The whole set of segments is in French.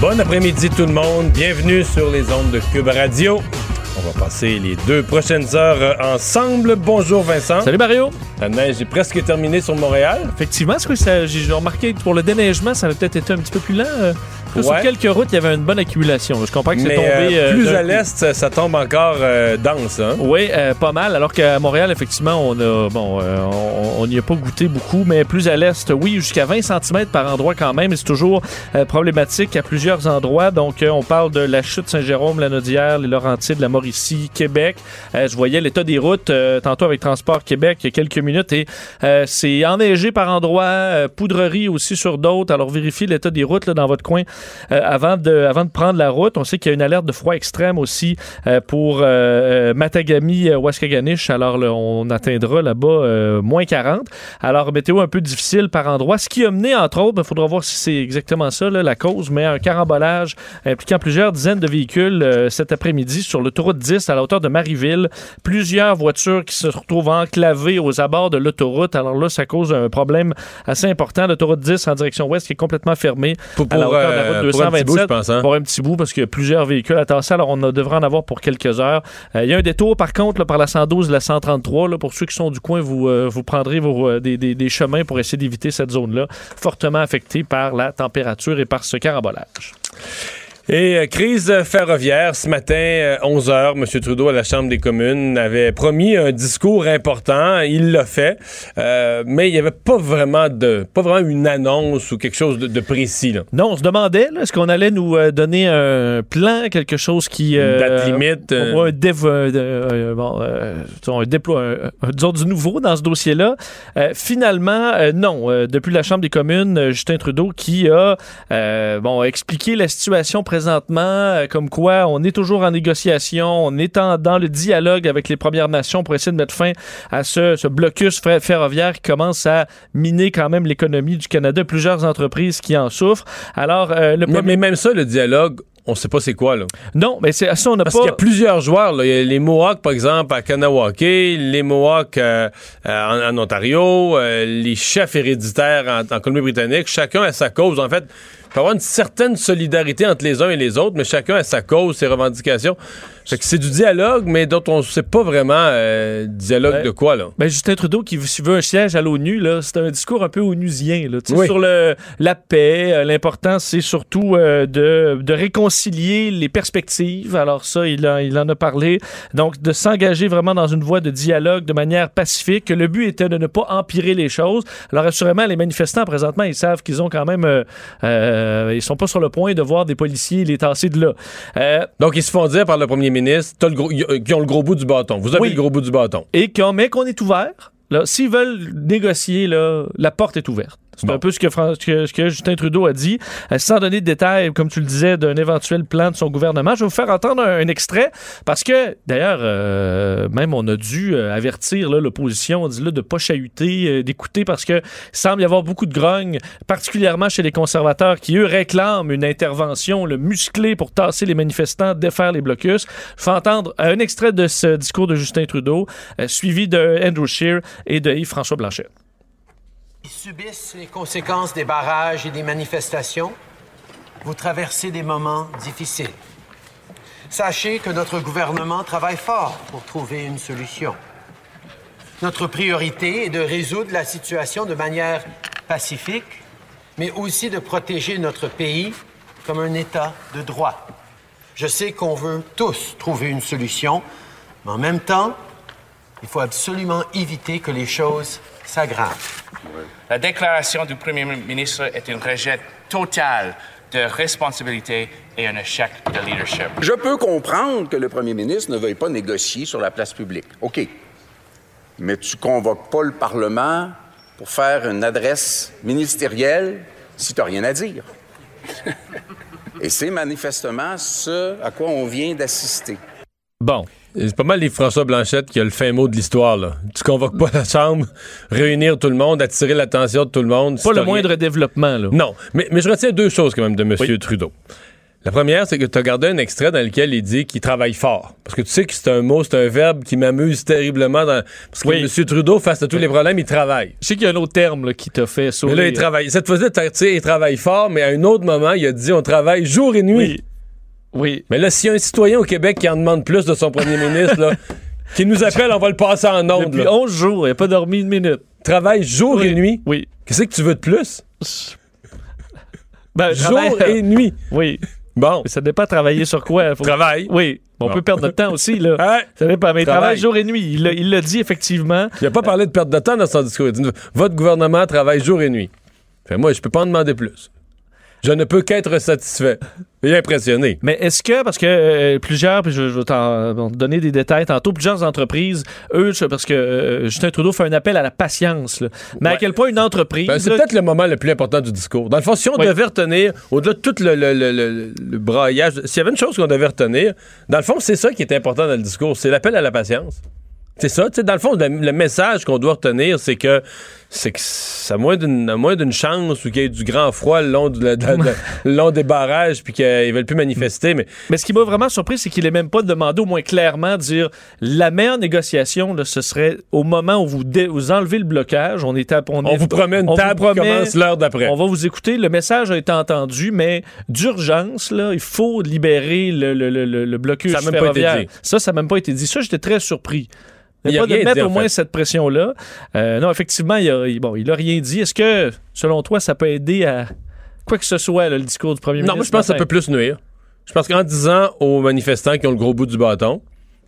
Bon après-midi tout le monde, bienvenue sur les ondes de Cube Radio. On va passer les deux prochaines heures euh, ensemble. Bonjour Vincent. Salut Mario. La neige est presque terminée sur Montréal. Effectivement, ce que j'ai remarqué pour le déneigement, ça avait peut-être été un petit peu plus lent. euh. Là, Sur Ouais. quelques routes, il y avait une bonne accumulation. Je comprends que c'est tombé. euh, euh, plus à l'est, ça, ça tombe encore euh, dense. Hein? Oui, euh, pas mal. Alors qu'à Montréal, effectivement, on a bon, euh, on on n'y a pas goûté beaucoup, mais plus à l'est, oui, jusqu'à 20 cm par endroit quand même. C'est toujours euh, problématique à plusieurs endroits. Donc, euh, on parle de la chute Saint-Jérôme, la Naudière, les Laurentides, la Mauricie, Québec. Euh, je voyais l'état des routes euh, tantôt avec Transport Québec il y a quelques minutes et euh, c'est enneigé par endroits, euh, poudrerie aussi sur d'autres. Alors, vérifiez l'état des routes là, dans votre coin euh, avant, de, avant de prendre la route. On sait qu'il y a une alerte de froid extrême aussi euh, pour euh, euh, Matagami, euh, Waskaganish. Alors, là, on atteindra là-bas euh, moins 40. Alors, météo un peu difficile par endroit. Ce qui a mené, entre autres, il faudra voir si c'est exactement ça, là, la cause, mais un carambolage impliquant plusieurs dizaines de véhicules euh, cet après-midi sur l'autoroute 10 à la hauteur de Marieville. Plusieurs voitures qui se retrouvent enclavées aux abords de l'autoroute. Alors là, ça cause un problème assez important. L'autoroute 10 en direction ouest qui est complètement fermée Pour, à la hauteur de euh, route pour un petit bout, 227 je pense. Hein? pour un petit bout parce qu'il y a plusieurs véhicules à tasser. Alors, on a- devrait en avoir pour quelques heures. Euh, il y a un détour, par contre, là, par la 112 et la 133. Là, pour ceux qui sont du coin, vous, euh, vous prendrez vos, des, des- des chemins pour essayer d'éviter cette zone-là, fortement affectée par la température et par ce carambolage. Et euh, crise ferroviaire, ce matin, euh, 11h, M. Trudeau à la Chambre des communes avait promis un discours important. Il l'a fait. Euh, mais il n'y avait pas vraiment de pas vraiment une annonce ou quelque chose de, de précis. Là. Non, on se demandait, est-ce qu'on allait nous euh, donner un plan, quelque chose qui... Une euh, date limite. euh, un euh, euh, bon, euh, disons, un déploie, un- un- disons du nouveau dans ce dossier-là. Euh, finalement, euh, non. Euh, depuis la Chambre des communes, euh, Justin Trudeau qui a euh, bon, expliqué la situation présentement, euh, comme quoi on est toujours en négociation, on est en- dans le dialogue avec les Premières Nations pour essayer de mettre fin à ce, ce blocus fer- ferroviaire qui commence à miner quand même l'économie du Canada. Plusieurs entreprises qui en souffrent. Alors, euh, le mais, premier- mais même ça, le dialogue, on sait pas c'est quoi. Là. non, mais c'est ça, on n'a Parce pas. qu'il y a plusieurs joueurs. Là. Il y a les Mohawks, par exemple, à Kanawake, les Mohawks euh, euh, en, en Ontario, euh, les chefs héréditaires en, en Colombie-Britannique. Chacun a sa cause. En fait, il y avoir une certaine solidarité entre les uns et les autres, mais chacun a sa cause, ses revendications. Fait que c'est du dialogue, mais dont on ne sait pas vraiment euh, dialogue Ouais. de quoi. là. Ben Justin Trudeau qui veut- un siège à l'ONU, là, c'est un discours un peu onusien. Là, Oui. Sur le, la paix, euh, l'important, c'est surtout euh, de, de réconcilier les perspectives. Alors ça, il, a- il en a parlé. Donc, de s'engager vraiment dans une voie de dialogue de manière pacifique. que Le but était de ne pas empirer les choses. Alors, assurément, les manifestants, présentement, ils savent qu'ils ont quand même... euh, ils sont pas sur le point de voir des policiers les tasser de là. Donc, ils se font dire par le premier ministre t'as le gros- y- qui ont le gros bout du bâton. Vous avez Oui. le gros bout du bâton. et qu'on, mais qu'on est ouvert. S'ils veulent négocier, là, la porte est ouverte. C'est Bon. un peu ce que, Fran- ce que- ce que Justin Trudeau a dit, euh, sans donner de détails, comme tu le disais, d'un éventuel plan de son gouvernement. Je vais vous faire entendre un, un extrait, parce que, d'ailleurs, euh, même on a dû euh, avertir l'opposition, on dit là, de ne pas chahuter, euh, d'écouter, parce que semble y avoir beaucoup de grogne, particulièrement chez les conservateurs, qui, eux, réclament une intervention le musclée pour tasser les manifestants, défaire les blocus. Je fais entendre un extrait de ce discours de Justin Trudeau, euh, suivi de Andrew Scheer et de Yves-François Blanchet. Ils subissent les conséquences des barrages et des manifestations. Vous traversez des moments difficiles. Sachez que notre gouvernement travaille fort pour trouver une solution. Notre priorité est de résoudre la situation de manière pacifique, mais aussi de protéger notre pays comme un État de droit. Je sais qu'on veut tous trouver une solution, mais en même temps, il faut absolument éviter que les choses s'aggravent. La déclaration du Premier ministre est un rejet total de responsabilité et un échec de leadership. Je peux comprendre que le premier ministre ne veuille pas négocier sur la place publique. OK. Mais tu convoques pas le Parlement pour faire une adresse ministérielle si tu n'as rien à dire. Et c'est manifestement ce à quoi on vient d'assister. Bon. C'est pas mal les François Blanchette qui a le fin mot de l'histoire, là. Tu convoques pas la Chambre, réunir tout le monde, attirer l'attention de tout le monde. Pas le moindre développement, là. Non, mais, mais je retiens deux choses quand même de M. Oui. Trudeau. La première, c'est que tu as gardé un extrait dans lequel il dit qu'il travaille fort. Parce que tu sais que c'est un mot, c'est un verbe qui m'amuse terriblement. Dans... Parce que Oui. M. Trudeau, face à tous les problèmes, il travaille. Je sais qu'il y a un autre terme là, qui t'a fait Mais sourire. là, il travaille. Cette fois-ci, tu sais, il travaille fort, mais à un autre moment, il a dit on travaille jour et nuit. Oui. Oui. Mais là, s'il y a un citoyen au Québec qui en demande plus de son premier ministre, là, qui nous appelle, on va le passer en ondes. Depuis là. 11 jours, il n'a pas dormi une minute. Travaille jour Oui. et nuit. Oui. Qu'est-ce que tu veux de plus? Ben, Jour travaille- et nuit. Oui. Bon. Mais ça dépend travailler sur quoi. Faut- Travaille. Oui. On Bon. peut perdre notre temps aussi, là. Hein? Ça dépend. Mais il Travaille. jour et nuit. Il l'a- il l'a dit, effectivement. Il n'a pas parlé de perte de temps dans son discours. Il dit, votre gouvernement travaille jour et nuit. Fait, moi, je peux pas en demander plus. Je ne peux qu'être satisfait et impressionné. Mais est-ce que, parce que euh, plusieurs, puis je, je vais t'en te donner des détails tantôt, plusieurs entreprises, eux, parce que euh, Justin Trudeau fait un appel à la patience, là. mais à quel point une entreprise... Ben, c'est peut-être le moment le plus important du discours. Dans le fond, si on devait retenir, au-delà de tout le, le- le braillage, s'il y avait une chose qu'on devait retenir, dans le fond, c'est ça qui est important dans le discours, c'est l'appel à la patience. C'est ça, tu sais, dans le fond, le, le message qu'on doit retenir, c'est que c'est que à moins d'une moins d'une chance ou qu'il y ait du grand froid le long, de la- de la- de la- le long des barrages puis qu'ils veulent plus manifester, mais Mais ce qui m'a vraiment surpris, c'est qu'il n'ait même pas demandé au moins clairement dire la meilleure négociation, là, ce serait au moment où vous, dé- vous enlevez le blocage. On, est à- on est- vous promet une on table promet- commence l'heure d'après. On va vous écouter. Le message a été entendu, mais d'urgence, là, il faut libérer le, le, le, le- blocus Ça même pas été dit. Ça, ça n'a même pas été dit. Ça, j'étais très surpris. Il y a pas de mettre dit, au moins fait. cette pression-là. Euh, non, effectivement, il a, il- bon, il a rien dit. Est-ce que, selon toi, ça peut aider à quoi que ce soit, là, le discours du premier Non, ministre? moi, je pense que ça peut plus nuire. Je pense qu'en disant aux manifestants qui ont le gros bout du bâton,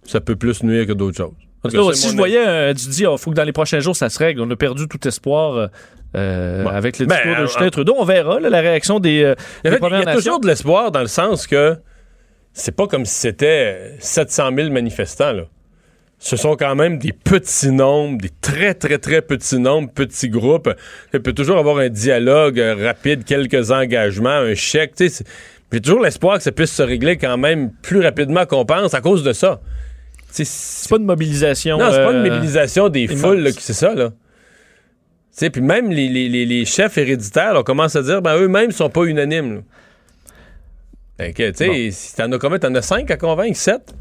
ça peut plus nuire que d'autres choses. Si je voyais, euh, tu dis, il faut que dans les prochains jours, ça se règle. On a perdu tout espoir euh, Bon. avec le Ben, discours de Justin Trudeau. On verra là, la réaction des, euh, En des fait, il y a Nations. toujours de l'espoir dans le sens que c'est pas comme si c'était 700 000 manifestants. Là. Ce sont quand même des petits nombres, des très, très, très petits nombres, petits groupes. Il peut toujours avoir un dialogue euh, rapide, quelques engagements, un chèque. J'ai toujours l'espoir que ça puisse se régler quand même plus rapidement qu'on pense à cause de ça. C'est pas une mobilisation. non, c'est pas une euh, mobilisation des foules, c'est ça, là. Tu sais, puis même les, les- les- les chefs héréditaires, on commence à dire, ben eux-mêmes sont pas unanimes. là. Fait que, tu sais, si t'en as combien? T'en as cinq à convaincre? Sept?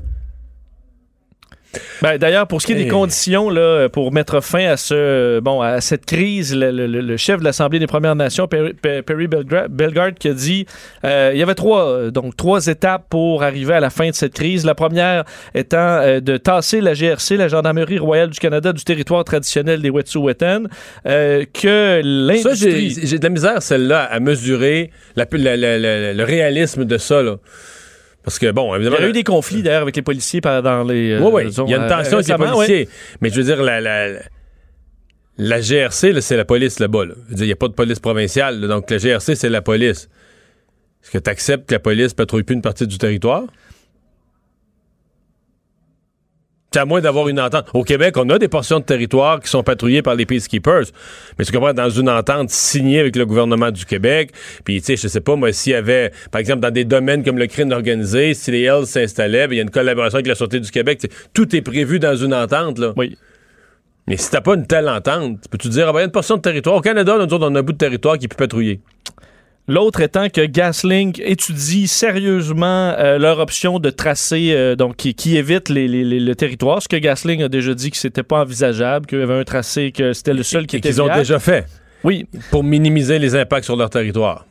Ben, D'ailleurs, pour ce qui est des Hey. conditions là, pour mettre fin à ce bon à cette crise, le, le- le chef de l'Assemblée des Premières Nations, Perry, Pe- Perry Bellegarde, qui a dit euh, il y avait trois donc trois étapes pour arriver à la fin de cette crise. La première étant euh, de tasser la GRC, la Gendarmerie royale du Canada, du territoire traditionnel des Wet'suwet'en, euh, que Ça, j'ai l'industrie j'ai de la misère, celle-là, à mesurer la- la- la- la- le réalisme de ça, là. Parce que, bon, il y évidemment... a eu des conflits d'ailleurs avec les policiers dans les. euh, Oui, oui. disons, Il y a une euh, tension avec les policiers. Mais je veux dire, la, la, la GRC, c'est la police là-bas. là. Il n'y a pas de police provinciale. là. donc, la GRC, c'est la police. Est-ce que tu acceptes que la police patrouille plus une partie du territoire? C'est à moins d'avoir une entente. Au Québec, on a des portions de territoire qui sont patrouillées par les peacekeepers. Mais tu comprends, dans une entente signée avec le gouvernement du Québec, puis tu sais, je sais pas, moi, s'il y avait, par exemple, dans des domaines comme le crime organisé, si les Hells s'installaient, ben, il y a une collaboration avec la Sûreté du Québec. Tout est prévu dans une entente, là. Oui. Mais si t'as pas une telle entente, peux-tu dire, ah ben, il y a une portion de territoire. Au Canada, nous autres, on a un bout de territoire qui peut patrouiller. L'autre étant que Gaslink étudie sérieusement euh, leur option de tracé euh, donc qui, qui évite les, les- les- le territoire. Ce que Gaslink a déjà dit que c'était pas envisageable, qu'il y avait un tracé, que c'était le seul qui Et était qu'ils ont déjà fait Oui. pour minimiser les impacts sur leur territoire.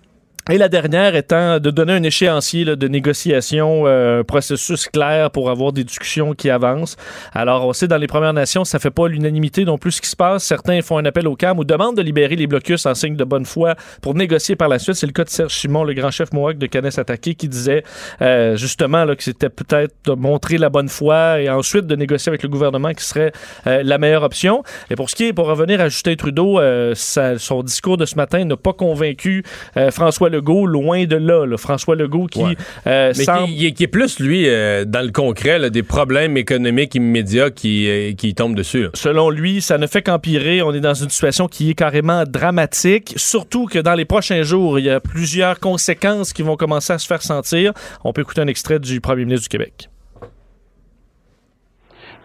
Et la dernière étant de donner un échéancier là, de négociation, euh, processus clair pour avoir des discussions qui avancent. Alors, on sait, dans les Premières Nations, ça fait pas l'unanimité non plus ce qui se passe. Certains font un appel au CAM ou demandent de libérer les blocus en signe de bonne foi pour négocier par la suite. C'est le cas de Serge Simon, le grand chef Mohawk de Canes Attaqué, qui disait euh, justement là, que c'était peut-être de montrer la bonne foi et ensuite de négocier avec le gouvernement qui serait euh, la meilleure option. Et pour ce qui est, pour revenir à Justin Trudeau, euh, sa- son discours de ce matin n'a pas convaincu euh, François Legault, loin de là. là. François Legault qui Ouais. euh, Mais semble... qui, qui est- qui est plus, lui, euh, dans le concret, là, des problèmes économiques immédiats qui, euh, qui tombent dessus. là. Selon lui, ça ne fait qu'empirer. On est dans une situation qui est carrément dramatique. Surtout que dans les prochains jours, il y a plusieurs conséquences qui vont commencer à se faire sentir. On peut écouter un extrait du premier ministre du Québec.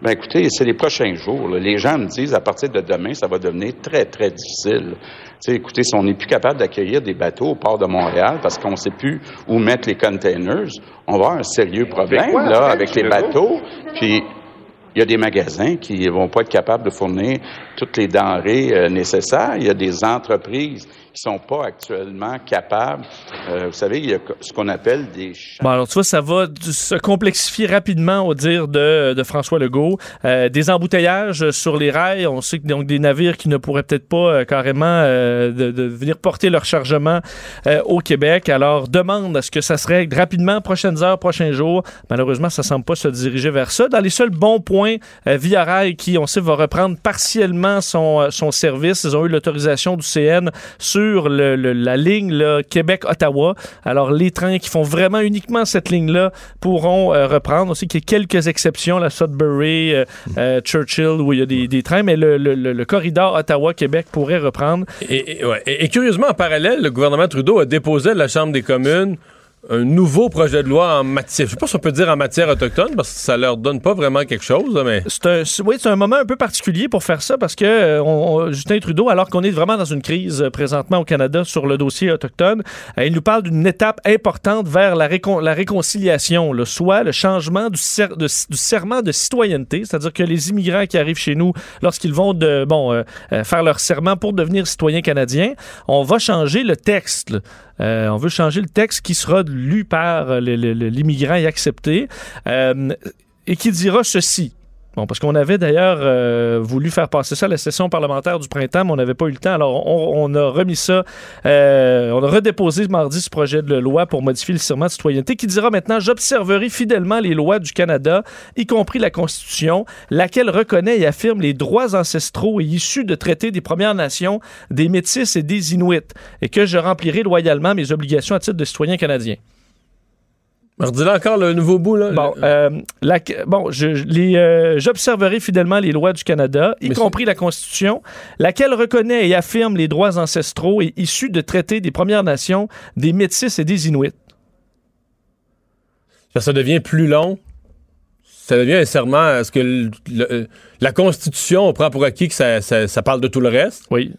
Ben écoutez, c'est les prochains jours. là. Les gens me disent à partir de demain, ça va devenir très, très difficile. Tu sais, écoutez, si on n'est plus capable d'accueillir des bateaux au port de Montréal parce qu'on ne sait plus où mettre les containers, on va avoir un sérieux problème quoi, là, après, avec les bateaux. Puis il y a des magasins qui vont pas être capables de fournir toutes les denrées euh, nécessaires. Il y a des entreprises sont pas actuellement capables. Euh, vous savez, il y a ce qu'on appelle des Bon, alors tu vois, ça va se complexifier rapidement au dire de, de François Legault. Euh, des embouteillages sur les rails. On sait que donc des navires qui ne pourraient peut-être pas euh, carrément euh, de, de venir porter leur chargement euh, au Québec. Alors, demande à ce que ça se règle rapidement, prochaines heures, prochains jours. Malheureusement, ça semble pas se diriger vers ça. Dans les seuls bons points, Via Rail, qui, on sait, va reprendre partiellement son, son service. Ils ont eu l'autorisation du CN sur le- la ligne Québec-Ottawa. Alors, les trains qui font vraiment uniquement cette ligne-là pourront euh, reprendre. On sait qu'il y a quelques exceptions, la Sudbury, euh, euh, Churchill, où il y a des, trains, mais le, corridor Ottawa-Québec pourrait reprendre. Et- et curieusement, en parallèle, le gouvernement Trudeau a déposé à la Chambre des communes un nouveau projet de loi en matière, je sais pas si on peut dire en matière autochtone, parce que ça leur donne pas vraiment quelque chose, mais... C'est un, oui, c'est un moment un peu particulier pour faire ça parce que euh, Justin Trudeau, alors qu'on est vraiment dans une crise euh, présentement au Canada sur le dossier autochtone, euh, il nous parle d'une étape importante vers la, récon- la réconciliation, là, soit le changement du, serment de citoyenneté, c'est-à-dire que les immigrants qui arrivent chez nous, lorsqu'ils vont de, bon, faire leur serment pour devenir citoyens canadiens, on va changer le texte. Euh, on veut changer le texte qui sera lu par l'immigrant et accepté, euh, et qui dira ceci. Bon, parce qu'on avait d'ailleurs euh, voulu faire passer ça à la session parlementaire du printemps, mais on n'avait pas eu le temps. Alors, on, on a remis ça, euh, on a redéposé mardi ce projet de loi pour modifier le serment de citoyenneté qui dira maintenant J'observerai fidèlement les lois du Canada, y compris la Constitution, laquelle reconnaît et affirme les droits ancestraux et issus de traités des Premières Nations, des Métis et des Inuits, et que je remplirai loyalement mes obligations à titre de citoyen canadien. Redis-là encore le nouveau bout, là. Bon, euh, la- bon, euh, j'observerai fidèlement les lois du Canada, y compris la Constitution, laquelle reconnaît et affirme les droits ancestraux et issus de traités des Premières Nations, des Métis et des Inuits. Ça, ça devient plus long. Ça devient un serment. Est-ce que le- le- la Constitution, on prend pour acquis que ça, ça- ça parle de tout le reste? Oui.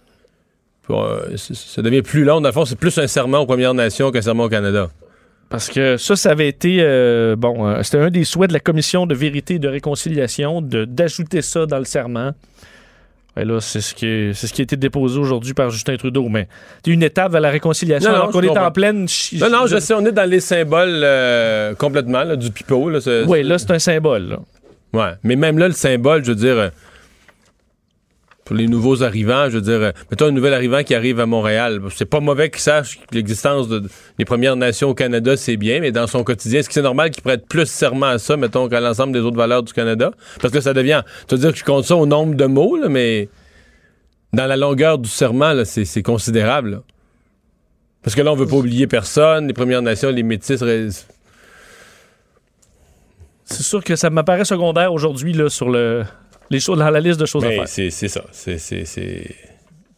Puis, euh, ça devient plus long. Dans le fond, c'est plus un serment aux Premières Nations qu'un serment au Canada. Parce que ça, ça avait été, euh, bon, euh, c'était un des souhaits de la Commission de vérité et de réconciliation de, d'ajouter ça dans le serment. Et là, c'est ce, qui est- c'est ce qui a été déposé aujourd'hui par Justin Trudeau. Mais c'est une étape vers la réconciliation Non, non, alors qu'on est comprends. en pleine... chi- Non, non, je sais, on est dans les symboles euh, complètement, là, du pipeau. Là, c'est- Oui, là, c'est un symbole. là. Ouais. Mais même là, le symbole, je veux dire, pour les nouveaux arrivants, je veux dire, euh, mettons un nouvel arrivant qui arrive à Montréal, c'est pas mauvais qu'il sache que l'existence de- des Premières Nations au Canada, c'est bien, mais dans son quotidien, est-ce que c'est normal qu'il prête plus serment à ça, mettons, qu'à l'ensemble des autres valeurs du Canada? Parce que ça devient, tu veux dire que je compte ça au nombre de mots, mais dans la longueur du serment, c'est, considérable. Parce que là, on veut pas oublier personne, les Premières Nations, les Métis, C'est sûr que ça m'apparaît secondaire aujourd'hui là, sur le, les choses, dans la liste de choses à faire. c'est ça. C'est-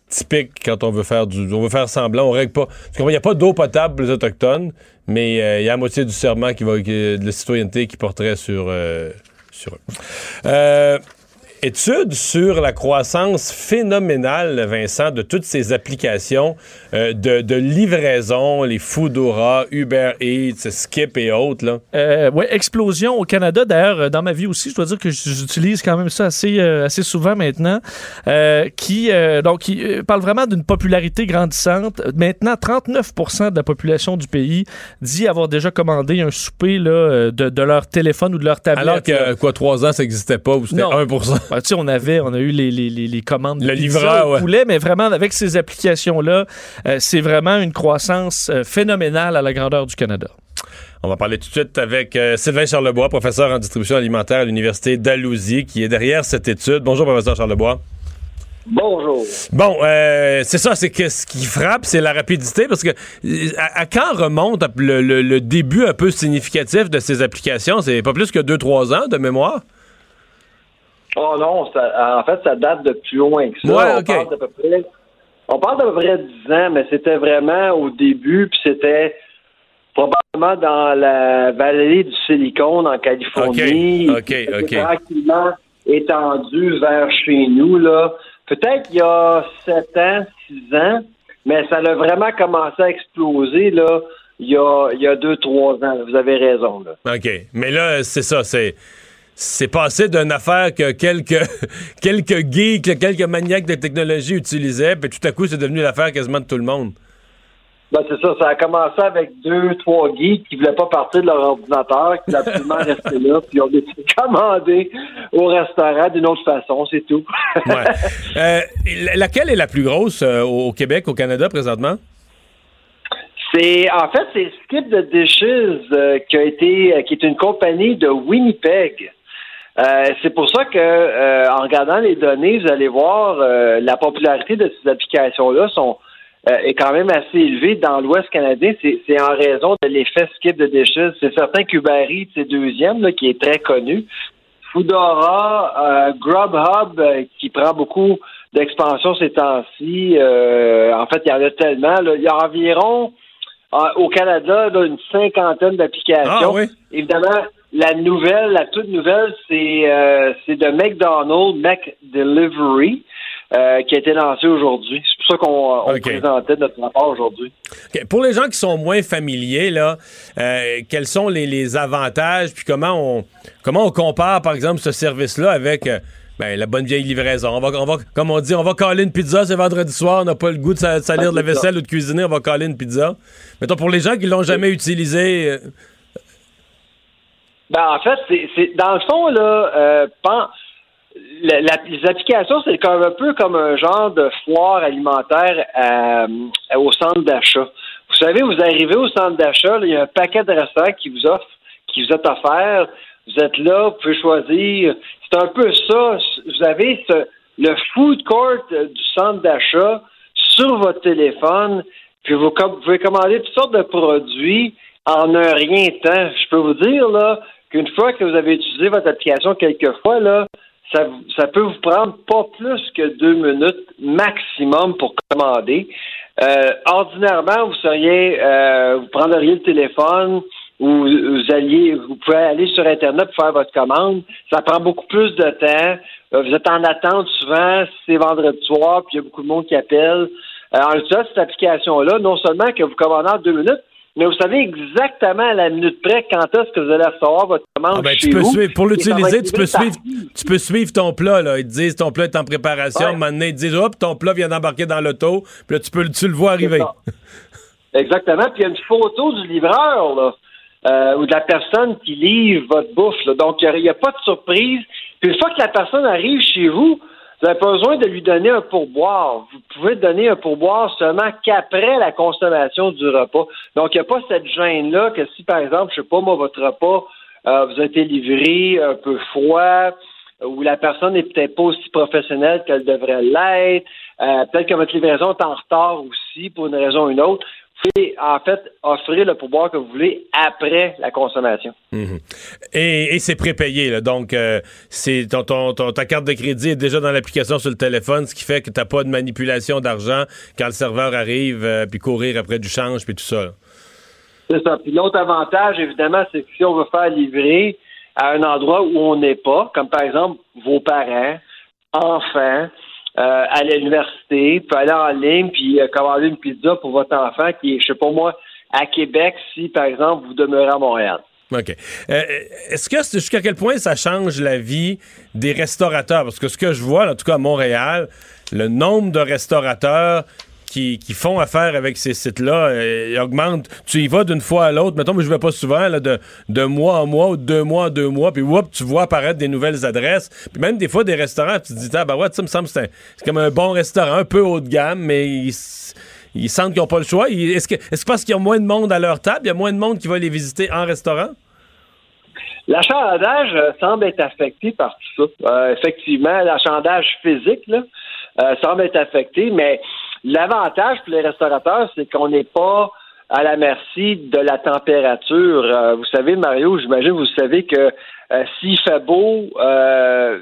typique quand on veut faire du. On veut faire semblant, on règle pas. Parce qu'il n'y a pas d'eau potable pour les Autochtones, mais euh, il y a la moitié du serment qui va, qui- de la citoyenneté qui porterait sur, euh, sur eux. Euh, étude sur la croissance phénoménale, Vincent, de toutes ces applications euh, de, de livraison, les Foodora, Uber Eats, Skip et autres. Là. Euh, ouais, explosion au Canada. D'ailleurs, euh, dans ma vie aussi, je dois dire que j'utilise quand même ça assez, euh, assez souvent maintenant. qui donc qui parle vraiment d'une popularité grandissante. Maintenant, 39% de la population du pays dit avoir déjà commandé un souper là, de, de leur téléphone ou de leur tablette. Alors que, quoi, trois ans, ça n'existait pas, ou c'était Non. 1 Ben, tu sais, on avait, on a eu les, les, les, les commandes de Le livreur, au ouais. poulet, mais vraiment avec ces applications-là, euh, c'est vraiment une croissance euh, phénoménale à la grandeur du Canada. On va parler tout de suite avec euh, Sylvain Charlebois, professeur en distribution alimentaire à l'Université d'Alousie, qui est derrière cette étude. Bonjour, professeur Charlebois. Bonjour. Bon, euh, c'est ça, c'est que ce qui frappe, c'est la rapidité, parce que euh, à, à quand remonte le, le- le début un peu significatif de ces applications? C'est pas plus que 2-3 ans de mémoire? Oh non, ça- en fait, ça date de plus loin que ça. Ouais, on, parle d'à peu près, on parle d'à peu près 10 ans, mais c'était vraiment au début, puis c'était probablement dans la vallée du Silicon en Californie. Ok, ok, ok. Tranquillement étendu vers chez nous, là. Peut-être il y a 7 ans, 6 ans, mais ça a vraiment commencé à exploser, là, il y a, il y a 2-3 ans. Vous avez raison, là. OK. Mais là, c'est ça, c'est. C'est passé d'une affaire que quelques, quelques geeks, quelques maniaques de technologie utilisaient, puis tout à coup, c'est devenu l'affaire quasiment de tout le monde. Ben, c'est ça, ça a commencé avec deux, trois geeks qui voulaient pas partir de leur ordinateur, qui voulaient absolument rester là, puis on décidé de commander au restaurant d'une autre façon, c'est tout. Ouais. Euh, la- laquelle est la plus grosse euh, au au Québec, au Canada, présentement? c'est, en fait, c'est Skip the Dishes euh, qui a été, euh, qui est une compagnie de Winnipeg. Euh, c'est pour ça que, euh, en regardant les données, vous allez voir euh, la popularité de ces applications-là sont euh, est quand même assez élevée dans l'Ouest canadien. C'est, en raison de l'effet Skip the Dishes. C'est certain qu'Uber Eats est deuxième, là, qui est très connu. Foodora, euh, Grubhub, qui prend beaucoup d'expansion ces temps-ci. Euh, en fait, il y en a tellement. là. Il y a environ euh, au Canada là, une cinquantaine d'applications. Ah oui? Évidemment, la nouvelle, la toute nouvelle, c'est euh, c'est de McDonald's, Mac Delivery, euh, qui a été lancé aujourd'hui. C'est pour ça qu'on on présentait notre rapport aujourd'hui. Pour les gens qui sont moins familiers, là, euh, quels sont les, les avantages, puis comment on, comment on compare, par exemple, ce service-là avec euh, ben, la bonne vieille livraison? On va, on va, comme on dit, on va caler une pizza, c'est vendredi soir, on n'a pas le goût de sa- salir de la ça. vaisselle ou de cuisiner, on va caler une pizza. Mettons, pour les gens qui l'ont jamais utilisé, euh, Ben, en fait, c'est, dans le fond, là, euh, les applications, c'est comme un peu comme un genre de foire alimentaire à- au centre d'achat. Vous savez, vous arrivez au centre d'achat, il y a un paquet de restaurants qui vous offre, qui vous est offert. Vous êtes là, vous pouvez choisir. C'est un peu ça. Vous avez le food court euh, du centre d'achat sur votre téléphone, puis vous, vous pouvez commander toutes sortes de produits en un rien de temps. Je peux vous dire là qu'une fois que vous avez utilisé votre application quelques fois, là, ça, ça peut vous prendre pas plus que deux minutes maximum pour commander. Euh, ordinairement, vous seriez, euh, vous prendriez le téléphone ou vous alliez, vous pouvez aller sur Internet pour faire votre commande. Ça prend beaucoup plus de temps. Euh, vous êtes en attente souvent, c'est vendredi soir, puis il y a beaucoup de monde qui appelle. Euh, en utilisant cette application-là, non seulement que vous commandez en deux minutes, mais vous savez exactement à la minute près quand est-ce que vous allez recevoir votre commande ah ben, chez tu peux vous? suivre, pour l'utiliser, tu peux suivre, tu peux suivre ton plat, là. Ils te disent ton plat est en préparation, Ouais. maintenant ils te disent, hop, ton plat vient d'embarquer dans l'auto, puis là, tu peux, tu le vois arriver. Exactement. Puis il y a une photo du livreur, là, euh, ou de la personne qui livre votre bouffe. là. Donc, il n'y a, pas de surprise. Puis une fois que la personne arrive chez vous, vous n'avez pas besoin de lui donner un pourboire. Vous pouvez donner un pourboire seulement qu'après la consommation du repas. Donc, il n'y a pas cette gêne-là que si, par exemple, je sais pas, moi, votre repas euh, vous a été livré un peu froid, où la personne n'est peut-être pas aussi professionnelle qu'elle devrait l'être, euh, peut-être que votre livraison est en retard aussi pour une raison ou une autre. Pouvez, en fait, offrir le pourboire que vous voulez après la consommation. Mhm. Et, et c'est prépayé, là. Donc, euh, c'est ton, ton- ton- ta carte de crédit est déjà dans l'application sur le téléphone, ce qui fait que tu n'as pas de manipulation d'argent quand le serveur arrive, euh, puis courir après du change, puis tout ça. là. C'est ça. Puis l'autre avantage, évidemment, c'est que si on veut faire livrer à un endroit où on n'est pas, comme par exemple vos parents, enfants, euh, à l'université, puis aller en ligne, puis euh, commander une pizza pour votre enfant qui est, je sais pas moi, à Québec, si par exemple vous demeurez à Montréal. OK. Euh, Est-ce que jusqu'à quel point ça change la vie des restaurateurs? Parce que ce que je vois, en tout cas à Montréal, le nombre de restaurateurs qui, font affaire avec ces sites-là euh, il augmente. Tu y vas d'une fois à l'autre. Mettons, mais je vais pas souvent, là, de, de mois en mois ou de deux mois en deux mois. Puis, whoop, tu vois apparaître des nouvelles adresses. Puis même des fois, des restaurants, tu te dis, ah, ben ouais, ça me semble c'est comme un bon restaurant, un peu haut de gamme, mais ils, sentent qu'ils n'ont pas le choix. Ils- Est-ce que, est-ce que parce qu'il y a moins de monde à leur table, il y a moins de monde qui va les visiter en restaurant? L'achalandage euh, semble être affecté par tout ça. Euh, effectivement, l'achalandage physique, là, euh, semble être affecté, mais l'avantage pour les restaurateurs, c'est qu'on n'est pas à la merci de la température. Euh, vous savez, Mario, j'imagine vous savez que euh, s'il fait beau, euh,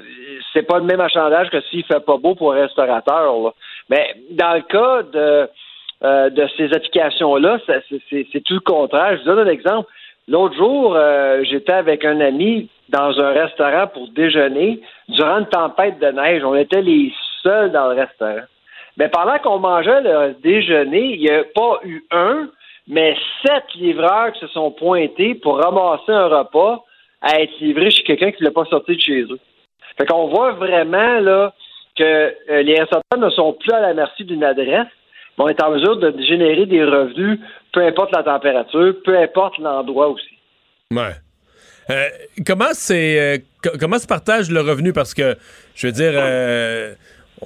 c'est pas le même achandage que s'il fait pas beau pour un restaurateur. Mais dans le cas de ces applications-là, c'est tout le contraire. Je vous donne un exemple. L'autre jour, j'étais avec un ami dans un restaurant pour déjeuner durant une tempête de neige. On était les seuls dans le restaurant. Mais pendant qu'on mangeait le déjeuner, il n'y a pas eu un, mais sept livreurs qui se sont pointés pour ramasser un repas à être livré chez quelqu'un qui ne l'a pas sorti de chez eux. Fait qu'on voit vraiment là que euh, les restaurateurs ne sont plus à la merci d'une adresse, mais on est en mesure de générer des revenus, peu importe la température, peu importe l'endroit aussi. Ouais. Euh, comment c'est euh, comment se partage le revenu? Parce que je veux dire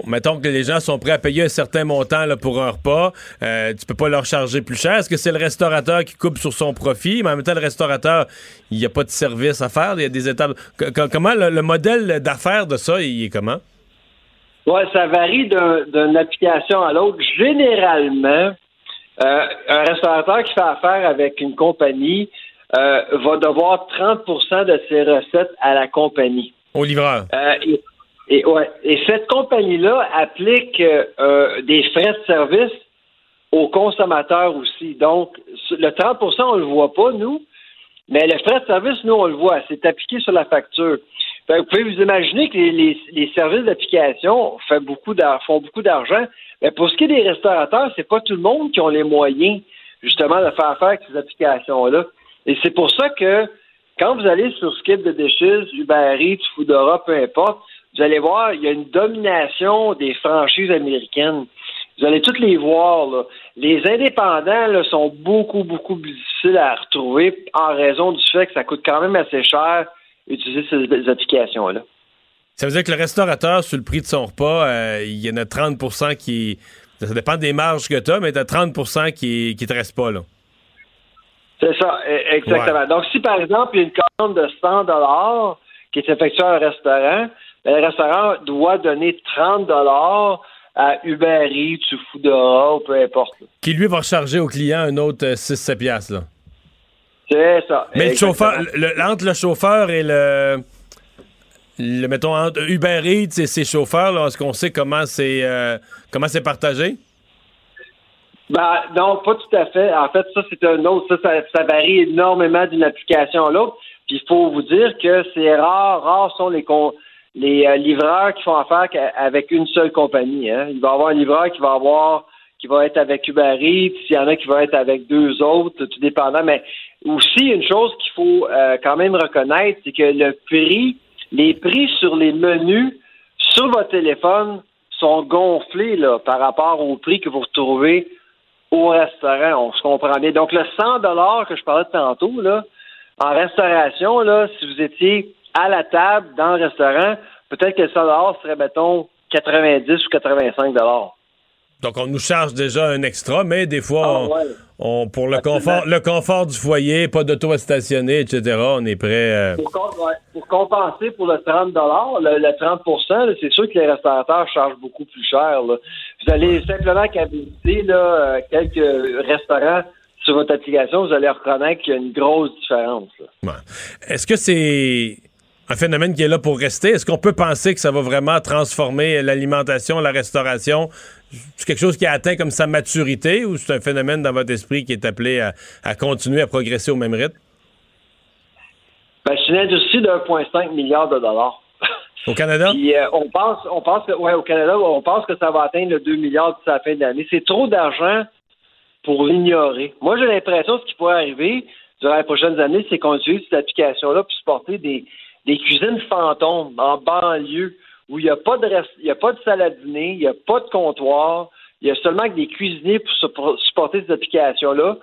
mettons que les gens sont prêts à payer un certain montant là, pour un repas, euh, tu peux pas leur charger plus cher. Est-ce que c'est le restaurateur qui coupe sur son profit, mais en même temps, le restaurateur, il n'y a pas de service à faire, il y a des étapes. comment le, modèle d'affaires de ça, il est comment? Oui, ça varie d'une application à l'autre. Généralement, euh, un restaurateur qui fait affaire avec une compagnie euh, va devoir 30% de ses recettes à la compagnie. Au livreur. Euh, et, ouais, et cette compagnie-là applique euh, des frais de service aux consommateurs aussi. Donc, le 30% on ne le voit pas, nous, mais le frais de service, nous, on le voit. C'est appliqué sur la facture. vous pouvez vous imaginer que les, services d'application font beaucoup d'argent. Mais pour ce qui est des restaurateurs, c'est pas tout le monde qui ont les moyens, justement, de faire affaire avec ces applications-là. Et c'est pour ça que quand vous allez sur Skip de Dishes, Uber Eats, Foodora, peu importe, vous allez voir, il y a une domination des franchises américaines. Vous allez toutes les voir. Les indépendants sont beaucoup, beaucoup plus difficiles à retrouver en raison du fait que ça coûte quand même assez cher utiliser ces applications-là. Ça veut dire que le restaurateur, sur le prix de son repas, euh, il y en a 30% qui. Ça dépend des marges que tu as, mais tu as 30% qui ne te reste pas. là. C'est ça, e, exactement. Donc, si par exemple, il y a une commande de 100 qui est effectuée à un restaurant, le restaurant doit donner 30 dollars à Uber Eats ou Foodora ou peu importe. Qui lui va charger au client un autre 6-7 euh, piastres, là. C'est ça. Mais le chauffeur, entre le chauffeur et le, le mettons, entre Uber Eats et ses chauffeurs, est-ce qu'on sait comment c'est euh, comment c'est partagé? Ben, non, pas tout à fait. En fait, ça, c'est un autre. Ça, ça, varie énormément d'une application à l'autre. Puis il faut vous dire que c'est rare, rares sont les, con les euh, livreurs qui font affaire avec une seule compagnie. Hein. Il va y avoir un livreur qui va avoir qui va être avec Uber Eats, il y en a qui vont être avec deux autres, tout dépendant. Mais aussi, une chose qu'il faut euh, quand même reconnaître, c'est que le prix, les prix sur les menus sur votre téléphone sont gonflés là, par rapport au prix que vous retrouvez au restaurant. On se comprend bien. Donc, le 100 que je parlais tantôt, là, en restauration, là, si vous étiez à la table, dans le restaurant, peut-être que le 100 serait, mettons, 90 ou 85 donc, on nous charge déjà un extra, mais des fois, ah, on, pour le confort, le confort du foyer, pas d'auto à stationner, etc., on est prêt. Euh, pour, compenser pour le 30 le, 30% c'est sûr que les restaurateurs chargent beaucoup plus cher. Vous allez simplement visiter euh, quelques restaurants sur votre application, vous allez reconnaître qu'il y a une grosse différence. Est-ce que c'est un phénomène qui est là pour rester. Est-ce qu'on peut penser que ça va vraiment transformer l'alimentation, la restauration? C'est quelque chose qui a atteint comme sa maturité ou c'est un phénomène dans votre esprit qui est appelé à, continuer à progresser au même rythme? Ben, c'est une industrie de 1,5 milliard de dollars. Au Canada? Euh, on pense, on pense que, ouais, au Canada, on pense que ça va atteindre le 2 milliards d'ici la fin de l'année. C'est trop d'argent pour l'ignorer. Moi, j'ai l'impression que ce qui pourrait arriver durant les prochaines années, c'est qu'on utilise cette application-là pour supporter des, des cuisines fantômes en banlieue où il n'y a pas de il y a pas de salle à dîner, il n'y a pas de comptoir, il y a seulement que des cuisiniers pour supporter ces applications-là.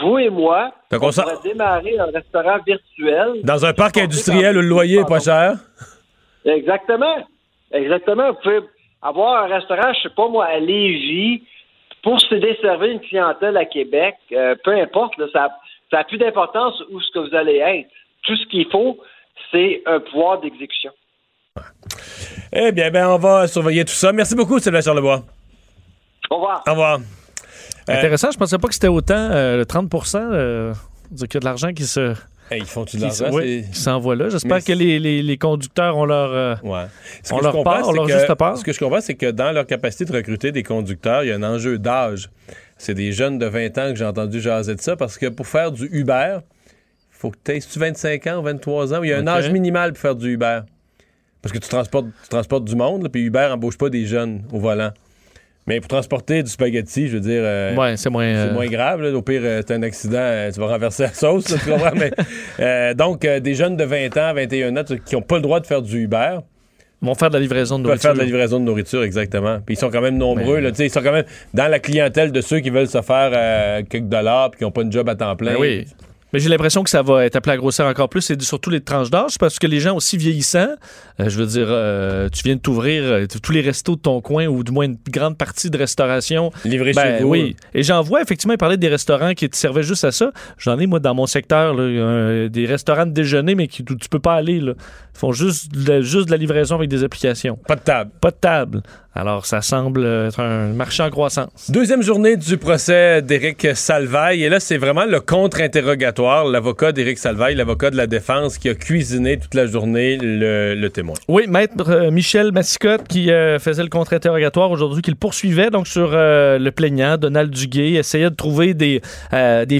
Vous et moi, on, pourrait démarrer un restaurant virtuel. Dans un parc industriel où le loyer est pas cher. Exactement. Exactement. Vous pouvez avoir un restaurant, je sais pas moi, à Lévis, pour se desservir une clientèle à Québec, euh, peu importe, ça n'a plus d'importance où ce que vous allez être. Tout ce qu'il faut, c'est un pouvoir d'exécution. Eh bien, ben, on va surveiller tout ça. Merci beaucoup, Sylvain Charlebois. Au revoir. Au revoir. Euh, Intéressant, je pensais pas que c'était autant, euh, le 30 euh, dire qu'il y a de l'argent qui se hey, ils font-tu de l'argent? oui, c'est- qui s'envoie là. J'espère que les, les- les conducteurs ont leur... euh, Ouais. Ce On que leur je comprends, part, on c'est leur que- juste part. Ce que je comprends, c'est que dans leur capacité de recruter des conducteurs, il y a un enjeu d'âge. C'est des jeunes de 20 ans que j'ai entendu jaser de ça parce que pour faire du Uber, faut que tu aies 25 ans ou 23 ans. Il y a un âge minimal pour faire du Uber? Parce que tu transportes, tu transportes du monde, là, puis Uber embauche pas des jeunes au volant. Mais pour transporter du spaghetti, je veux dire, euh, ouais, c'est moins... euh, moins grave. là. Au pire, euh, t'as un accident, euh, tu vas renverser la sauce, là, tu comprends? Mais, donc, des jeunes de 20 ans, 21 ans, qui n'ont pas le droit de faire du Uber, vont faire de la livraison de nourriture. faire de la livraison de nourriture, exactement. Puis ils sont quand même nombreux, Mais- là, ils sont quand même dans la clientèle de ceux qui veulent se faire quelques dollars puis qui n'ont pas une job à temps plein. Ben oui. Mais j'ai l'impression que ça va être appelé à grossir encore plus, et surtout les tranches d'âge, parce que les gens aussi vieillissants, euh, je veux dire, euh, tu viens de t'ouvrir euh, tous les restos de ton coin, ou du moins une grande partie de restauration. Livré Ben chez vous. oui. Et j'en vois effectivement, il parlait des restaurants qui te servaient juste à ça. J'en ai, moi, dans mon secteur, là, des restaurants de déjeuner, mais qui, où tu peux pas aller. Là. Ils font juste de, la- juste de la livraison avec des applications. Pas de table. Pas de table. Alors, ça semble être un marché en croissance. Deuxième journée du procès d'Éric Salvaille. Et là, c'est vraiment le contre-interrogatoire. L'avocat d'Éric Salvaille, l'avocat de la défense, qui a cuisiné toute la journée le, témoin. Oui, maître euh, Michel Massicotte qui euh, faisait le contre-interrogatoire aujourd'hui, qui le poursuivait donc sur euh, le plaignant, Donald Duguay, essayait de trouver des,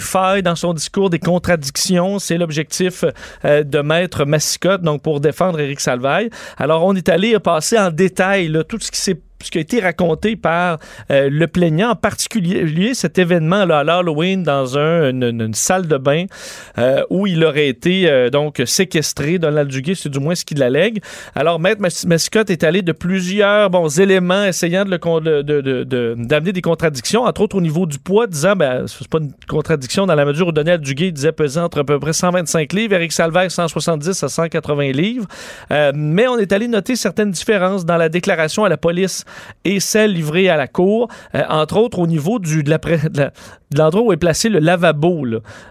failles dans son discours, des contradictions. C'est l'objectif de maître Massicotte, donc pour défendre Éric Salvaille. Alors, on est allé passer en détail tout ce qui s'est ce qui a été raconté par euh, le plaignant, en particulier cet événement là, à l'Halloween dans un- une, salle de bain euh, où il aurait été euh, donc séquestré. Donald Duguay, c'est du moins ce qu'il allègue. Alors, Maître Mas- Mascotte est allé de plusieurs bons éléments essayant de d'amener des contradictions, entre autres au niveau du poids, disant ben, c'est pas une contradiction dans la mesure où Donald Duguay disait peser entre à peu près 125 livres, Eric Salvaire 170 à 180 livres. Mais on est allé noter certaines différences dans la déclaration à la police et celle livrée à la cour, euh, entre autres au niveau du, de l'endroit où est placé le lavabo.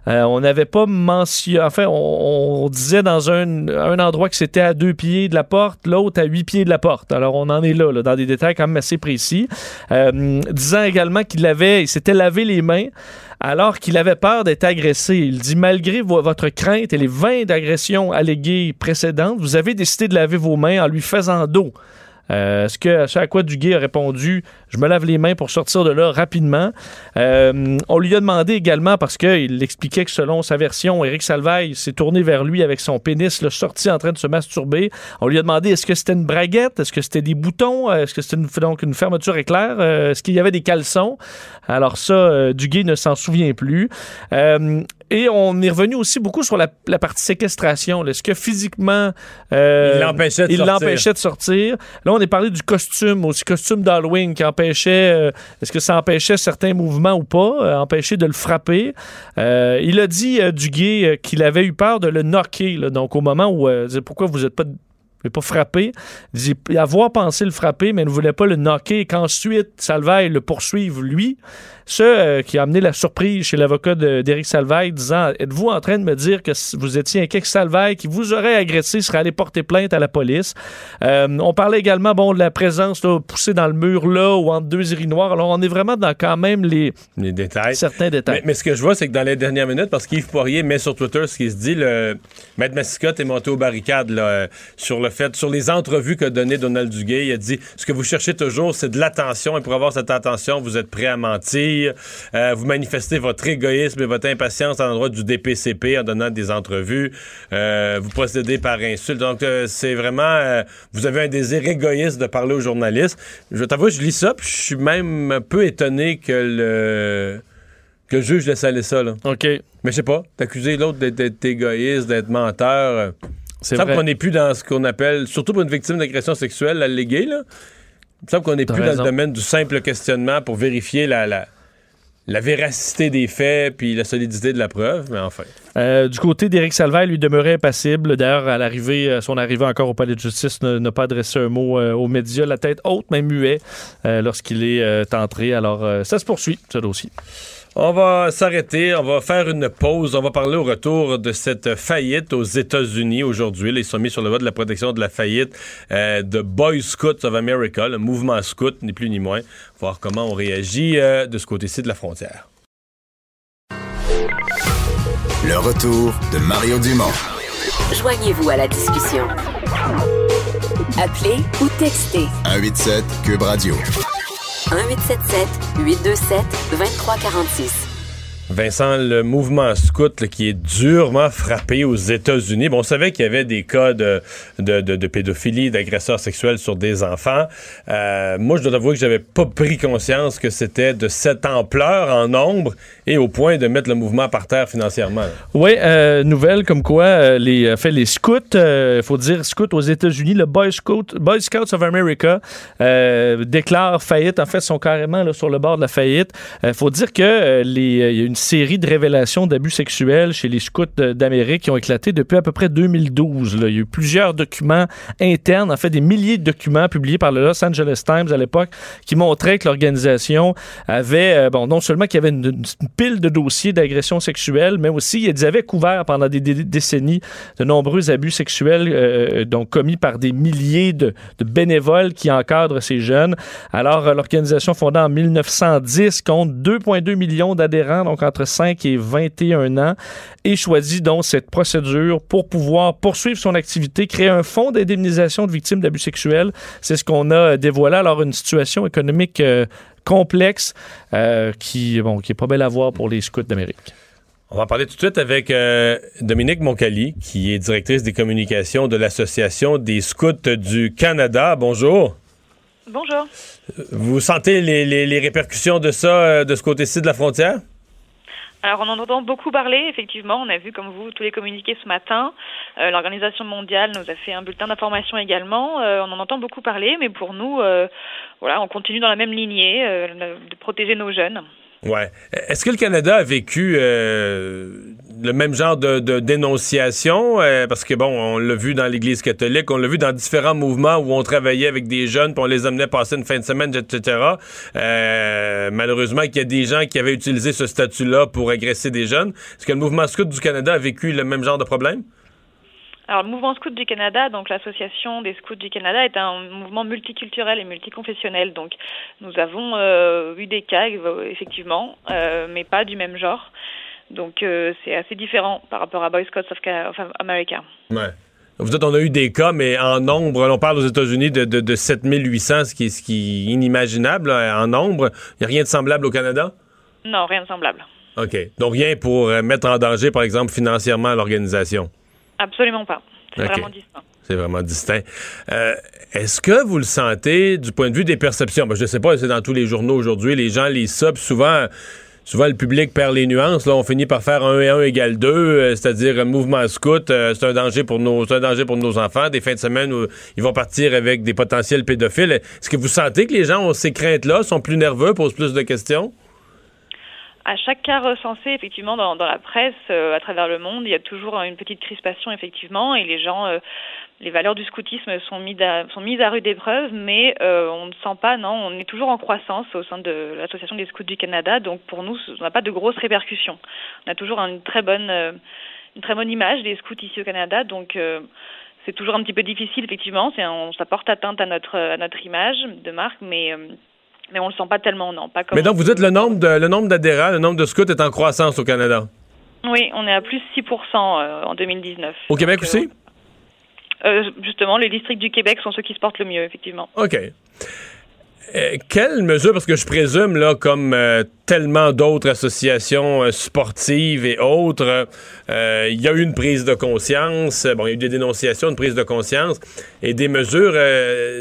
Euh, on n'avait pas mentionné, enfin, on, on disait dans un, endroit que c'était à deux pieds de la porte, l'autre à huit pieds de la porte. Alors on en est là, dans des détails quand même assez précis. Euh, disant également qu'il avait, il s'était lavé les mains alors qu'il avait peur d'être agressé. Il dit malgré vo- votre crainte et les 20 d'agressions alléguées précédentes, vous avez décidé de laver vos mains en lui faisant dos. Euh, ce, que, ce à quoi Duguay a répondu Je me lave les mains pour sortir de là rapidement. Euh, on lui a demandé également, parce qu'il expliquait que selon sa version, Éric Salvaille s'est tourné vers lui avec son pénis le sorti en train de se masturber. On lui a demandé est-ce que c'était une braguette? Est-ce que c'était des boutons? Euh, Est-ce que c'était une, fermeture éclair? Est-ce qu'il y avait des caleçons? Alors, ça, Duguay ne s'en souvient plus. Et on est revenu aussi beaucoup sur la, la partie séquestration. Est-ce que physiquement. euh, Il l'empêchait de sortir. l'empêchait de sortir. Là, on est parlé du costume, aussi costume d'Halloween qui empêchait. euh, Est-ce que ça empêchait certains mouvements ou pas, euh, empêchait de le frapper? Il a dit, euh, Duguay, qu'il avait eu peur de le knocker. là. donc, au moment où. pourquoi vous n'êtes pas. Ne pas frappé. Il dit avoir pensé le frapper, mais ne voulait pas le knocker et qu'ensuite Salvaille le poursuive lui. Ce euh, qui a amené la surprise chez l'avocat d'Éric Salvaille, disant Êtes-vous en train de me dire que vous étiez inquiet que Salvaille, qui vous aurait agressé, serait allé porter plainte à la police? Euh, On parlait également bon, de la présence là, poussée dans le mur là ou entre deux urinoirs. Alors on est vraiment dans quand même les Les détails. certains détails. Mais, mais ce que je vois, c'est que dans les dernières minutes, parce qu'Yves Poirier met sur Twitter ce qui se dit, le Maître Massicotte est monté aux barricades là, euh, sur le fait, sur les entrevues qu'a donné Donald Duguay. Il a dit ce que vous cherchez toujours, c'est de l'attention, et pour avoir cette attention, vous êtes prêt à mentir. Euh, vous manifestez votre égoïsme et votre impatience à l'endroit du DPCP en donnant des entrevues. Euh, vous procédez par insulte. Donc, euh, c'est vraiment. vous avez un désir égoïste de parler aux journalistes. Je t'avoue, je lis ça, puis je suis même un peu étonné que le que le juge laisse aller ça. Là. OK. Mais je sais pas, d'accuser l'autre d'être égoïste, d'être menteur. C'est semble qu'on n'est plus dans ce qu'on appelle, surtout pour une victime d'agression sexuelle alléguée, là. Il me semble qu'on n'est plus raison. dans le domaine du simple questionnement pour vérifier la, la, la véracité des faits puis la solidité de la preuve, mais enfin. Euh, du côté d'Éric Salvaire, lui demeurait impassible. D'ailleurs, à l'arrivée, euh, son arrivée encore au palais de justice n'a n'a pas adressé un mot euh, aux médias, la tête haute, même muet, euh, lorsqu'il est entré. Alors, ça se poursuit, ce dossier. On va s'arrêter, on va faire une pause, on va parler au retour de cette faillite aux États-Unis aujourd'hui. Ils sont mis sur le voie de la protection de la faillite euh, de Boy Scouts of America, le mouvement scout, ni plus ni moins. Voir comment on réagit euh, de ce côté-ci de la frontière. Le retour de Mario Dumont. Joignez-vous à la discussion. Appelez ou textez 187 Cube Radio. 1877 827 2346. Vincent, le mouvement scout qui est durement frappé aux États-Unis. Bon, on savait qu'il y avait des cas de, de, pédophilie, d'agresseurs sexuels sur des enfants. Euh, moi, je dois avouer que j'avais pas pris conscience que c'était de cette ampleur en nombre et au point de mettre le mouvement par terre financièrement. Oui, euh, nouvelle comme quoi euh, les, fait, les scouts, il faut dire scouts aux États-Unis, le Boy, Scout, Boy Scouts of America déclare faillite. En fait, sont carrément sur le bord de la faillite. Il faut dire que les, y a une série de révélations d'abus sexuels chez les scouts euh, d'Amérique qui ont éclaté depuis à peu près 2012. là. Il y a eu plusieurs documents internes, en fait des milliers de documents publiés par le Los Angeles Times à l'époque qui montraient que l'organisation avait, euh, bon, non seulement qu'il y avait une, une pile de dossiers d'agression sexuelle, mais aussi ils avaient couvert pendant des, dé- décennies de nombreux abus sexuels euh, donc commis par des milliers de, de bénévoles qui encadrent ces jeunes. Alors, euh, l'organisation fondée en 1910 compte 2,2 millions d'adhérents, donc entre 5 et 21 ans, et choisit donc cette procédure pour pouvoir poursuivre son activité, créer un fonds d'indemnisation de victimes d'abus sexuels. C'est ce qu'on a euh, dévoilé. Alors, une situation économique euh, complexe euh, qui, bon, qui est pas belle à voir pour les scouts d'Amérique. On va en parler tout de suite avec euh, Dominique Moncali, qui est directrice des communications de l'Association des scouts du Canada. Bonjour. Bonjour. Vous sentez les, les- les répercussions de ça de ce côté-ci de la frontière? Alors, on en entend beaucoup parler, effectivement. On a vu, comme vous, tous les communiqués ce matin. Euh, L'Organisation mondiale nous a fait un bulletin d'information également. Euh, on en entend beaucoup parler, mais pour nous, euh, voilà, on continue dans la même lignée de protéger nos jeunes. Ouais. Est-ce que le Canada a vécu euh, le même genre de, dénonciation? Euh, parce que, bon, on l'a vu dans l'Église catholique, on l'a vu dans différents mouvements où on travaillait avec des jeunes, puis on les amenait passer une fin de semaine, etc. Euh, malheureusement, qu'il y a des gens qui avaient utilisé ce statut-là pour agresser des jeunes. Est-ce que le mouvement scout du Canada a vécu le même genre de problème? Alors, le mouvement scout du Canada, donc l'association des scouts du Canada, est un mouvement multiculturel et multiconfessionnel. Donc, nous avons euh, eu des cas, effectivement, euh, mais pas du même genre. Donc, euh, c'est assez différent par rapport à Boy Scouts of, of America. Ouais. Vous dites, on a eu des cas, mais en nombre, on parle aux États-Unis de, de, de 7800, ce qui, est, ce qui est inimaginable là, en nombre. Il n'y a rien de semblable au Canada? Non, rien de semblable. OK. Donc, rien pour mettre en danger, par exemple, financièrement l'organisation? Absolument pas. C'est vraiment distinct. C'est vraiment distinct. Euh, Est-ce que vous le sentez du point de vue des perceptions? Ben, je ne sais pas, c'est dans tous les journaux aujourd'hui, les gens lisent ça, puis souvent, souvent le public perd les nuances. Là, on finit par faire 1 et 1 égale 2, euh, c'est-à-dire un mouvement scout, euh, c'est un danger pour nos un danger pour nos enfants, des fins de semaine où ils vont partir avec des potentiels pédophiles. Est-ce que vous sentez que les gens ont ces craintes-là, sont plus nerveux, posent plus de questions? À chaque cas recensé, effectivement, dans, la presse, euh, à travers le monde, il y a toujours euh, une petite crispation, effectivement, et les gens, euh, les valeurs du scoutisme sont mises à, rude épreuve, mais euh, on ne sent pas, non, on est toujours en croissance au sein de l'Association des scouts du Canada, donc pour nous, on n'a pas de grosses répercussions. On a toujours une très bonne, une très bonne image des scouts ici au Canada, donc c'est toujours un petit peu difficile, effectivement, ça porte atteinte à notre, à notre image de marque, mais mais on le sent pas tellement, non. Pas comme Mais donc, vous dites le nombre de- le nombre d'adhérents, le nombre de scouts est en croissance au Canada. Oui, on est à plus 6% euh, en 2019. Au Québec Donc, euh, aussi? euh, Justement, les districts du Québec sont ceux qui se portent le mieux, effectivement. OK. Euh, quelle mesure, parce que je présume, là, comme euh, tellement d'autres associations euh, sportives et autres, euh, il y a eu une prise de conscience, bon, il y a eu des dénonciations, une prise de conscience et des mesures.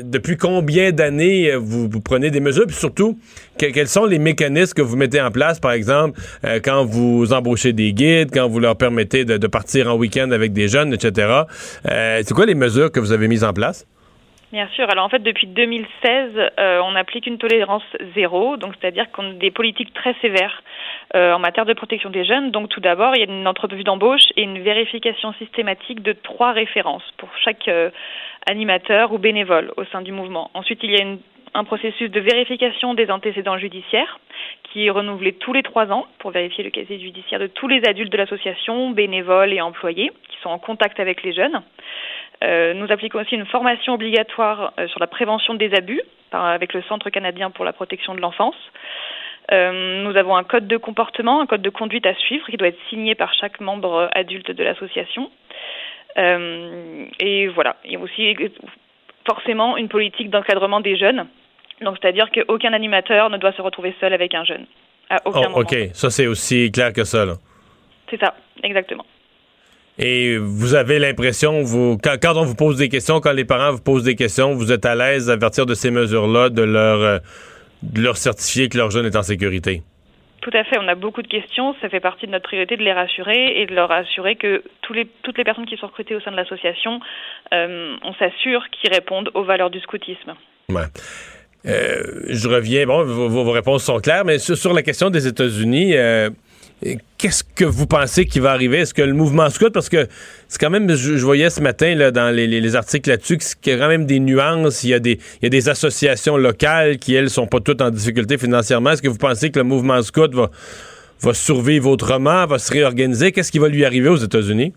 depuis combien d'années vous, prenez des mesures, puis surtout, que- quels sont les mécanismes que vous mettez en place, par exemple, quand vous embauchez des guides, quand vous leur permettez de, partir en week-end avec des jeunes, etc. C'est quoi les mesures que vous avez mises en place? Bien sûr. Alors en fait, depuis 2016, euh, on applique une tolérance zéro, donc c'est-à-dire qu'on a des politiques très sévères euh, en matière de protection des jeunes. Donc tout d'abord, il y a une entrevue d'embauche et une vérification systématique de trois références pour chaque euh, animateur ou bénévole au sein du mouvement. Ensuite, il y a un processus de vérification des antécédents judiciaires qui est renouvelé tous les trois ans pour vérifier le casier judiciaire de tous les adultes de l'association, bénévoles et employés qui sont en contact avec les jeunes. Euh, nous appliquons aussi une formation obligatoire euh, sur la prévention des abus par, avec le Centre canadien pour la protection de l'enfance. Euh, nous avons un code de comportement, un code de conduite à suivre qui doit être signé par chaque membre adulte de l'association. Euh, et voilà, il y a aussi forcément une politique d'encadrement des jeunes. Donc, c'est-à-dire qu'aucun animateur ne doit se retrouver seul avec un jeune. À aucun Oh, moment. OK, ça c'est aussi clair que ça. Là. C'est ça, exactement. Et vous avez l'impression, vous, quand, quand on vous pose des questions, quand les parents vous posent des questions, vous êtes à l'aise à partir de ces mesures-là de leur, euh, de leur certifier que leur jeune est en sécurité? Tout à fait, on a beaucoup de questions. Ça fait partie de notre priorité de les rassurer et de leur assurer que tous les, toutes les personnes qui sont recrutées au sein de l'association, euh, on s'assure qu'ils répondent aux valeurs du scoutisme. Ouais. Euh, je reviens, bon, vos, vos- vos réponses sont claires, mais sur, sur la question des États-Unis, euh, qu'est-ce que vous pensez qui va arriver? Est-ce que le mouvement scout, parce que c'est quand même, je, voyais ce matin là, dans les, les- les articles là-dessus, qu'il y a quand même des nuances, il y a des, associations locales qui, elles, sont pas toutes en difficulté financièrement. Est-ce que vous pensez que le mouvement scout va, survivre autrement, va se réorganiser? Qu'est-ce qui va lui arriver aux États-Unis?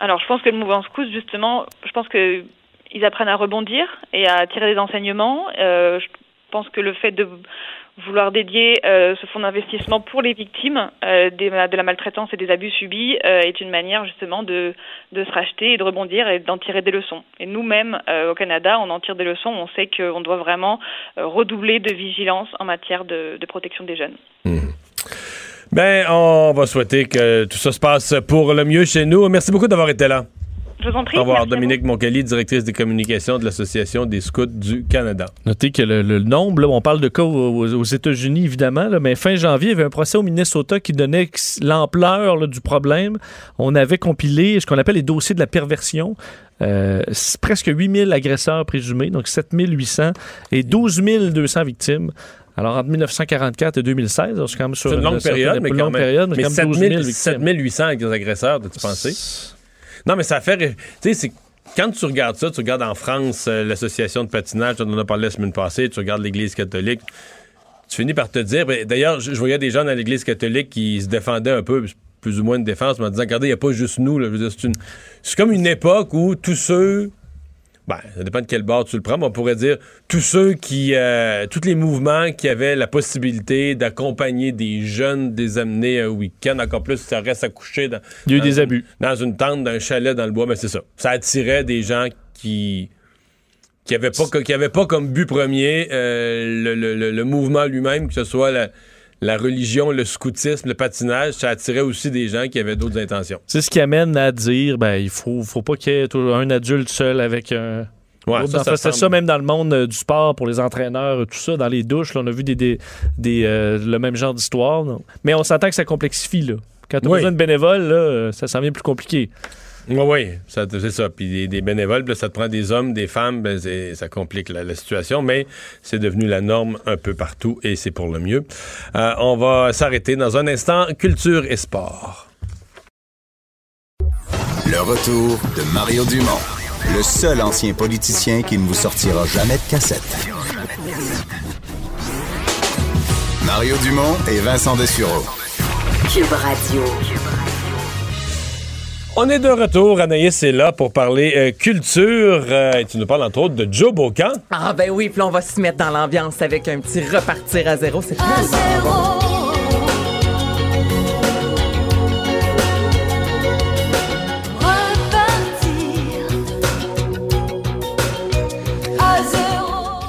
Alors, je pense que le mouvement scout, justement, je pense que ils apprennent à rebondir et à tirer des enseignements. Euh, je pense que le fait de vouloir dédier euh, ce fonds d'investissement pour les victimes euh, de la maltraitance et des abus subis euh, est une manière justement de, de se racheter et de rebondir et d'en tirer des leçons. Et nous-mêmes, au Canada, on en tire des leçons. On sait qu'on doit vraiment redoubler de vigilance en matière de, protection des jeunes. Ben, on va souhaiter que tout ça se passe pour le mieux chez nous. Merci beaucoup d'avoir été là. Je vous en prie. Au revoir. Dominique Moncali, directrice des communications de l'Association des scouts du Canada. Notez que le, le nombre, là, on parle de cas aux, aux États-Unis, évidemment, là, mais fin janvier, il y avait un procès au Minnesota qui donnait l'ampleur du problème. On avait compilé ce qu'on appelle les dossiers de la perversion. Euh, presque 8000 agresseurs présumés, donc 7800 et 12 200 victimes. Alors, entre 1944 et 2016, alors, c'est quand même sur une longue période, mais quand longue même. période, mais, mais quand même 12 000 7000 victimes. 7800 agresseurs, as-tu pensé? Non, mais ça fait. Tu sais, c'est. Quand tu regardes ça, tu regardes en France euh, l'association de patinage, on en a parlé la semaine passée, tu regardes l'Église catholique, tu finis par te dire. ben, D'ailleurs, je, voyais des gens dans l'Église catholique qui se défendaient un peu, plus ou moins de défense, mais en disant regardez, il n'y a pas juste nous. c'est comme une époque où tous ceux. Ben, ça dépend de quel bord tu le prends, mais on pourrait dire tous ceux qui. euh, tous les mouvements qui avaient la possibilité d'accompagner des jeunes, des amener un week-end, encore plus si ça reste à coucher dans. Il y a eu des une- abus. Dans une tente, dans un chalet, dans le bois, mais c'est ça. Ça attirait des gens qui. qui avaient pas, qui avaient pas comme but premier euh, le, le- le- le mouvement lui-même, que ce soit la, la religion, le scoutisme, le patinage, ça attirait aussi des gens qui avaient d'autres intentions. C'est ce qui amène à dire, ben, il faut, faut pas qu'il y ait un adulte seul avec un. Ouais, ça, ça c'est semble- ça même dans le monde euh, du sport pour les entraîneurs, tout ça, dans les douches. là, on a vu des, des, des, euh, le même genre d'histoire. Mais on s'entend que ça complexifie. Là. Quand tu as Oui. besoin de bénévoles, là, euh, ça s'en vient plus compliqué. Oui, c'est ça. Puis des, des bénévoles, puis là, ça te prend des hommes, des femmes, ben, ça complique la, la situation, mais c'est devenu la norme un peu partout et c'est pour le mieux. Euh, on va s'arrêter dans un instant. Culture et sport. Le retour de Mario Dumont, le seul ancien politicien qui ne vous sortira jamais de cassette. Mario Dumont et Vincent Dessureau. Cube Radio. On est de retour. Anaïs est là pour parler euh, culture. Euh, et tu nous parles entre autres de Joe Bocan. Ah ben oui, puis là, on va se mettre dans l'ambiance avec un petit repartir à zéro. C'est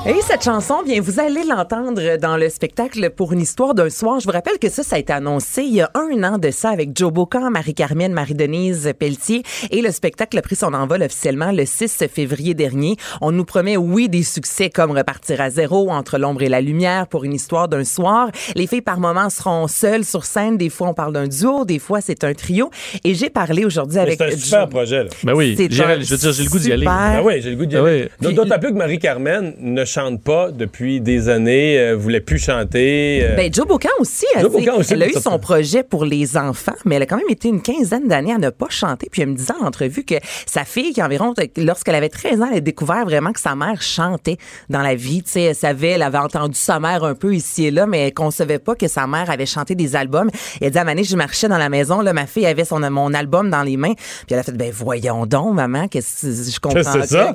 Et cette chanson, bien, vous allez l'entendre dans le spectacle pour une histoire d'un soir. Je vous rappelle que ça, ça a été annoncé il y a un an de ça avec Joe Bocan, Marie-Carmen, Marie-Denise Pelletier. Et le spectacle a pris son envol officiellement le 6 février dernier. On nous promet, oui, des succès comme Repartir à zéro, Entre l'ombre et la lumière pour une histoire d'un soir. Les filles, par moments, seront seules sur scène. Des fois, on parle d'un duo. Des fois, c'est un trio. Et j'ai parlé aujourd'hui avec C'est un super Joe- projet. Ben oui, C'est j'irai- un je veux dire, j'ai le goût d'y aller. Ah oui, j'ai le goût d'y Ah aller. oui. D'autant plus que Marie-Carmen ne chante pas depuis des années, euh, voulait plus chanter. euh, Ben, Joe Bocan aussi, elle, Bocan aussi, elle a eu ça- son projet pour les enfants, mais elle a quand même été une quinzaine d'années à ne pas chanter. Puis elle me disait en entrevue que sa fille, qui environ, lorsqu'elle avait 13 ans, elle a découvert vraiment que sa mère chantait dans la vie. Tu sais, elle savait, elle avait entendu sa mère un peu ici et là, mais elle concevait pas que sa mère avait chanté des albums. Et elle dit, à donné, je marchais dans la maison, là, ma fille avait son, mon album dans les mains, puis elle a fait, ben voyons donc, maman, qu'est-ce que je comprends.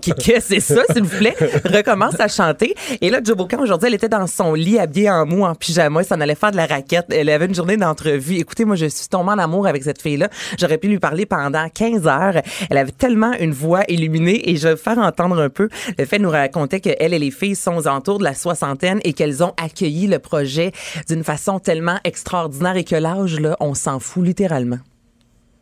Qu'est-ce que c'est ça, s'il vous plaît? Recommence à chanter. Et là, Joe Bocan, aujourd'hui, elle était dans son lit, habillée en mou, en pyjama. Elle s'en allait faire de la raquette. Elle avait une journée d'entrevue. Écoutez, moi, je suis tombée en amour avec cette fille-là. J'aurais pu lui parler pendant 15 heures. Elle avait tellement une voix illuminée et je vais faire entendre un peu. Le fait nous racontait qu'elle et les filles sont aux alentours de la soixantaine et qu'elles ont accueilli le projet d'une façon tellement extraordinaire et que l'âge, là, on s'en fout littéralement.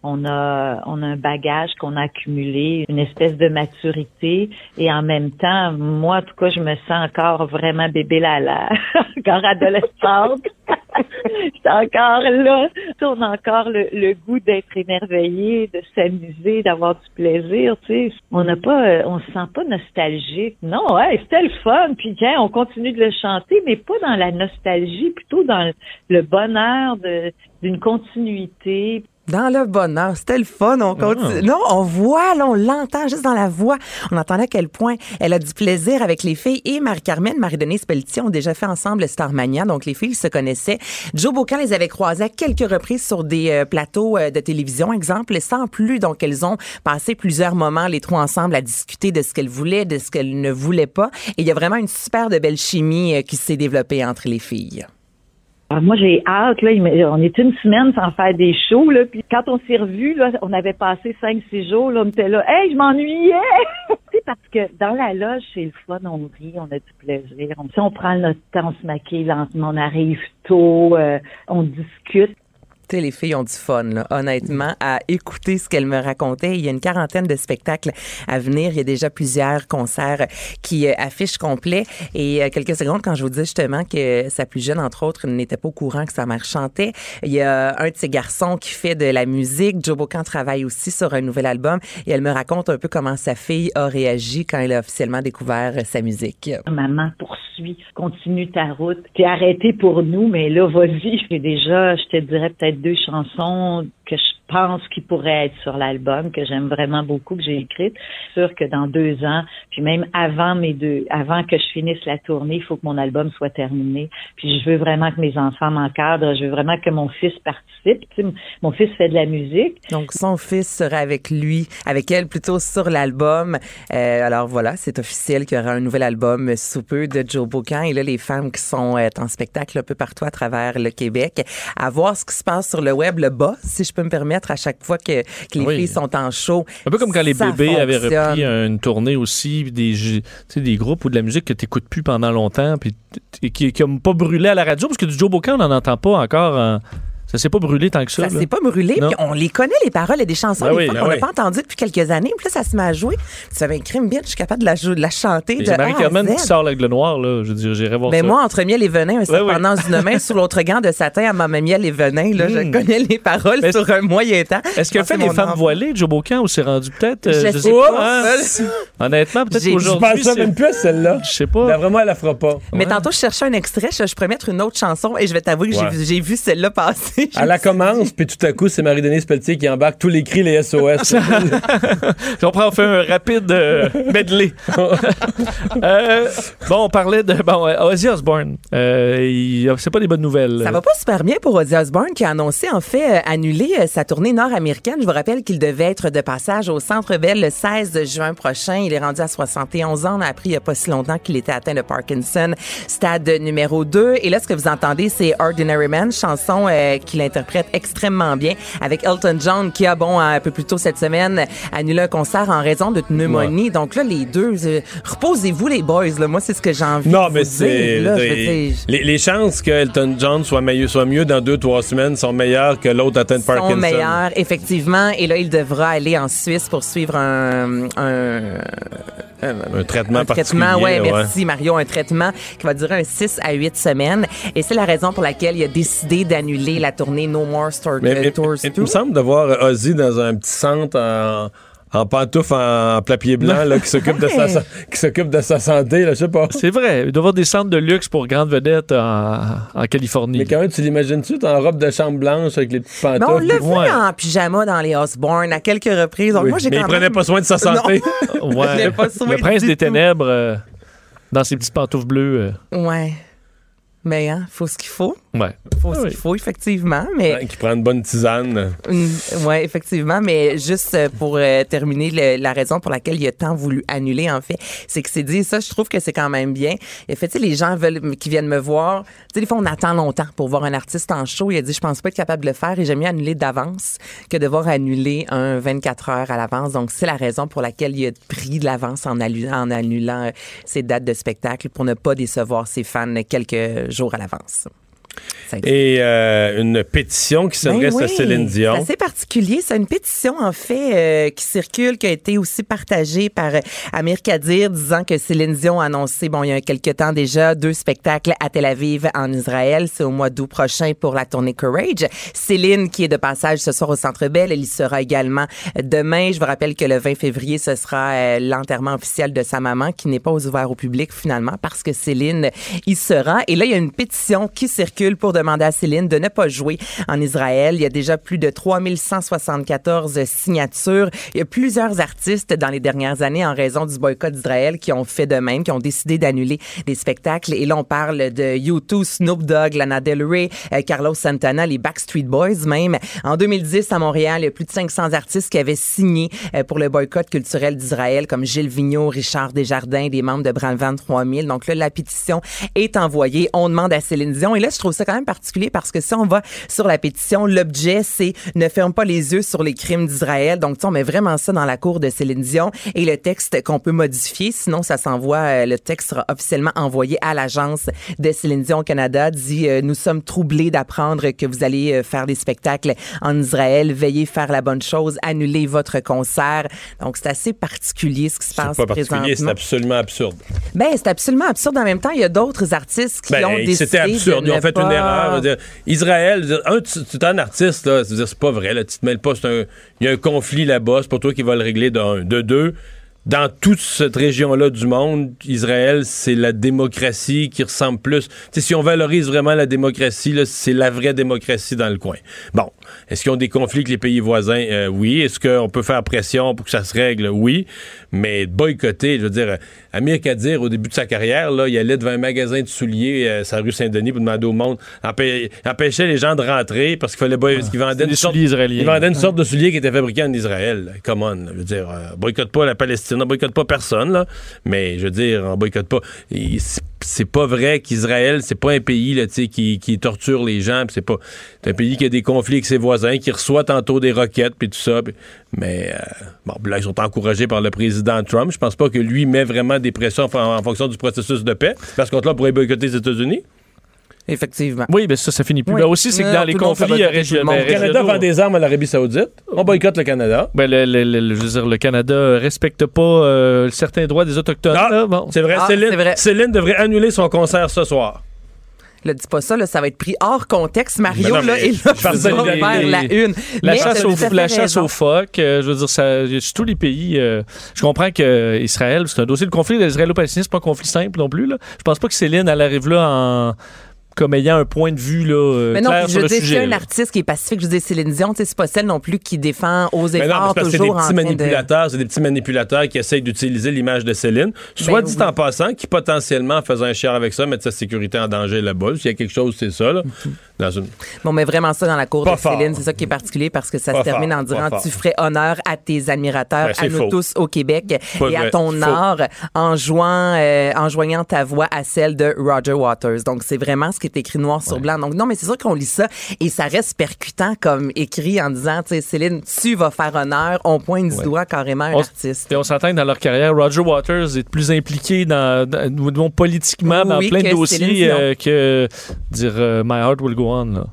On a, on a un bagage qu'on a accumulé, une espèce de maturité et en même temps, moi, en tout cas, je me sens encore vraiment bébé Lala, encore adolescente. J'étais encore là. On a encore le, le goût d'être émerveillé, de s'amuser, d'avoir du plaisir, tu sais. On n'a pas, euh, on se sent pas nostalgique. Non, ouais, c'était le fun. Puis tiens, on continue de le chanter, mais pas dans la nostalgie, plutôt dans le bonheur d'une continuité. Dans le bonheur, c'était le fun. On continue. Non, on voit, là, on l'entend juste dans la voix. On entendait à quel point elle a du plaisir avec les filles. Et Marie-Carmen, Marie-Denise Pelletier ont déjà fait ensemble le Starmania. Donc, les filles se connaissaient. Joe Bocan les avait croisées à quelques reprises sur des euh, plateaux euh, de télévision, exemple, sans plus. Donc, elles ont passé plusieurs moments, les trois ensemble, à discuter de ce qu'elles voulaient, de ce qu'elles ne voulaient pas. Et il y a vraiment une super de belle chimie euh, qui s'est développée entre les filles. Ah, moi, j'ai hâte, là. On est une semaine sans faire des shows, là. Puis quand on s'est revus, là, on avait passé cinq, six jours, là. On était là. Hey, je m'ennuyais! sais, parce que dans la loge, c'est le fun, on rit, on a du plaisir. On, on prend notre temps, on se maquille lentement, on arrive tôt, euh, on discute. Sais, les filles ont du fun, là, honnêtement, à écouter ce qu'elles me racontaient. Il y a une quarantaine de spectacles à venir. Il y a déjà plusieurs concerts qui euh, affichent complet. Et euh, quelques secondes, quand je vous dis justement que sa plus jeune, entre autres, n'était pas au courant que sa mère chantait, il y a un de ses garçons qui fait de la musique. Joe Bocan travaille aussi sur un nouvel album. Et elle me raconte un peu comment sa fille a réagi quand elle a officiellement découvert euh, sa musique. Maman, poursuit, continue ta route. T'es arrêté pour nous, mais là, vas-y. J'ai déjà, je te dirais peut-être deux chansons que je pense qui pourraient être sur l'album, que j'aime vraiment beaucoup, que j'ai écrites. Sûr que dans deux ans, puis même avant mes deux, avant que je finisse la tournée, il faut que mon album soit terminé. Puis je veux vraiment que mes enfants m'encadrent. Je veux vraiment que mon fils participe. Tu mon fils fait de la musique. Donc, son fils sera avec lui, avec elle plutôt sur l'album. Euh, alors voilà, c'est officiel qu'il y aura un nouvel album sous peu de Joe Bocan. Et là, les femmes qui sont euh, en spectacle un peu partout à travers le Québec, à voir ce qui se passe sur le web, le bas, si je peux me permettre, à chaque fois que, que les Oui. filles sont en show. Un peu comme quand les bébés avaient repris une tournée aussi, des, des groupes ou de la musique que tu n'écoutes plus pendant longtemps, puis et qui n'ont pas brûlé à la radio, parce que du Joe Bocan, on n'en entend pas encore. en- Ça s'est pas brûlé tant que ça. Ça là. s'est pas brûlé, puis on les connaît, les paroles et des chansons, Ben des oui, fois ben qu'on n'a oui. pas entendues depuis quelques années. Puis là, ça se met à jouer. Ça fait un crime bien, je suis capable de la, de la chanter de à Marie-Carmen qui sort l'aigle noir, là. Je veux dire, j'irai voir Ben ça. moi, entre miel et venin, un pendant une main sous l'autre gant de satin à maman miel et venin, là, je Hmm. connais les paroles Mais sur un moyen temps. Est-ce fait que les mon femmes enfant- voilées, Joe Bocan, ou c'est rendu peut-être. euh, Je je sais pas. pas. hein? Honnêtement, peut-être J'ai- Je qu'aujourd'hui. pense même plus, celle-là. Je sais pas. Moi, elle la fera pas. Mais tantôt, je cherchais un extrait, je, pourrais mettre une autre chanson et je vais t'avouer que j'ai Ouais. vu- j'ai vu celle-là passer. Elle la commence, puis tout à coup, c'est Marie-Denise Pelletier qui embarque tous les cris, les SOS. on prend, on fait un rapide euh, medley. Euh, bon, on parlait de bon, euh, Ozzy Osbourne. Euh, c'est pas des bonnes nouvelles. Ça va pas super bien pour Ozzy Osbourne qui a annoncé en fait euh, annuler sa tournée nord-américaine. Je vous rappelle qu'il devait être de passage au Centre Bell le 16 juin prochain. Il est rendu à 71 ans. On a appris il y a pas si longtemps qu'il était atteint de Parkinson, stade numéro 2. Et là, ce que vous entendez, c'est Ordinary Man, chanson euh, qu'il interprète extrêmement bien avec Elton John qui a, bon, un peu plus tôt cette semaine, annulé un concert en raison de pneumonie. Donc là, les deux, euh, reposez-vous les boys. Là. Moi, c'est ce que j'ai envie Non, de mais c'est. Les, les chances que Elton John soit mieux, soit mieux dans deux, trois semaines sont meilleures que l'autre atteint de Parkinson. sont meilleurs, effectivement. Et là, il devra aller en Suisse pour suivre un, un, Un traitement un traitement, ouais, ouais. merci Mario, un traitement qui va durer un 6 à 8 semaines. Et c'est la raison pour laquelle il a décidé d'annuler la tournée No More Mais, euh, mais- Tours mais il 2. me semble de voir Ozzy dans un petit centre en, en pantoufles en, plat pied blanc là, qui s'occupe de, sa, qui s'occupe de sa santé, là, je sais pas. C'est vrai. Il doit y avoir des centres de luxe pour grandes vedettes en, en Californie. Mais quand même, tu l'imagines-tu, en robe de chambre blanche avec les petites Mais on pantoufles? l'a vu en pyjama dans les Osborne à quelques reprises. Donc Oui, moi, j'ai mais quand il prenait même- pas soin de sa santé. Ouais. Il avait pas soin Le prince du des tout. ténèbres euh, dans ses petites pantoufles bleues. Ouais. Mais hein, faut ce qu'il faut. Ouais. Faut Ah ce oui. qu'il faut, effectivement. Mais Ouais, qui prend une bonne tisane. oui, effectivement. Mais juste euh, pour euh, terminer, le- la raison pour laquelle il a tant voulu annuler, en fait, c'est que c'est dit, ça, je trouve que c'est quand même bien. Il a fait, tu sais, les gens veulent, qui viennent me voir, tu sais, des fois, on attend longtemps pour voir un artiste en show. Il a dit, je pense pas être capable de le faire et j'aime mieux annuler d'avance que devoir annuler un 24 heures à l'avance. Donc, c'est la raison pour laquelle il a pris de l'avance en, en annulant euh, ses dates de spectacle pour ne pas décevoir ses fans quelques jours à l'avance. Et euh, une pétition qui s'adresse ben à Céline Dion. C'est assez particulier. C'est une pétition, en fait, euh, qui circule, qui a été aussi partagée par euh, Amir Kadir, disant que Céline Dion a annoncé, bon, il y a quelques temps déjà, deux spectacles à Tel Aviv, en Israël. C'est au mois d'août prochain pour la tournée Courage. Céline, qui est de passage ce soir au Centre Bell, elle y sera également demain. Je vous rappelle que le 20 février, ce sera euh, l'enterrement officiel de sa maman, qui n'est pas ouvert au public, finalement, parce que Céline y sera. Et là, il y a une pétition qui circule pour demander à Céline de ne pas jouer en Israël. Il y a déjà plus de 3174 signatures. Il y a plusieurs artistes dans les dernières années en raison du boycott d'Israël qui ont fait de même, qui ont décidé d'annuler des spectacles. Et là, on parle de U2, Snoop Dogg, Lana Del Rey, euh, Carlos Santana, les Backstreet Boys même. En 2010, à Montréal, il y a plus de 500 artistes qui avaient signé euh, pour le boycott culturel d'Israël, comme Gilles Vigneault, Richard Desjardins, des membres de Brandvan 3000. Donc là, la pétition est envoyée. On demande à Céline Dion. Et là, je trouve ça quand même particulier parce que si on va sur la pétition, l'objet, c'est ne ferme pas les yeux sur les crimes d'Israël. Donc, tu sais, on met vraiment ça dans la cour de Céline Dion et le texte qu'on peut modifier. Sinon, ça s'envoie, euh, le texte sera officiellement envoyé à l'agence de Céline Dion Canada. Dit, euh, nous sommes troublés d'apprendre que vous allez euh, faire des spectacles en Israël. Veuillez faire la bonne chose. Annulez votre concert. Donc, c'est assez particulier ce qui se C'est passe pas particulier, c'est présentement. absolument absurde. Ben, c'est absolument absurde. En même temps, il y a d'autres artistes qui Ben, ont décidé c'était absurde. de Ils ont fait une erreur. Je veux dire, Israël, je veux dire, un, tu, tu es un artiste, là. C'est pas vrai. Là, tu te mêles pas. Il y a un conflit là-bas. C'est pas toi qui vas le régler de un. De deux, dans toute cette région-là du monde, Israël, c'est la démocratie qui ressemble plus. Si on valorise vraiment la démocratie, c'est la vraie démocratie dans le coin. Bon. Est-ce qu'ils ont des conflits avec les pays voisins? Euh, oui. Est-ce qu'on peut faire pression pour que ça se règle? Oui. Mais boycotter, je veux dire, Amir Kadir, au début de sa carrière, là, il allait devant un magasin de souliers, euh, sa rue Saint-Denis, pour demander au monde, empê- empêchait les gens de rentrer parce qu'il fallait boy- parce qu'ils vendaient des une sorte, souliers israéliens. ils vendaient une sorte de souliers qui était fabriqué en Israël. là. Come on, là. je veux dire, euh, boycotte pas la Palestine, on boycotte pas personne, mais je veux dire, on boycotte pas. C'est- pas vrai qu'Israël, c'est pas un pays là, qui, qui torture les gens, c'est pas un pays qui a des conflits avec ses voisins, qui reçoit tantôt des roquettes puis tout ça. mais euh, bon, là ils sont encouragés par le président Trump. Je pense pas que lui met vraiment des pressions en, fonction du processus de paix. Parce qu'on là pourrait boycotter les États-Unis. Effectivement. Oui, mais ça, ça finit plus. Oui. Là aussi, c'est que Non, dans les conflits régionaux. Le Canada vend des armes à l'Arabie Saoudite. On boycotte le Canada. Ben, le, le- le- je veux dire, le Canada respecte pas euh, certains droits des Autochtones. Ah. Bon. C'est vrai, Ah, Céline, vrai. Céline devrait annuler son concert ce soir. Là, dis pas ça, là, ça va être pris hors contexte, Mario, Ben non, là, vas solidarité. faire la une. La Mais chasse, au, la chasse raison. aux phoques, euh, je veux dire, ça, tous les pays, euh, je comprends que euh, Israël, c'est un dossier. Le conflit israélo-palestinien, c'est pas un conflit simple non plus. Là. Je pense pas que Céline, elle arrive là en, comme ayant un point de vue là, euh, Mais non, clair puis sur je le sujet. un là. artiste qui est pacifique. Je dis, Céline Dion, tu sais, c'est pas celle non plus qui défend aux Mais non, mais efforts c'est parce que c'est des toujours en petits de... manipulateurs, c'est des petits manipulateurs qui essayent d'utiliser l'image de Céline, soit Ben dit oui. en passant, qui potentiellement, en faisant un chiard avec ça, mettent sa sécurité en danger là-bas. S'il y a quelque chose, c'est ça, là. Dans une... Bon, mais vraiment ça dans la cour Pas de. Céline, c'est ça qui est particulier parce que ça Pas se termine fort, en disant tu ferais honneur à tes admirateurs, Ben, à nous faux. tous au Québec Pas et à ton faux. art en jouant, euh, en joignant ta voix à celle de Roger Waters. Donc c'est vraiment ce qui est écrit noir sur blanc. Donc non, mais c'est sûr qu'on lit ça et ça reste percutant comme écrit en disant, tu sais, Céline, tu vas faire honneur, on pointe du doigt carrément un On- artiste. Et on s'entend que dans leur carrière, Roger Waters est plus impliqué dans, dans- disons, politiquement dans Oui, plein de Céline dossiers euh, que dire euh, My Heart Will Go Là.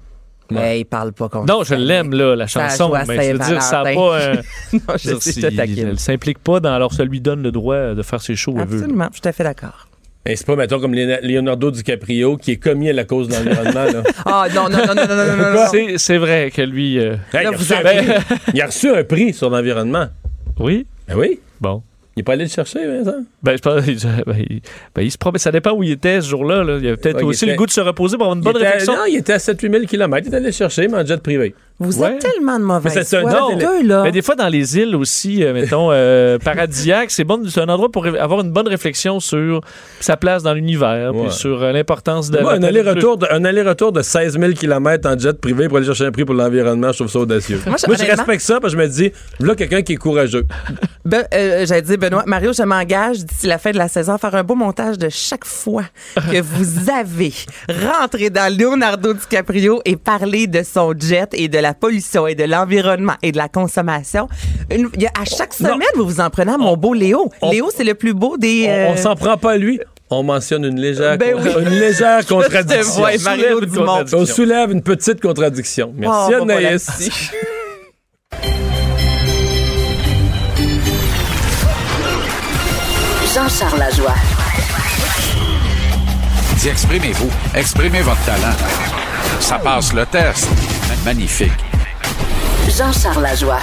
Mais il parle pas comme Non, je l'aime, là, la chanson, mais je veux dire, ça n'a pas un. non, je sais, je elle s'implique pas dans. Alors, ça lui donne le droit de faire ses shows. Absolument, je suis tout à fait d'accord. Et c'est pas, mettons, comme Leonardo DiCaprio qui est commis à la cause de l'environnement, là. Ah non, non, non, non, non, non, non, non. C'est- C'est vrai que lui. euh, Hey, Là, il, a vous reçu un avez- prix. il a reçu un prix sur l'environnement. Oui? Ben oui. Bon. Il n'est pas allé le chercher, Vincent? Ben, je pense, ben, il, ben, il se promet, ça dépend où il était ce jour-là. là. Il y avait peut-être Ouais, aussi était- le goût de se reposer pour avoir une bonne était, réflexion. Non, il était à 7-8 000 km. Il est allé le chercher, mais en jet privé. Vous Ouais. êtes tellement de mauvaise Mais c'est un mais- deux, là. Mais des fois, dans les îles aussi, euh, mettons, euh, paradisiaques, c'est bon, c'est un endroit pour avoir une bonne réflexion sur sa place dans l'univers, Ouais. puis sur euh, l'importance de Moi, un aller-retour de, un aller-retour de 16 000 km en jet privé pour aller chercher un prix pour l'environnement, je trouve ça audacieux. Moi, Moi, je- respecte ça parce que je me dis, là, quelqu'un qui est courageux. Ben, euh, J'allais dire, Benoît, Mario, je m'engage d'ici la fin de la saison à faire un beau montage de chaque fois que vous avez rentré dans Leonardo DiCaprio et parlé de son jet et de la pollution et de l'environnement et de la consommation. Une- il y a- à chaque semaine, vous vous en prenez à mon beau Léo. on- Léo, c'est le plus beau des... On, euh, on s'en prend pas à lui. On mentionne une légère, Ben oui. une légère contradiction. vois, Mario Soulève une Dumont. contradiction. On soulève une petite contradiction. Merci, Oh, Anaïs. là-dessus. Jean-Charles Lajoie. Dis, exprimez-vous. Exprimez votre talent. Ça passe le test. Magnifique. Jean-Charles Lajoie.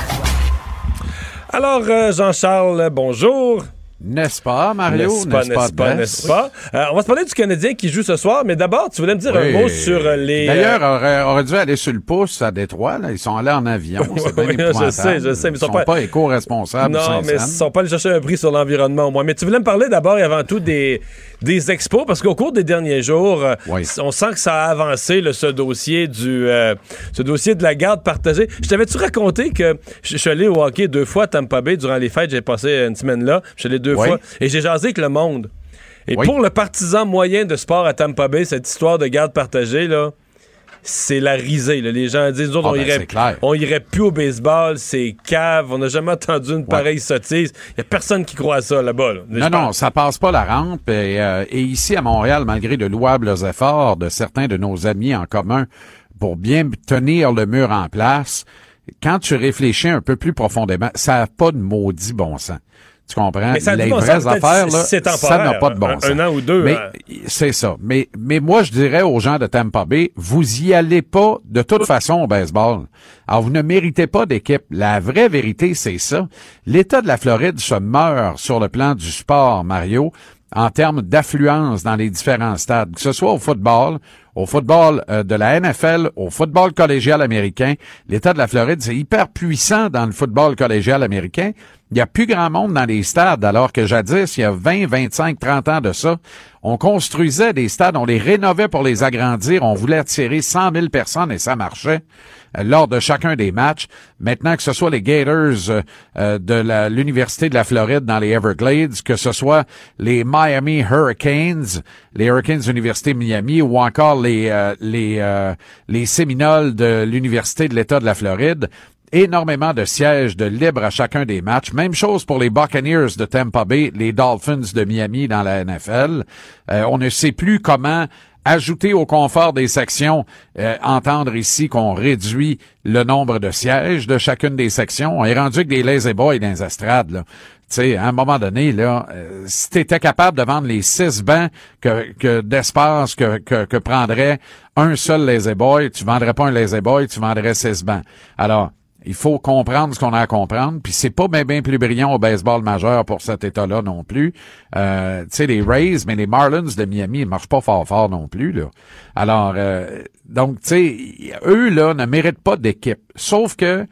Alors, euh, Jean-Charles, bonjour. N'est-ce pas, Mario? N'est-ce pas, n'est-ce pas, Bess? n'est-ce pas? Euh, on va se parler du Canadien qui joue ce soir, mais d'abord, tu voulais me dire Oui. un mot sur euh, les... D'ailleurs, euh, aurait, aurait dû aller sur le pouce à Détroit. Là. Ils sont allés en avion. C'est Oui, je sais, je sais, mais ils sont sont pas- pas, éco-responsables. Non, mais ils sont pas allés chercher un prix sur l'environnement au moins. Mais tu voulais me parler d'abord et avant tout des, des expos, parce qu'au cours des derniers jours, on sent que ça a avancé, ce dossier du euh, ce dossier de la garde partagée. Je t'avais-tu raconté que je je suis allé au hockey deux fois à Tampa Bay durant les fêtes, j'ai passé une semaine là, je suis allé deux Oui. fois, et j'ai jasé avec le monde. Et Oui. pour le partisan moyen de sport à Tampa Bay, cette histoire de garde partagée, là, c'est la risée. là. Les gens disent, Ah, on, ben, irait, on irait plus au baseball, c'est cave, on n'a jamais entendu une pareille sottise. Il n'y a personne qui croit à ça là-bas. là. Non, non, ça passe pas la rampe. Et, euh, et ici, à Montréal, malgré de louables efforts de certains de nos amis en commun pour bien tenir le mur en place, quand tu réfléchis un peu plus profondément, ça n'a pas de maudit bon sens. Tu comprends? Mais ça Les vraies affaires, là, ça n'a pas de bon un- sens. un an ou deux, Mais hein. c'est ça. Mais, mais moi, je dirais aux gens de Tampa Bay, vous y allez pas de toute façon au baseball. Alors, vous ne méritez pas d'équipe. La vraie vérité, c'est ça. L'État de la Floride se meurt sur le plan du sport, Mario, en termes d'affluence dans les différents stades, que ce soit au football, au football euh, de la NFL, au football collégial américain. L'État de la Floride, c'est hyper puissant dans le football collégial américain. Il y a plus grand monde dans les stades, alors que jadis, il y a 20, 25, 30 ans de ça, on construisait des stades, on les rénovait pour les agrandir, on voulait attirer 100 000 personnes et ça marchait lors de chacun des matchs. Maintenant, que ce soit les Gators euh, euh, de l'Université de la Floride dans les Everglades, que ce soit les Miami Hurricanes, les Hurricanes de Miami, ou encore les, euh, les, euh, les de l'Université de l'État de la Floride, énormément de sièges de libre à chacun des matchs. Même chose pour les Buccaneers de Tampa Bay, les Dolphins de Miami dans la NFL. Euh, on ne sait plus comment ajouter au confort des sections, euh, entendre ici qu'on réduit le nombre de sièges de chacune des sections. On est rendu avec des lazy boys dans les estrades, là. Tu sais, à un moment donné, là, euh, si tu étais capable de vendre les six bancs que, que d'espace que, que, que prendrait un seul lazy boy, tu vendrais pas un lazy boy, tu vendrais six bancs. Alors, il faut comprendre ce qu'on a à comprendre. Puis c'est pas bien plus brillant au baseball majeur pour cet état-là non plus. Euh, tu sais, les Rays, mais les Marlins de Miami, ils marchent pas fort fort non plus. Là. Alors, euh, donc, tu sais, eux, là, ne méritent pas d'équipe. Sauf que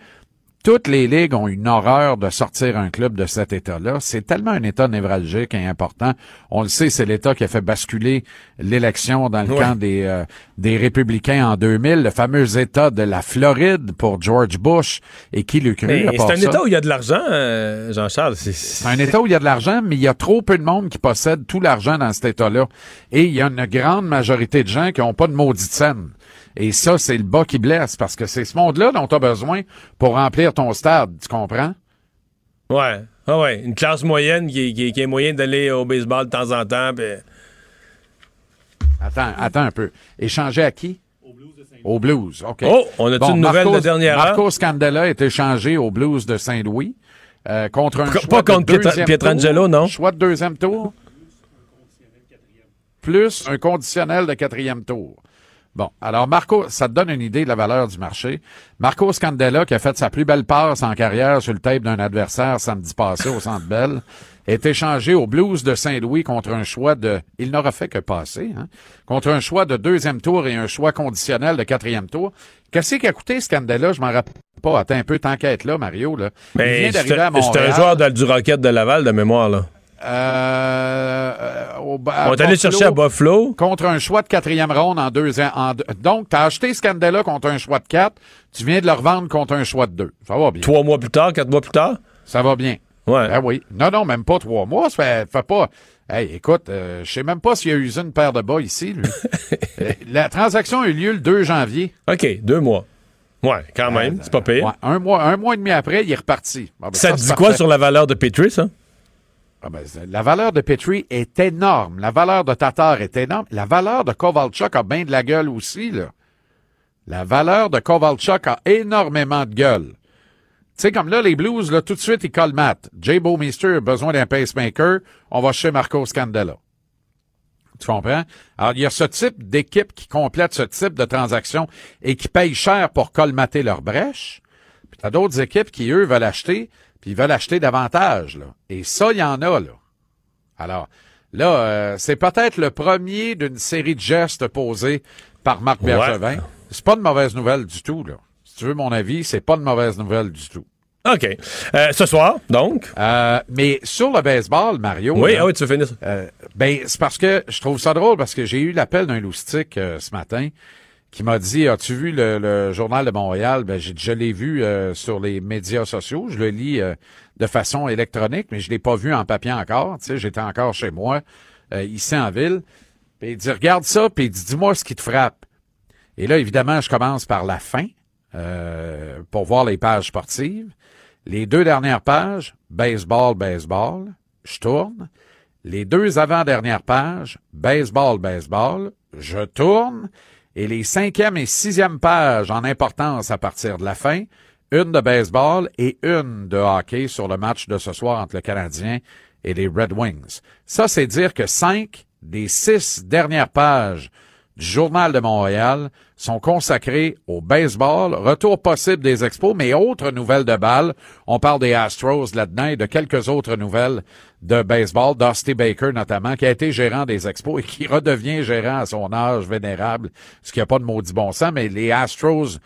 toutes les ligues ont une horreur de sortir un club de cet état-là. C'est tellement un état névralgique et important. On le sait, c'est l'état qui a fait basculer l'élection dans le Ouais. camp des, euh, des républicains en 2000, le fameux état de la Floride pour George Bush. Et qui l'eût cru Mais à c'est un ça? état où il y a de l'argent, euh, Jean-Charles. C'est- C'est un État où il y a de l'argent, mais il y a trop peu de monde qui possède tout l'argent dans cet État-là. Et il y a une grande majorité de gens qui n'ont pas de maudite scène. Et ça, c'est le bas qui blesse, parce que c'est ce monde-là dont tu as besoin pour remplir ton stade, tu comprends? Ouais. Ah ouais. Une classe moyenne qui, qui, qui est moyen d'aller au baseball de temps en temps. Attends, attends un peu. Échanger à qui? Au Blues, OK. Oh, on a-tu une nouvelle de dernière heure? Marco Scandella est échangé au Blues de Saint-Louis euh, contre un Pas choix contre de Pietra- Pietrangelo, tour. non? Choix de deuxième tour. Plus un conditionnel de quatrième tour. Bon, alors Marco, ça te donne une idée de la valeur du marché. Marco Scandella, qui a fait sa plus belle passe en carrière sur le tape d'un adversaire samedi passé au Centre Bell, est échangé au Blues de Saint-Louis contre un choix de... Il n'aura fait que passer, hein, contre un choix de deuxième tour et un choix conditionnel de quatrième tour. Qu'est-ce qui a coûté Scandella? Je m'en rappelle pas. Attends un peu, être là, Mario. Là. Il Mais vient d'arriver à c'était c'était Montréal. un joueur de- du Rocket de Laval de mémoire, là. Euh, euh, au- à On est allé chercher à Buffalo. Contre un choix de quatrième ronde en deux ans. en deux- donc, tu as acheté Scandella contre un choix de quatre. Tu viens de le revendre contre un choix de deux. Ça va bien. Trois mois plus tard, quatre mois plus tard? Ça va bien. Ouais. Ben oui. Non, non, même pas trois mois. Ça fait, fait pas. Hey, écoute, euh, je sais même pas s'il a usé une paire de bas ici, lui. Euh, La transaction a eu lieu le 2 janvier. OK, deux mois. Ouais, quand même, c'est pas pire. Ouais, un mois, un mois et demi après, il est reparti. Ah, ben, ça te dit quoi sur la valeur de Petrie, ça? Ah ben, la valeur de Petrie est énorme. La valeur de Tatar est énorme. La valeur de Kovalchuk a bien de la gueule aussi, là. La valeur de Kovalchuk a énormément de gueule. Tu sais, comme là, les Blues, là, tout de suite, ils colmatent. Jay Bowmeister a besoin d'un pacemaker. On va chez Marco Scandella. Tu comprends? Alors, il y a ce type d'équipe qui complète ce type de transaction et qui paye cher pour colmater leur brèche. Puis t'as d'autres équipes qui, eux, veulent acheter, puis ils veulent acheter davantage, là. Et ça, il y en a, là. Alors, là, euh, c'est peut-être le premier d'une série de gestes posés par Marc Ouais. Bergevin. C'est pas de mauvaise nouvelle du tout, là. Si tu veux mon avis, c'est pas de mauvaise nouvelle du tout. OK. Euh, ce soir, donc? Euh, mais sur le baseball, Mario. Oui, là, ah oui, tu veux finir ça. euh, ben, c'est parce que je trouve ça drôle parce que j'ai eu l'appel d'un loustique euh, ce matin qui m'a dit As-tu vu le, le journal de Montréal? Ben, j'ai- je l'ai vu euh, sur les médias sociaux. Je le lis euh, de façon électronique, mais je l'ai pas vu en papier encore. Tu sais, j'étais encore chez moi, euh, ici en ville. Puis il dit Regarde ça, puis il dit Dis-moi ce qui te frappe. Et là, évidemment, je commence par la fin euh, pour voir les pages sportives. Les deux dernières pages, baseball, baseball, je tourne. Les deux avant-dernières pages, baseball, baseball, je tourne. Et les cinquième et sixième pages en importance à partir de la fin, une de baseball et une de hockey sur le match de ce soir entre le Canadien et les Red Wings. Ça, c'est dire que cinq des six dernières pages du Journal de Montréal sont consacrés au baseball, retour possible des expos, mais autres nouvelles de balles. On parle des Astros là-dedans et de quelques autres nouvelles de baseball, Dusty Baker notamment, qui a été gérant des expos et qui redevient gérant à son âge vénérable, ce qui n'a pas de maudit bon sens, mais les Astros,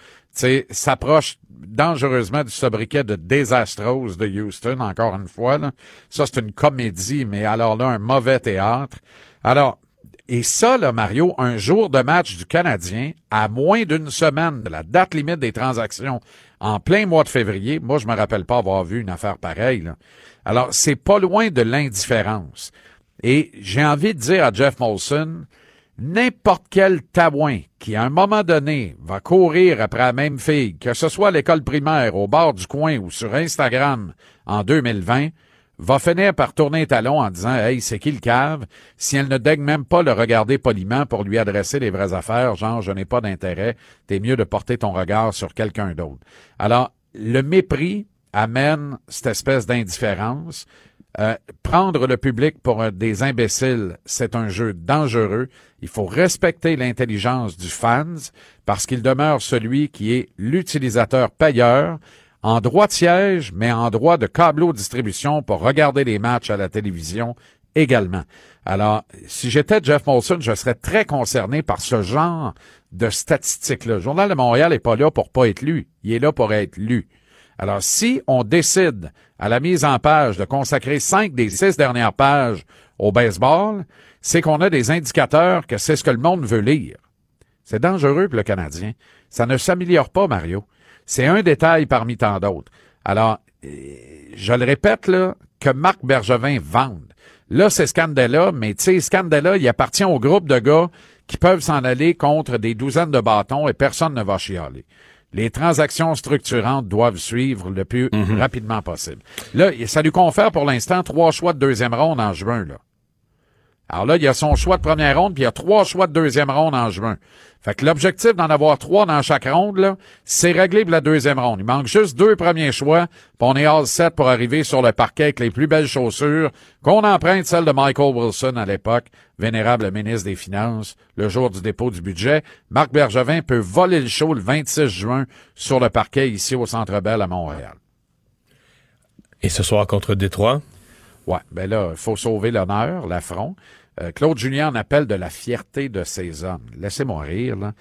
s'approchent dangereusement du sobriquet de désastros de Houston, encore une fois. Là. Ça, c'est une comédie, mais alors là, un mauvais théâtre. Alors, et ça, là, Mario, un jour de match du Canadien, à moins d'une semaine de la date limite des transactions, en plein mois de février, moi, je me rappelle pas avoir vu une affaire pareille. Alors, c'est pas loin de l'indifférence. Et j'ai envie de dire à Jeff Molson, n'importe quel tabouin qui, à un moment donné, va courir après la même fille, que ce soit à l'école primaire, au bord du coin ou sur Instagram en 2020, va finir par tourner un talon en disant Hey, c'est qui le cave? Si elle ne daigne même pas le regarder poliment pour lui adresser les vraies affaires, genre je n'ai pas d'intérêt, t'es mieux de porter ton regard sur quelqu'un d'autre. Alors, le mépris amène cette espèce d'indifférence. Euh, prendre le public pour des imbéciles, c'est un jeu dangereux. Il faut respecter l'intelligence du fans parce qu'il demeure celui qui est l'utilisateur payeur en droit de siège, mais en droit de câbleau distribution pour regarder les matchs à la télévision également. Alors, si j'étais Jeff Molson, je serais très concerné par ce genre de statistiques-là. Le Journal de Montréal n'est pas là pour pas être lu. Il est là pour être lu. Alors, si on décide à la mise en page de consacrer cinq des six dernières pages au baseball, c'est qu'on a des indicateurs que c'est ce que le monde veut lire. C'est dangereux pour le Canadien. Ça ne s'améliore pas, Mario. C'est un détail parmi tant d'autres. Alors, euh, je le répète, là, que Marc Bergevin vende. Là, c'est Scandella, mais tu sais, Scandella, il appartient au groupe de gars qui peuvent s'en aller contre des douzaines de bâtons et personne ne va chialer. Les transactions structurantes doivent suivre le plus rapidement possible. Là, ça lui confère pour l'instant trois choix de deuxième ronde en juin, là. Alors là, il y a son choix de première ronde, puis il y a trois choix de deuxième ronde en juin. Fait que l'objectif d'en avoir trois dans chaque ronde, c'est réglé pour la deuxième ronde. Il manque juste deux premiers choix, puis on est all set pour arriver sur le parquet avec les plus belles chaussures, qu'on emprunte celle de Michael Wilson à l'époque, vénérable ministre des Finances, le jour du dépôt du budget. Marc Bergevin peut voler le show le 26 juin sur le parquet ici au Centre Bell à Montréal. Et ce soir contre Détroit? Ouais, ben là, il faut sauver l'honneur, l'affront. Euh, Claude Julien en appelle de la fierté de ses hommes. Laissez-moi rire, là.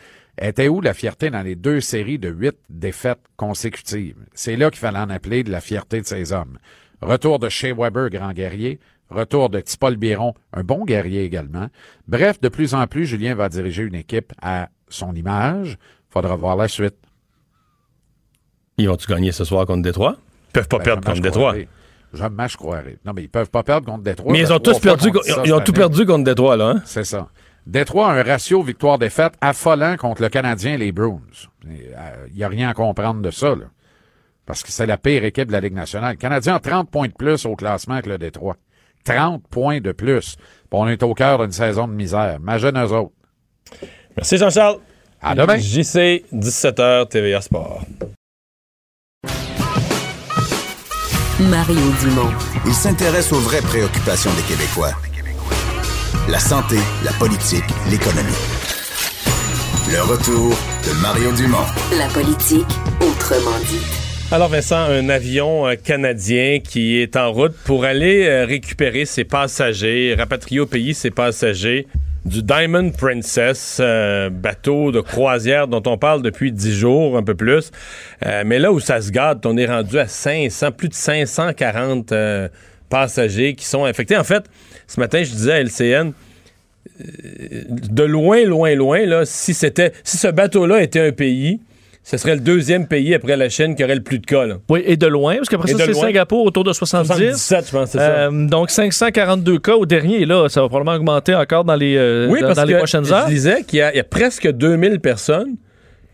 Était où la fierté dans les deux séries de huit défaites consécutives? C'est là qu'il fallait en appeler de la fierté de ses hommes. Retour de Shea Weber, grand guerrier. Retour de Tipol Biron, un bon guerrier également. Bref, de plus en plus, Julien va diriger une équipe à son image. Faudra voir la suite. Ils vont-tu gagner ce soir contre Détroit? Ils peuvent pas Ben, perdre contre Détroit. croirais. Jamais je croirais. Non, mais ils peuvent pas perdre contre Détroit. Mais ils ont tous perdu, ils ont tout perdu contre Détroit, là, hein? C'est ça. Détroit a un ratio victoire-défaite affolant contre le Canadien et les Bruins. Il n'y a rien à comprendre de ça, là. Parce que c'est la pire équipe de la Ligue nationale. Le Canadien a 30 points de plus au classement que le Détroit. 30 points de plus. Puis on est au cœur d'une saison de misère. Imagine eux autres. Merci Jean-Charles. À demain. JC, 17h, TVA Sport. Mario Dumont. Il s'intéresse aux vraies préoccupations des Québécois. La santé, la politique, l'économie. Le retour de Mario Dumont. La politique, autrement dit. Alors Vincent, un avion euh, canadien qui est en route pour aller euh, récupérer ses passagers, rapatrier au pays ses passagers du Diamond Princess, euh, bateau de croisière dont on parle depuis dix jours, un peu plus. Euh, mais là où ça se garde, on est rendu à 500, plus de 540 euh, passagers qui sont infectés. En fait, ce matin, je disais à LCN, de loin, loin, loin, là, si c'était, si ce bateau-là était un pays, ce serait le deuxième pays après la Chine qui aurait le plus de cas. Là. Oui, et de loin, parce qu'après ça, c'est. Singapour autour de 70. 77, je pense, c'est ça. Euh, donc 542 cas au dernier, là, ça va probablement augmenter encore dans les, euh, Oui, dans, parce dans les que prochaines je heures. disais qu'il y, y a presque 2000 personnes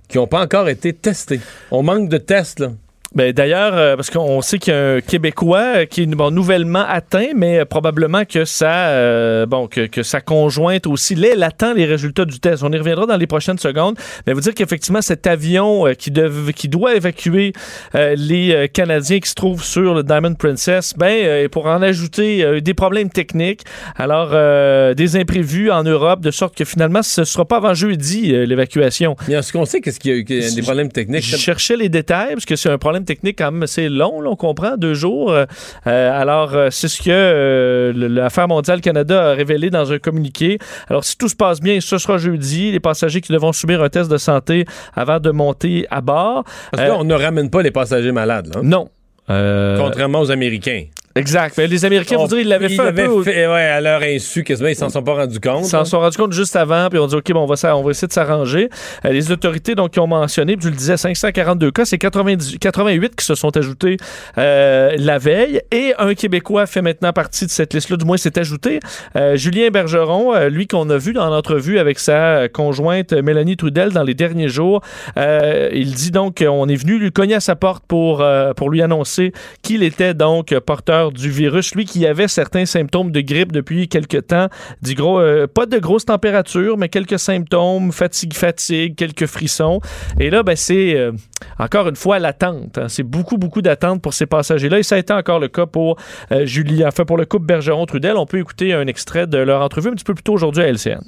qui n'ont pas encore été testées. On manque de tests, là. Ben, D'ailleurs, euh, parce qu'on sait qu'il y a un Québécois qui est bon, nouvellement atteint, mais euh, probablement que sa, euh, bon, que, que sa conjointe aussi, là, elle attend les résultats du test. On y reviendra dans les prochaines secondes. Mais vous dire qu'effectivement, cet avion euh, qui, dev- qui doit évacuer euh, les euh, Canadiens qui se trouvent sur le Diamond Princess, ben, euh, pour en ajouter euh, des problèmes techniques, alors euh, des imprévus en Europe, de sorte que finalement, ce ne sera pas avant jeudi euh, l'évacuation. Mais est-ce qu'on sait qu'est-ce qu'il y a eu qu'il y a des problèmes techniques? Je cherchais les détails parce que c'est un problème technique quand même assez long, là, on comprend, deux jours. Euh, euh, alors, euh, c'est ce que euh, l'Affaire mondiale Canada a révélé dans un communiqué. Alors, si tout se passe bien, ce sera jeudi. Les passagers qui devront subir un test de santé avant de monter à bord. Parce que là, on ne ramène pas les passagers malades, là. Non. Euh, Contrairement aux Américains. Exact. Mais les Américains, vous On- dire, ils l'avaient fait un peu. fait, ouais, à leur insu, quasiment, ils s'en sont pas rendus compte. Ils s'en là. sont rendus compte juste avant, puis on dit, OK, bon, on, va, on va essayer de s'arranger. Euh, les autorités, donc, qui ont mentionné, puis tu le disais, 542 cas, c'est 90 88 qui se sont ajoutés euh, la veille, et un Québécois fait maintenant partie de cette liste-là, du moins s'est ajouté. Euh, Julien Bergeron, lui qu'on a vu dans l'entrevue avec sa conjointe Mélanie Trudel dans les derniers jours, il dit donc qu'on est venu lui cogner à sa porte pour, pour lui annoncer qu'il était donc porteur du virus. Lui qui avait certains symptômes de grippe depuis quelques temps, gros, euh, pas de grosse température, mais quelques symptômes, fatigue, fatigue, quelques frissons. Et là, ben, c'est euh, encore une fois l'attente. hein. C'est beaucoup, beaucoup d'attente pour ces passagers-là. Et ça a été encore le cas pour euh, Julie, enfin pour le couple Bergeron-Trudel. On peut écouter un extrait de leur entrevue un petit peu plus tôt aujourd'hui à LCN.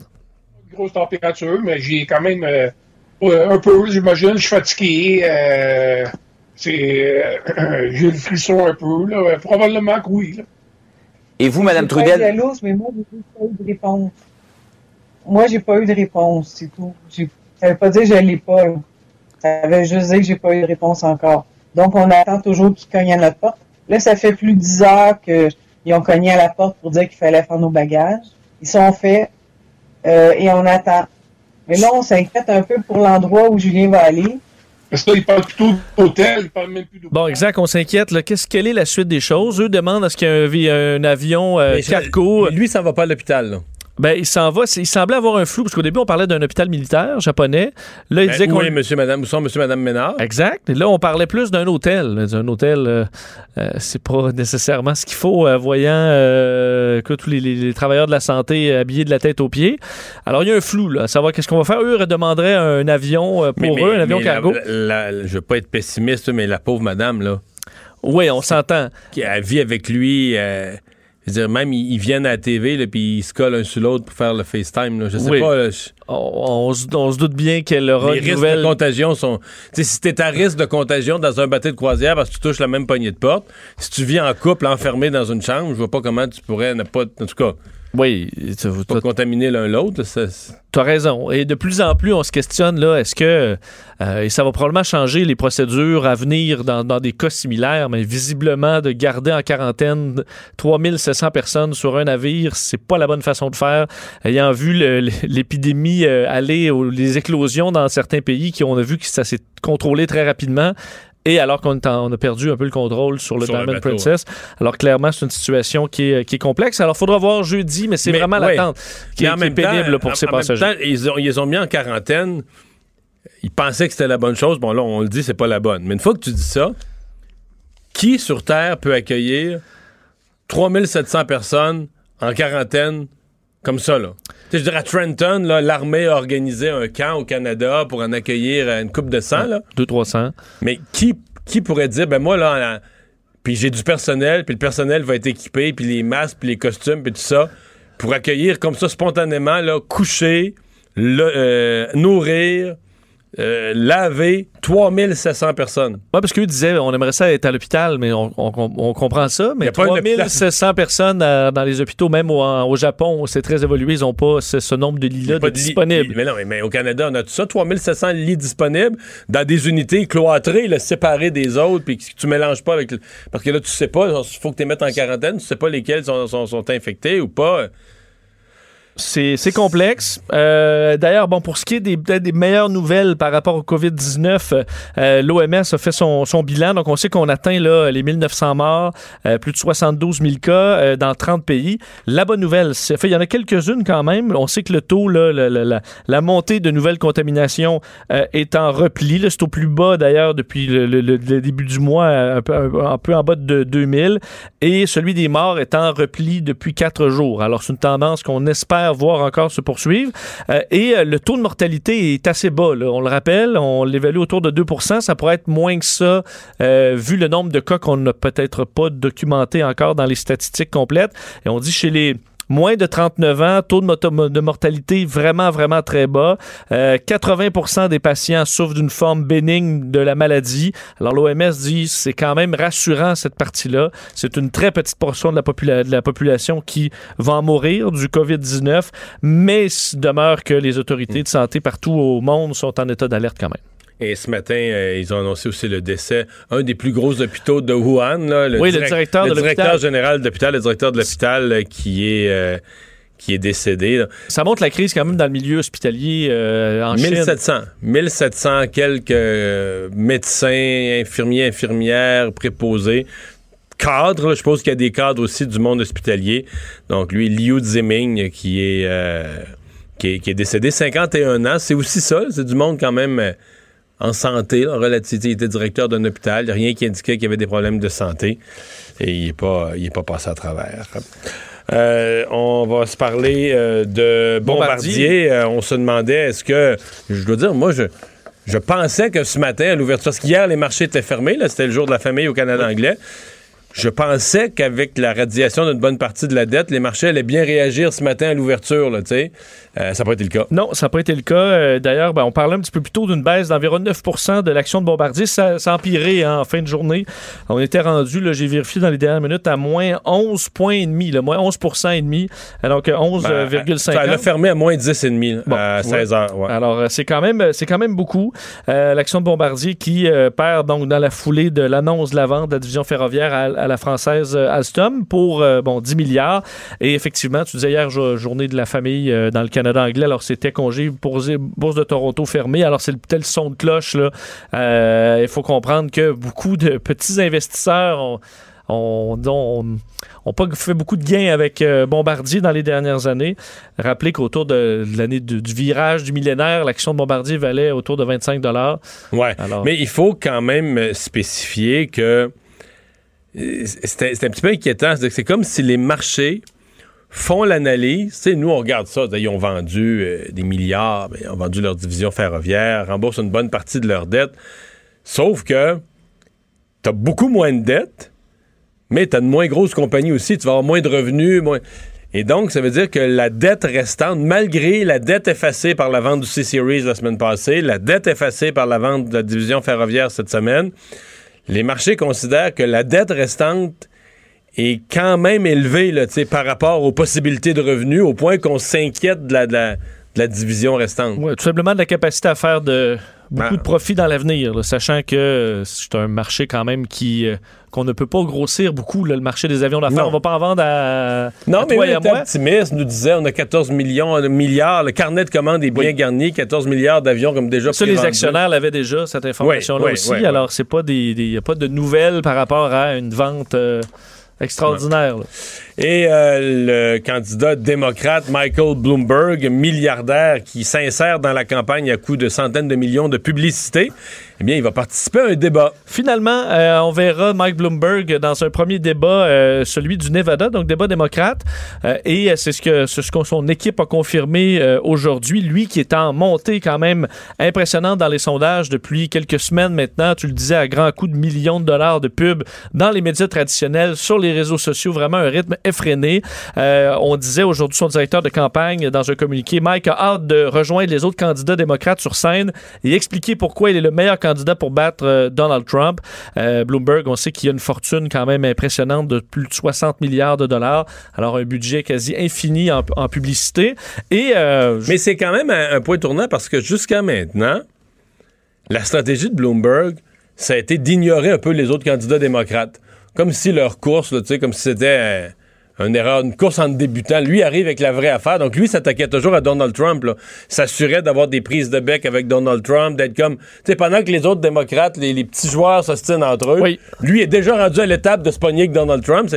grosse température, mais j'ai quand même un peu, j'imagine, je suis fatigué. C'est, euh, j'ai le frisson un peu, là. Probablement que oui. là. Et vous, Madame J'ai pas eu Trudel? de mais moi, j'ai pas eu de réponse. Moi, j'ai pas eu de réponse, c'est tout. J'ai- Ça veut pas dire que je l'ai pas, là. Ça veut juste dire que j'ai pas eu de réponse encore. Donc, on attend toujours qu'ils cognent à notre porte. Là, ça fait plus de 10 heures qu'ils ont cogné à la porte pour dire qu'il fallait faire nos bagages. Ils sont faits, euh, et on attend. Mais là, on s'inquiète un peu pour l'endroit où Julien va aller. Parce que là, ils parlent plutôt d'hôtel, ils parlent même plus d'hôtel. Bon, exact, on s'inquiète. là. Qu'est-ce quelle est la suite des choses? Eux demandent à ce qu'il y ait un, vi- un avion euh, cargo? lui, ça va pas à l'hôpital, là. Ben, il s'en va. Il semblait avoir un flou, parce qu'au début, on parlait d'un hôpital militaire japonais. Là, il Ben, disait qu'on. est monsieur, madame, où sont monsieur, madame Ménard? Exact. Et là, on parlait plus d'un hôtel. Un hôtel, euh, euh, c'est pas nécessairement ce qu'il faut, euh, voyant euh, que tous les, les- les travailleurs de la santé habillés de la tête aux pieds. Alors, il y a un flou, là, à savoir qu'est-ce qu'on va faire. Eux demanderaient un avion euh, pour Mais- eux, un avion mais cargo. la- la- je veux pas être pessimiste, mais la pauvre madame, là. Oui, on s'entend. Qui a vit avec lui. euh, je veux dire, même, ils, ils viennent à la TV, là, puis ils se collent un sur l'autre pour faire le FaceTime. Là. Je sais Oui. pas. là, je- On, on se- doute bien qu'elle aura les une risques nouvelle. de contagion sont. Tu sais, si t'es à risque de contagion dans un bateau de croisière parce que tu touches la même poignée de porte, si tu vis en couple enfermé dans une chambre, je vois pas comment tu pourrais ne pas. En tout cas. Oui, pas contaminer l'un l'autre. T'as raison. Et de plus en plus, on se questionne là, est-ce que euh, et ça va probablement changer les procédures à venir dans, dans des cas similaires, mais visiblement de garder en quarantaine 3700 personnes sur un navire, c'est pas la bonne façon de faire. Ayant vu l'épidémie euh, aller, ou les éclosions dans certains pays, qui on a vu que ça s'est contrôlé très rapidement. Et alors qu'on on a perdu un peu le contrôle sur le Sur le Diamond bateau, Princess. Alors clairement, c'est une situation qui est, qui est complexe. Alors, il faudra voir jeudi, mais c'est vraiment ouais. l'attente qui, est- en qui est même temps, pénible pour en- ces en même passagers. temps, ils, ont, ils ont mis en quarantaine. Ils pensaient que c'était la bonne chose. Bon, là, on le dit, c'est pas la bonne. Mais une fois que tu dis ça, qui sur Terre peut accueillir 3700 personnes en quarantaine comme ça, là? Tu sais, je dirais à Trenton, l'armée a organisé un camp au Canada pour en accueillir euh, une coupe de sang, là. 200-300. Mais qui, qui pourrait dire, ben moi, là, puis j'ai du personnel, puis le personnel va être équipé, puis les masques, puis les costumes, puis tout ça, pour accueillir comme ça spontanément, là, coucher, le- euh, nourrir, euh, laver 3700 personnes. Oui, parce qu'eux disaient on aimerait ça être à l'hôpital, mais on, on- on comprend ça. Mais a pas un hôpital. 3700 personnes dans les hôpitaux, même au, au Japon, c'est très évolué. Ils n'ont pas ce, ce nombre de lits-là de lit- disponibles. Mais non, mais, mais au Canada, on a tout ça, 3700 lits disponibles dans des unités cloîtrées, là, séparées des autres, puis que tu mélanges pas avec... le- Parce que là, tu sais pas, il faut que tu les mettes en quarantaine, tu sais pas lesquels sont, sont- sont infectés ou pas. C'est complexe. Euh, D'ailleurs, bon, pour ce qui est des, des meilleures nouvelles par rapport au COVID-19, euh, l'OMS a fait son, bilan. Donc, on sait qu'on atteint là, les 1900 morts, euh, plus de 72 000 cas dans 30 pays. La bonne nouvelle, c'est il y en a quelques-unes quand même. On sait que le taux, là, la, montée de nouvelles contaminations est en repli. C'est au plus bas d'ailleurs depuis le, début du mois, un peu, un peu en bas de 2000. Et celui des morts est en repli depuis quatre jours. Alors, c'est une tendance qu'on espère voir encore se poursuivre. Euh, et euh, le taux de mortalité est assez bas. On le rappelle, on l'évalue autour de 2% Ça pourrait être moins que ça, euh, vu le nombre de cas qu'on n'a peut-être pas documenté encore dans les statistiques complètes. Et on dit chez les Moins de 39 ans, taux de, mortalité vraiment, vraiment très bas. Euh, 80% des patients souffrent d'une forme bénigne de la maladie. Alors l'OMS dit c'est quand même rassurant cette partie-là. C'est une très petite portion de la, population qui va en mourir du COVID-19, mais demeure que les autorités de santé partout au monde sont en état d'alerte quand même. Et ce matin, euh, ils ont annoncé aussi le décès, un des plus gros hôpitaux de Wuhan, là, le, Oui, le direct- directeur de le directeur général de l'hôpital, le directeur de l'hôpital euh, qui est euh, qui est décédé. là. Ça montre la crise quand même dans le milieu hospitalier euh, en Chine. 1700, 1700 quelques médecins, infirmiers, infirmières, préposés. Cadres, je suppose qu'il y a des cadres aussi du monde hospitalier. Donc lui, Liu Ziming, qui est, euh, qui est, qui est décédé 51 ans, c'est aussi ça, c'est du monde quand même en santé, là, relativement. Il était directeur d'un hôpital, rien qui indiquait qu'il y avait des problèmes de santé. Et il n'est pas, il est pas passé à travers. Euh, on va se parler euh, de Bombardier. Bombardier. Euh, on se demandait, est-ce que, je dois dire, moi, je, je pensais que ce matin, à l'ouverture, parce qu'hier, les marchés étaient fermés, c'était le jour de la famille au Canada anglais. Je pensais qu'avec la radiation d'une bonne partie de la dette, les marchés allaient bien réagir ce matin à l'ouverture, là, tu sais. Euh, ça n'a pas été le cas. Non, ça n'a pas été le cas. Euh, D'ailleurs, ben, on parlait un petit peu plus tôt d'une baisse d'environ 9% de l'action de Bombardier. Ça, ça a empiré hein, en fin de journée. On était rendu, j'ai vérifié dans les dernières minutes, à moins 11 points et demi, moins 11 et demi. Donc euh, 11,5. Ben, Elle a fermé à moins 10,5 Bon, à ouais. 16 heures. ouais. Alors, euh, c'est quand même, quand même beaucoup. Euh, L'action de Bombardier qui euh, perd donc dans la foulée de l'annonce de la vente de la division ferroviaire à, à la française euh, Alstom pour euh, bon 10 milliards. Et effectivement, tu disais hier jo- journée de la famille euh, dans le Canada anglais. Alors c'était congé pour bourse de Toronto fermée. Alors c'est le tel son de cloche là. Il faut comprendre que beaucoup de petits investisseurs ont on, on, on pas fait beaucoup de gains avec euh, Bombardier dans les dernières années. Rappelez qu'autour de, l'année du, du virage du millénaire, l'action de Bombardier valait autour de 25 dollars. Ouais. Mais il faut quand même spécifier que c'est un petit peu inquiétant. C'est comme si les marchés font l'analyse. Nous, on regarde ça. Ils ont vendu euh, des milliards, ben, ils ont vendu leur division ferroviaire, remboursent une bonne partie de leur dette. Sauf que tu as beaucoup moins de dettes, mais tu as de moins grosses compagnies aussi. Tu vas avoir moins de revenus. Et donc, ça veut dire que la dette restante, malgré la dette effacée par la vente du C-Series la semaine passée, la dette effacée par la vente de la division ferroviaire cette semaine, les marchés considèrent que la dette restante est quand même élevée là, par rapport aux possibilités de revenus, au point qu'on s'inquiète de la, de, la, division restante. Ouais, tout simplement de la capacité à faire de beaucoup Ben. de profit dans l'avenir, sachant que euh, c'est un marché quand même qui euh, qu'on ne peut pas grossir beaucoup, là, le marché des avions d'affaires. On va pas en vendre à, Non, à mais toi et à moi. optimiste, nous disait on a 14 millions, euh, milliards, le carnet de commandes est bien garni, 14 milliards d'avions comme déjà Ça, les actionnaires l'avaient déjà, cette information-là Oui, oui, aussi. oui, oui. Alors, c'est pas des, des- y a pas de nouvelles par rapport à une vente euh, extraordinaire. là. Et euh, le candidat démocrate Michael Bloomberg, milliardaire qui s'insère dans la campagne à coût de centaines de millions de publicité, eh bien, il va participer à un débat. Finalement, euh, on verra Mike Bloomberg dans un premier débat, euh, celui du Nevada, donc débat démocrate. Euh, et c'est ce que, ce que son équipe a confirmé aujourd'hui. Lui qui est en montée quand même impressionnante dans les sondages depuis quelques semaines maintenant. Tu le disais, à grands coups de millions de dollars de pub dans les médias traditionnels, sur les réseaux sociaux, vraiment un rythme effréné. On disait aujourd'hui son directeur de campagne dans un communiqué, Mike a hâte de rejoindre les autres candidats démocrates sur scène et expliquer pourquoi il est le meilleur candidat pour battre euh, Donald Trump. Euh, Bloomberg, on sait qu'il a une fortune quand même impressionnante de plus de 60 milliards de dollars. Alors un budget quasi infini en, publicité. Et euh, Mais c'est quand même un, point tournant parce que jusqu'à maintenant, la stratégie de Bloomberg, ça a été d'ignorer un peu les autres candidats démocrates. Comme si leur course, tu sais, comme si c'était une erreur, une course en débutant. Lui arrive avec la vraie affaire. Donc lui s'attaquait toujours à Donald Trump. S'assurait d'avoir des prises de bec avec Donald Trump, d'être comme... Tu sais, pendant que les autres démocrates, les, les petits joueurs s'ostinent entre eux, lui est déjà rendu à l'étape de se pogner avec Donald Trump.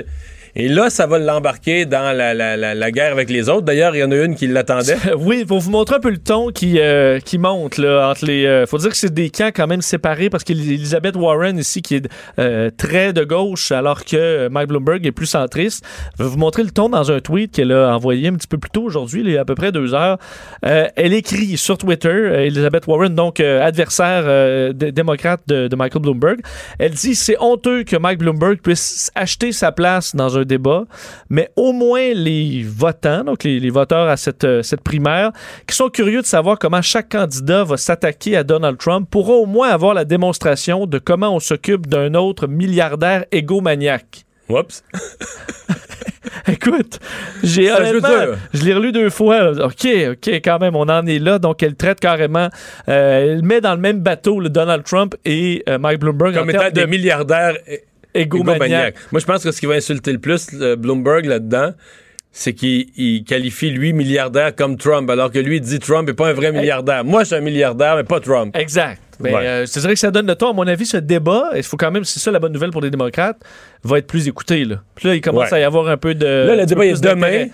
Et là, ça va l'embarquer dans la, la- la- guerre avec les autres. D'ailleurs, il y en a une qui l'attendait. Oui, pour vous montrer un peu le ton qui, euh, qui monte là, entre les. euh, faut dire que c'est des camps quand même séparés parce qu'Elizabeth Warren ici qui est euh, très de gauche alors que Mike Bloomberg est plus centriste. Je vais vous montrer le ton dans un tweet qu'elle a envoyé un petit peu plus tôt aujourd'hui, il y a à peu près deux heures. Euh, elle écrit sur Twitter, Elizabeth Warren, donc adversaire démocrate de, de Michael Bloomberg. Elle dit c'est honteux que Mike Bloomberg puisse acheter sa place dans un débat, mais au moins les votants, donc les, les voteurs à cette, euh, cette primaire, qui sont curieux de savoir comment chaque candidat va s'attaquer à Donald Trump, pourront au moins avoir la démonstration de comment on s'occupe d'un autre milliardaire égomaniaque. Oups. Écoute, j'ai honnêtement, je l'ai relu deux fois. OK, OK, quand même, on en est là. Donc, elle traite carrément, euh, elle met dans le même bateau le Donald Trump et euh, Mike Bloomberg Comme en étant des de milliardaires é- égomaniaques. égomaniaques. Moi, je pense que ce qui va insulter le plus Bloomberg là-dedans, c'est qu'il il qualifie lui milliardaire comme Trump, alors que lui dit Trump n'est pas un vrai milliardaire. Moi, je suis un milliardaire, mais pas Trump. Exact. Ben, Ouais. euh, c'est vrai que ça donne le ton. À mon avis, ce débat, il faut quand même, c'est ça la bonne nouvelle pour les démocrates, va être plus écouté. Là. Puis là, il commence Ouais. à y avoir un peu de. Là, le débat est demain,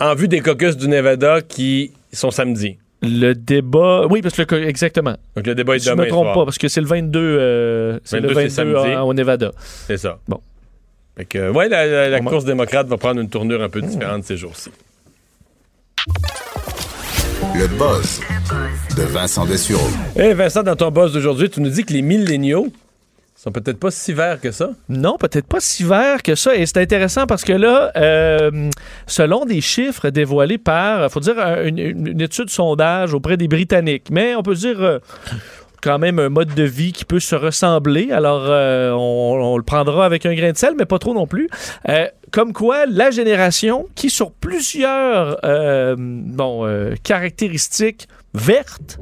en vue des caucus du Nevada qui sont samedi. Le débat. Oui, parce que le- exactement. Donc, le débat est Si je demain me trompe soir. pas, parce que c'est le 22. euh, c'est le 22, c'est 22 samedi. en- au Nevada. C'est ça. Bon. Fait que, ouais, la, la- la Comment- course démocrate va prendre une tournure un peu différente ces jours-ci. Le buzz de Vincent Dessureau. Eh Vincent, dans ton boss d'aujourd'hui, tu nous dis que les milléniaux sont peut-être pas si verts que ça. Non, peut-être pas si vert que ça. Et c'est intéressant parce que là, euh, selon des chiffres dévoilés par, faut dire, un- une, étude sondage auprès des Britanniques, mais on peut dire euh, quand même un mode de vie qui peut se ressembler. Alors, euh, on, le prendra avec un grain de sel, mais pas trop non plus. Comme quoi, la génération qui, sur plusieurs caractéristiques vertes,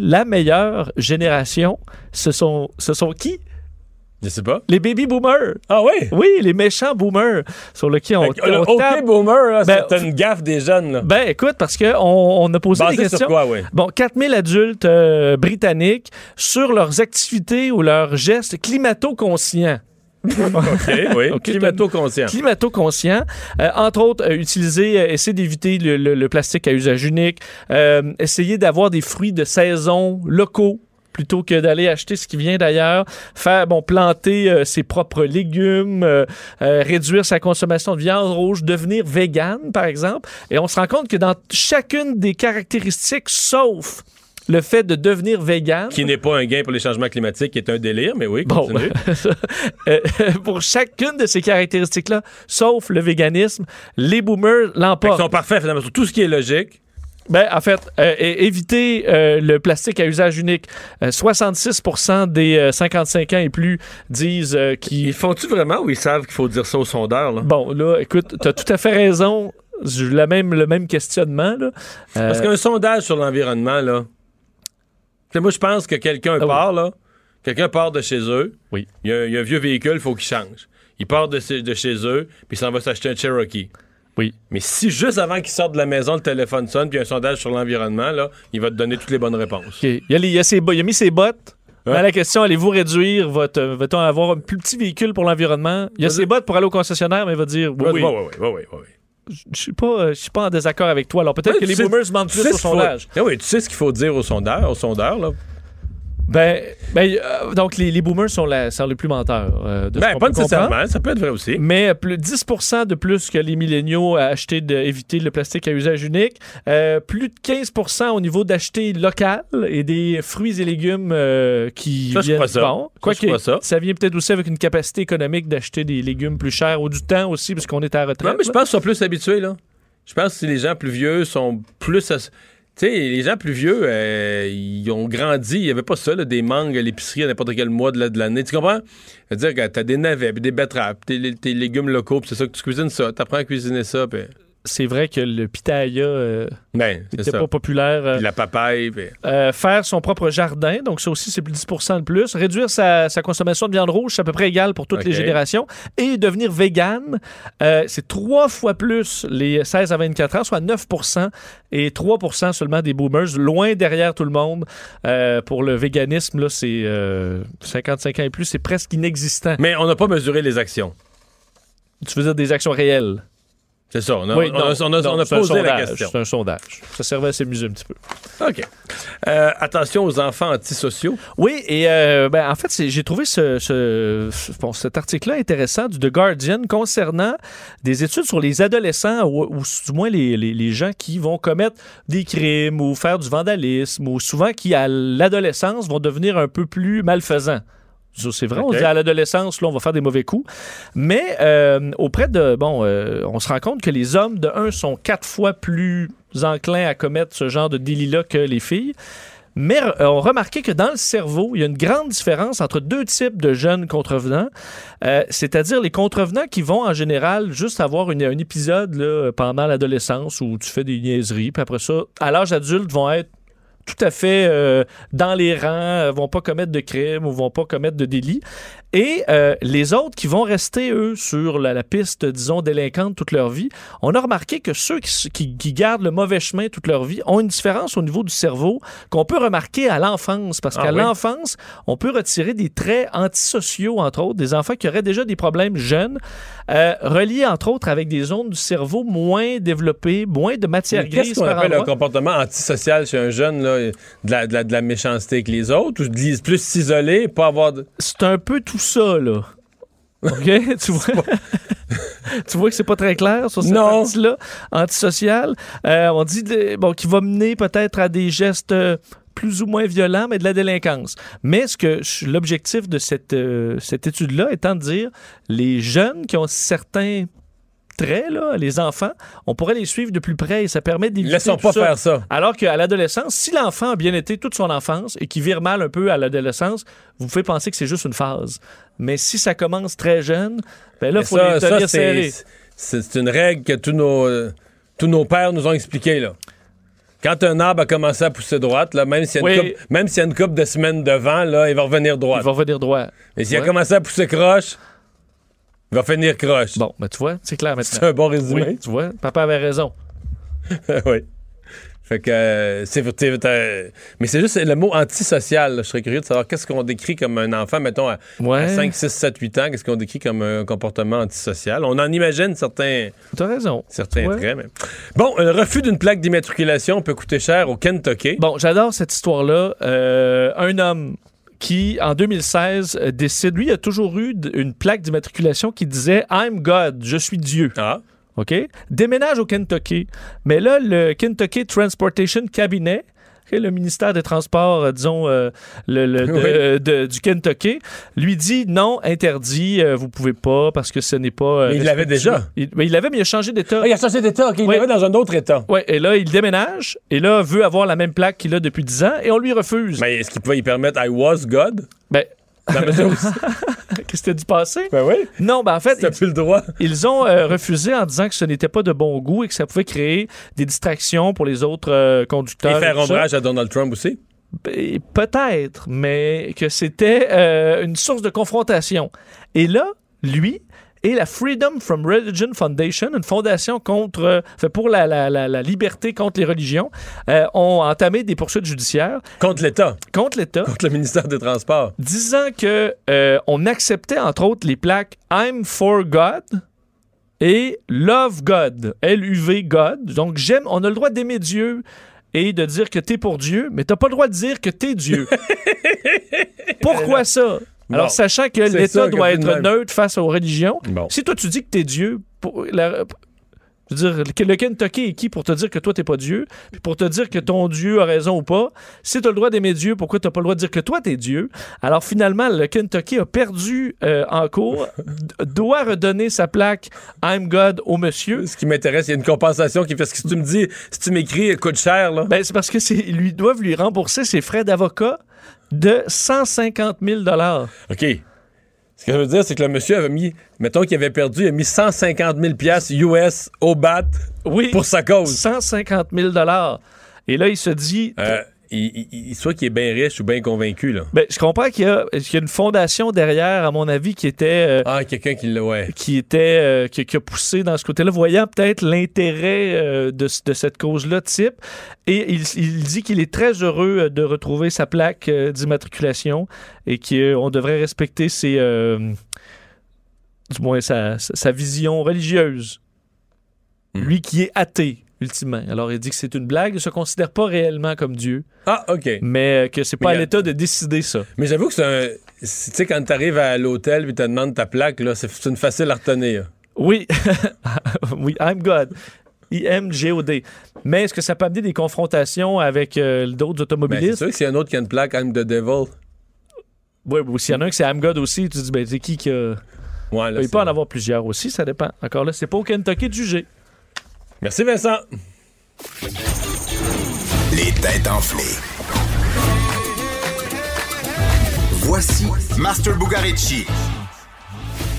la meilleure génération, ce sont, ce sont qui? Je sais pas. Les baby boomers. Ah oui? Oui, les méchants boomers sur lesquels on, le on OK tape. boomer, là, Ben, c'est une gaffe des jeunes. Là. Ben écoute, parce qu'on on a posé Basé des sur questions. quoi, oui? Bon, 4000 adultes euh, britanniques sur leurs activités ou leurs gestes climato-conscients. OK, oui. OK, Climato-conscient. Climato-conscient. Euh, entre autres, euh, utiliser, euh, essayer d'éviter le, le- le plastique à usage unique. Essayer d'avoir des fruits de saison locaux plutôt que d'aller acheter ce qui vient d'ailleurs, faire bon planter euh, ses propres légumes, euh, euh, réduire sa consommation de viande rouge, devenir vegan par exemple, et on se rend compte que dans chacune des caractéristiques sauf le fait de devenir vegan, Qui n'est pas un gain pour les changements climatiques, qui est un délire, mais oui, Bon, continue. euh, pour chacune de ces caractéristiques-là, sauf le véganisme, les boomers l'emportent. sont parfaits, finalement, sur tout ce qui est logique. Ben, en fait, euh, éviter euh, le plastique à usage unique. Euh, 66% des euh, 55 ans et plus disent euh, qu'ils... Ils font-tu vraiment ou ils savent qu'il faut dire ça au sondeur, là? Bon, là, écoute, tu as tout à fait raison. La même, le même questionnement. Là. Euh, Parce qu'un sondage sur l'environnement, là. Moi, je pense que quelqu'un Ah oui. part, là. Quelqu'un part de chez eux. Oui. Il y a, il y a un vieux véhicule, il faut qu'il change. Il part de, chez- de chez eux, puis il s'en va s'acheter un Cherokee. Oui. Mais si juste avant qu'il sorte de la maison, le téléphone sonne, puis un sondage sur l'environnement, là, il va te donner toutes les bonnes réponses. Il, a les- il a ses bo- il a mis ses bottes. Ouais. À la question, allez-vous réduire votre... Va-t-on avoir un plus petit véhicule pour l'environnement? Il y a ses bottes pour aller au concessionnaire, mais il va dire oui. Oui, oui. oui, oui, oui, oui, oui. Je suis pas, euh, je suis pas en désaccord avec toi. Alors peut-être Ouais, que les boomers mentent plus au sondage. Ah oui, tu sais ce qu'il faut dire au sondeur, au sondeur, là. Ben, ben, euh, donc les, les boomers sont, la, sont les plus menteurs. euh, de Ben, pas nécessairement, ça peut être vrai aussi. Mais plus, 10% de plus que les milléniaux à acheter de, éviter le plastique à usage unique. Euh, plus de 15% au niveau d'acheter local et des fruits et légumes euh, qui Ça, je viennent ça. bon. Ça, Quoi je crois que ça. vient peut-être aussi avec une capacité économique d'acheter des légumes plus chers ou du temps aussi parce qu'on est à la retraite. Non, mais je pense qu'ils sont plus habitués, là. Je pense que si les gens plus vieux sont plus. as- Tu sais, les gens plus vieux, euh, ils ont grandi. Il n'y avait pas ça, là, des mangues à l'épicerie à n'importe quel mois de la- de l'année. Tu comprends? C'est-à-dire que t'as des navets, des betteraves, tes, tes légumes locaux, puis c'est ça que tu cuisines ça. T'apprends à cuisiner ça, puis... C'est vrai que le pitaya euh, Ben, n'était ça. pas populaire. euh, la papaye, puis... Euh, faire son propre jardin, donc ça aussi c'est plus 10% de plus. Réduire sa, sa consommation de viande rouge, c'est à peu près égal pour toutes les générations. Et devenir vegan, euh, c'est trois fois plus les 16 à 24 ans, soit 9% et 3% seulement des boomers, loin derrière tout le monde. Pour le véganisme, là, c'est euh, 55 ans et plus, c'est presque inexistant. Mais on n'a pas mesuré les actions. Tu veux dire des actions réelles? C'est ça. On a, Oui, on a- non, on a- non, on a c'est un posé la sondage, question. C'est un sondage. Ça servait à s'amuser un petit peu. OK. Euh, attention aux enfants antisociaux. Oui, et euh, ben, en fait, j'ai trouvé ce, ce- ce- bon, cet article-là intéressant du The Guardian concernant des études sur les adolescents ou, ou du moins les, les- les gens qui vont commettre des crimes ou faire du vandalisme ou souvent qui, à l'adolescence, vont devenir un peu plus malfaisants. C'est vrai, on dit à l'adolescence, là, on va faire des mauvais coups. Mais euh, auprès de. Bon, euh, on se rend compte que les hommes, de un, sont quatre fois plus enclins à commettre ce genre de délit-là que les filles. Mais euh, on remarquait que dans le cerveau, il y a une grande différence entre deux types de jeunes contrevenants, Euh, c'est-à-dire les contrevenants qui vont en général juste avoir une- un épisode là, pendant l'adolescence où tu fais des niaiseries, puis après ça, à l'âge adulte, vont être tout à fait euh, dans les rangs, euh, vont pas commettre de crimes ou vont pas commettre de délits. Et euh, les autres qui vont rester, eux, sur la, la piste, disons, délinquante toute leur vie, on a remarqué que ceux qui, qui- qui gardent le mauvais chemin toute leur vie ont une différence au niveau du cerveau qu'on peut remarquer à l'enfance. Parce Ah qu'à oui? l'enfance, on peut retirer des traits antisociaux, entre autres, des enfants qui auraient déjà des problèmes jeunes, euh, reliés, entre autres, avec des zones du cerveau moins développées, moins de matière Mais Qu'est-ce grise qu'on appelle un comportement antisocial chez un jeune, là, de, la, de la- de la méchanceté avec les autres, ou de plus s'isoler, pas avoir de... c'est un peu tout ça, là. OK? tu vois? tu vois que c'est pas très clair sur cette partie-là, antisocial. Euh, on dit bon, qu'il va mener peut-être à des gestes euh, plus ou moins violents, mais de la délinquance. Mais ce que je- l'objectif de cette, euh, cette étude-là étant de dire les jeunes qui ont certains traits, là, les enfants, on pourrait les suivre de plus près et ça permet d'éviter Laissons pas ça. faire ça. Alors qu'à l'adolescence, si l'enfant a bien été toute son enfance et qu'il vire mal un peu à l'adolescence, vous pouvez penser que c'est juste une phase. Mais si ça commence très jeune, ben là, il faut ça, les ça, tenir c'est, serrés. c'est- une règle que tous nos, euh, tous nos pères nous ont expliqué, là. Quand un arbre a commencé à pousser droite, là, même s'il y a une Oui. couple- même s'il y a une couple de semaines devant, là, il va revenir droit. Il va revenir droit. Mais s'il a commencé à pousser croche, va finir croche. Bon, ben tu vois, c'est clair C'est maintenant. un bon résumé. Oui, tu vois, papa avait raison. oui. Fait que euh, c'est t'as- mais c'est juste le mot antisocial. là. Je serais curieux de savoir qu'est-ce qu'on décrit comme un enfant, mettons à, Ouais. à 5, 6, 7, 8 ans, qu'est-ce qu'on décrit comme un comportement antisocial? On en imagine certains, T'as raison. certains Ouais. traits. mais- Bon, le refus d'une plaque d'immatriculation peut coûter cher au Kentucky. Bon, j'adore cette histoire-là. Euh, un homme qui, en 2016, euh, décide, lui, il a toujours eu une plaque d'immatriculation qui disait I'm God, je suis Dieu. Ah. OK? Déménage au Kentucky. Mais là, le Kentucky Transportation Cabinet, Le ministère des Transports, euh, disons, euh, le, Oui. euh, de- du Kentucky, lui dit non, interdit, euh, vous pouvez pas parce que ce n'est pas. Mais il l'avait déjà. Il, mais il l'avait, mais il a changé d'état. Ah, il a changé d'état, il Oui. l'avait dans un autre état. Ouais, et là, il déménage, et là, veut avoir la même plaque qu'il a depuis 10 ans, et on lui refuse. Mais est-ce qu'il pouvait y permettre I was God? Ben, Dans la mesure que t'as dit passer? ben oui. Non, ben en fait, T'as plus le droit. ils ont euh, refusé en disant que ce n'était pas de bon goût et que ça pouvait créer des distractions pour les autres euh, Et conducteurs. faire tout ça. ombrage à Donald Trump aussi? Ben, Peut-être, mais que c'était euh, une source de confrontation. Et là, lui et la Freedom from Religion Foundation, une fondation contre, euh, fait pour la, la- la- la liberté contre les religions, euh, ont entamé des poursuites judiciaires Contre l'État. contre l'État, Contre le ministère des Transports. disant que euh, on acceptait entre autres les plaques I'm for God et Love God, L-U-V God. Donc j'aime, on a le droit d'aimer Dieu et de dire que t'es pour Dieu, mais t'as pas le droit de dire que t'es Dieu. Pourquoi ça? Alors, sachant que l'État doit être même. neutre face aux religions, Bon. si toi tu dis que t'es Dieu, pour la- je veux dire, le Kentucky est qui pour te dire que toi t'es pas Dieu, puis pour te dire que ton Dieu a raison ou pas? Si t'as le droit d'aimer Dieu, pourquoi t'as pas le droit de dire que toi t'es Dieu? Alors finalement, le Kentucky a perdu euh, en cours, doit redonner sa plaque I'm God au monsieur. Ce qui m'intéresse, il y a une compensation qui fait ce que si tu me dis, si tu m'écris, elle coûte cher, là. Ben, c'est parce que c'est, ils lui doivent lui rembourser ses frais d'avocat de 150 000 OK. Ce que je veux dire, c'est que le monsieur avait mis, mettons qu'il avait perdu, il a mis 150 000 piastres US au bat Oui. pour sa cause. 150 000 Et là, il se dit, Euh, il, soit qu'il est bien riche ou bien convaincu, là. ben, je comprends qu'il y, a, qu'il y a une fondation derrière, à mon avis, qui était, euh, Ah, quelqu'un qui l'a, ouais. qui était, euh, qui, qui a poussé dans ce côté-là, voyant peut-être l'intérêt euh, de, de cette cause-là type. Et il, il dit qu'il est très heureux de retrouver sa plaque d'immatriculation et qu'on devrait respecter ses, du moins sa, sa- sa vision religieuse. Hmm. Lui qui est athée, ultimement. Alors il dit que c'est une blague, il se considère pas réellement comme Dieu, Ah, OK. mais euh, que c'est pas Mais à l'État de décider ça. Mais j'avoue que c'est un. c'est- Tu sais, quand t'arrives à l'hôtel et te demandes ta plaque, là, c'est c'est une facile à retenir. Oui, oui, I'm God. I-M-G-O-D. Mais est-ce que ça peut amener des confrontations avec euh, d'autres Ben, c'est automobilistes? sûr que s'il y a un autre qui a une plaque, I'm the devil. oui, ou s'il y en a un que c'est I'm God aussi, tu te dis, ben, c'est qui qui a... Ouais, là, Il c'est- peut en avoir plusieurs aussi, ça dépend. Encore là, c'est pas au Kentucky de juger. Merci, Vincent. Les têtes enflées. Voici Master Bugarici.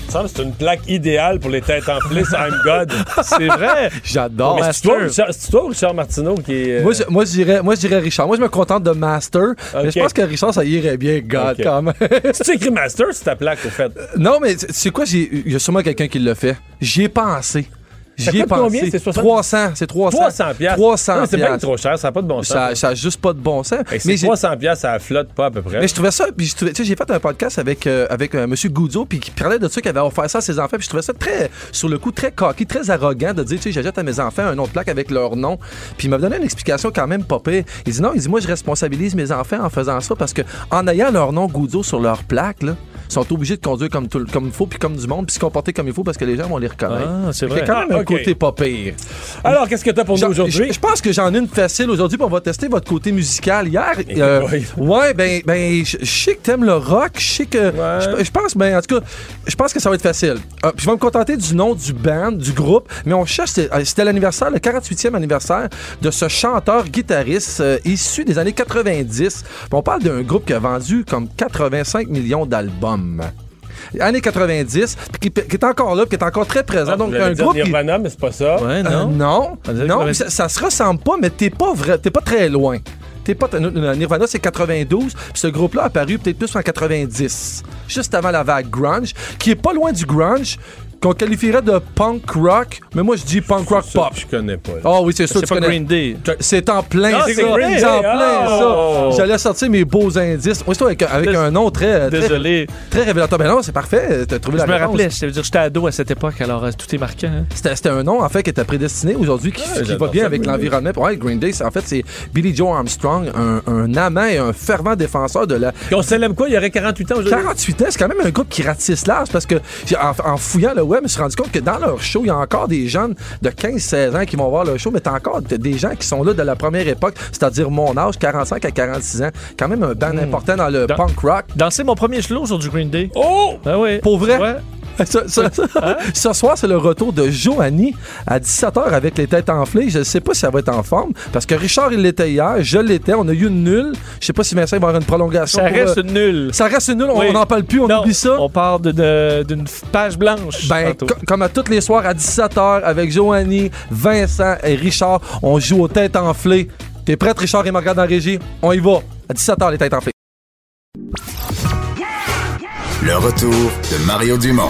Ça, c'est une plaque idéale pour les têtes enflées, c'est I'm God. C'est vrai! J'adore. Mais c'est toi, ou Richard- c'est toi ou Richard Martineau qui est. euh, Moi, je, moi, je dirais, moi, je dirais Richard. Moi, je me contente de Master. Mais je pense que Richard, ça irait bien, God, quand même. Si tu écris Master, c'est ta plaque, au fait. non, mais tu sais quoi, il y a sûrement quelqu'un qui l'a fait. J'y ai pensé. J'y ai pensé. combien? C'est 60? 300. C'est 300. 300 piastres. 300 Non, mais C'est bien piastres. trop cher, ça n'a pas de bon sens. Ça, ça a juste pas de bon sens. Mais j'ai- 300 piastres, ça flotte pas à peu près. mais je trouvais ça, puis j'ai fait un podcast avec euh, avec euh, Monsieur Goudzo, puis qui parlait de ça, qu'il avait offert ça à ses enfants, puis je trouvais ça très, sur le coup, très coquille, très arrogant de dire, tu sais, j'achète à mes enfants un autre plaque avec leur nom, puis il m'a donné une explication quand même pas pire. Il dit non, il dit moi je responsabilise mes enfants en faisant ça parce que en ayant leur nom Goudzo sur leur plaque, là, sont obligés de conduire comme tout, comme il faut, puis comme du monde, puis se comporter comme il faut parce que les gens vont les reconnaître. Ah, c'est vrai. quand même Ah, un ok. côté pas pire. Alors, qu'est-ce que t'as pour nous aujourd'hui? Je, pense que j'en ai une facile aujourd'hui, puis on va tester votre côté musical. Hier, euh, boy. ouais, ben, ben, je sais que t'aimes le rock, je sais que, je, je pense, ben, en tout cas, je pense que ça va être facile. Euh, puis je vais me contenter du nom du band, du groupe, mais on cherche, c'était euh, c'était l'anniversaire, le 48e anniversaire de ce chanteur-guitariste euh, issu des années 90. Puis on parle d'un groupe qui a vendu comme 85 millions d'albums. Années 90, puis qui, qui est encore là, puis qui est encore très présent. Ah, Donc, un dire groupe qui, Nirvana, mais c'est pas ça. Ouais, euh, non? non, non, ça, ça se ressemble pas, mais t'es pas vrai, t'es pas très loin. T'es pas t- Nirvana c'est 92, puis ce groupe-là a apparu peut-être plus en 90, juste avant la vague grunge, qui est pas loin du grunge, qu'on qualifierait de punk rock, mais moi je dis punk rock pop. Je connais pas. Ah oui, c'est ça. C'est tu pas connais. Green Day. C'est en plein Ah, ça. c'est en plein Oh. ça. J'allais sortir mes beaux indices. Moi, c'est toi avec, avec un nom très, très, Désolé. très révélateur. Ben non, c'est parfait. T'as trouvé Je la me réponse. rappelais, je veux dire, j'étais ado à cette époque, alors euh, tout est marquant. hein. C'était c'était un nom, en fait, qui était prédestiné aujourd'hui, qui, qui va bien avec l'environnement. Ouais, Green Day, c'est- en fait, c'est Billy Joe Armstrong, un, un amant et un fervent défenseur de la. On célèbre quoi? Il y aurait 48 ans aujourd'hui? 48 ans, c'est quand même un groupe qui ratisse large parce que en, en fouillant le web, je me suis rendu compte que dans leur show, il y a encore des jeunes de 15-16 ans qui vont voir le show, mais t'as encore des gens qui sont là de la première époque, c'est-à-dire mon âge, 45 à 46 ans. Quand même un band Hmm. important dans le punk rock. Danser mon premier slow sur du Green Day. Oh! Ah oui. Pour vrai? Ouais. Ce, ce- ce soir, c'est le retour de Joanie à 17h avec les têtes enflées. Je ne sais pas si ça va être en forme parce que Richard, il l'était hier. Je l'étais. On a eu une nulle. Je sais pas si Vincent va avoir une prolongation. Ça pour, reste euh, une nulle. Ça reste une nulle. Oui. On n'en parle plus. On Non, oublie ça. On part d'une page blanche. Ben, co- comme à tous les soirs à 17h avec Joanie, Vincent et Richard, on joue aux têtes enflées. T'es prête, Richard et Morgane en régie? On y va. À 17h, les têtes enflées. Le retour de Mario Dumont.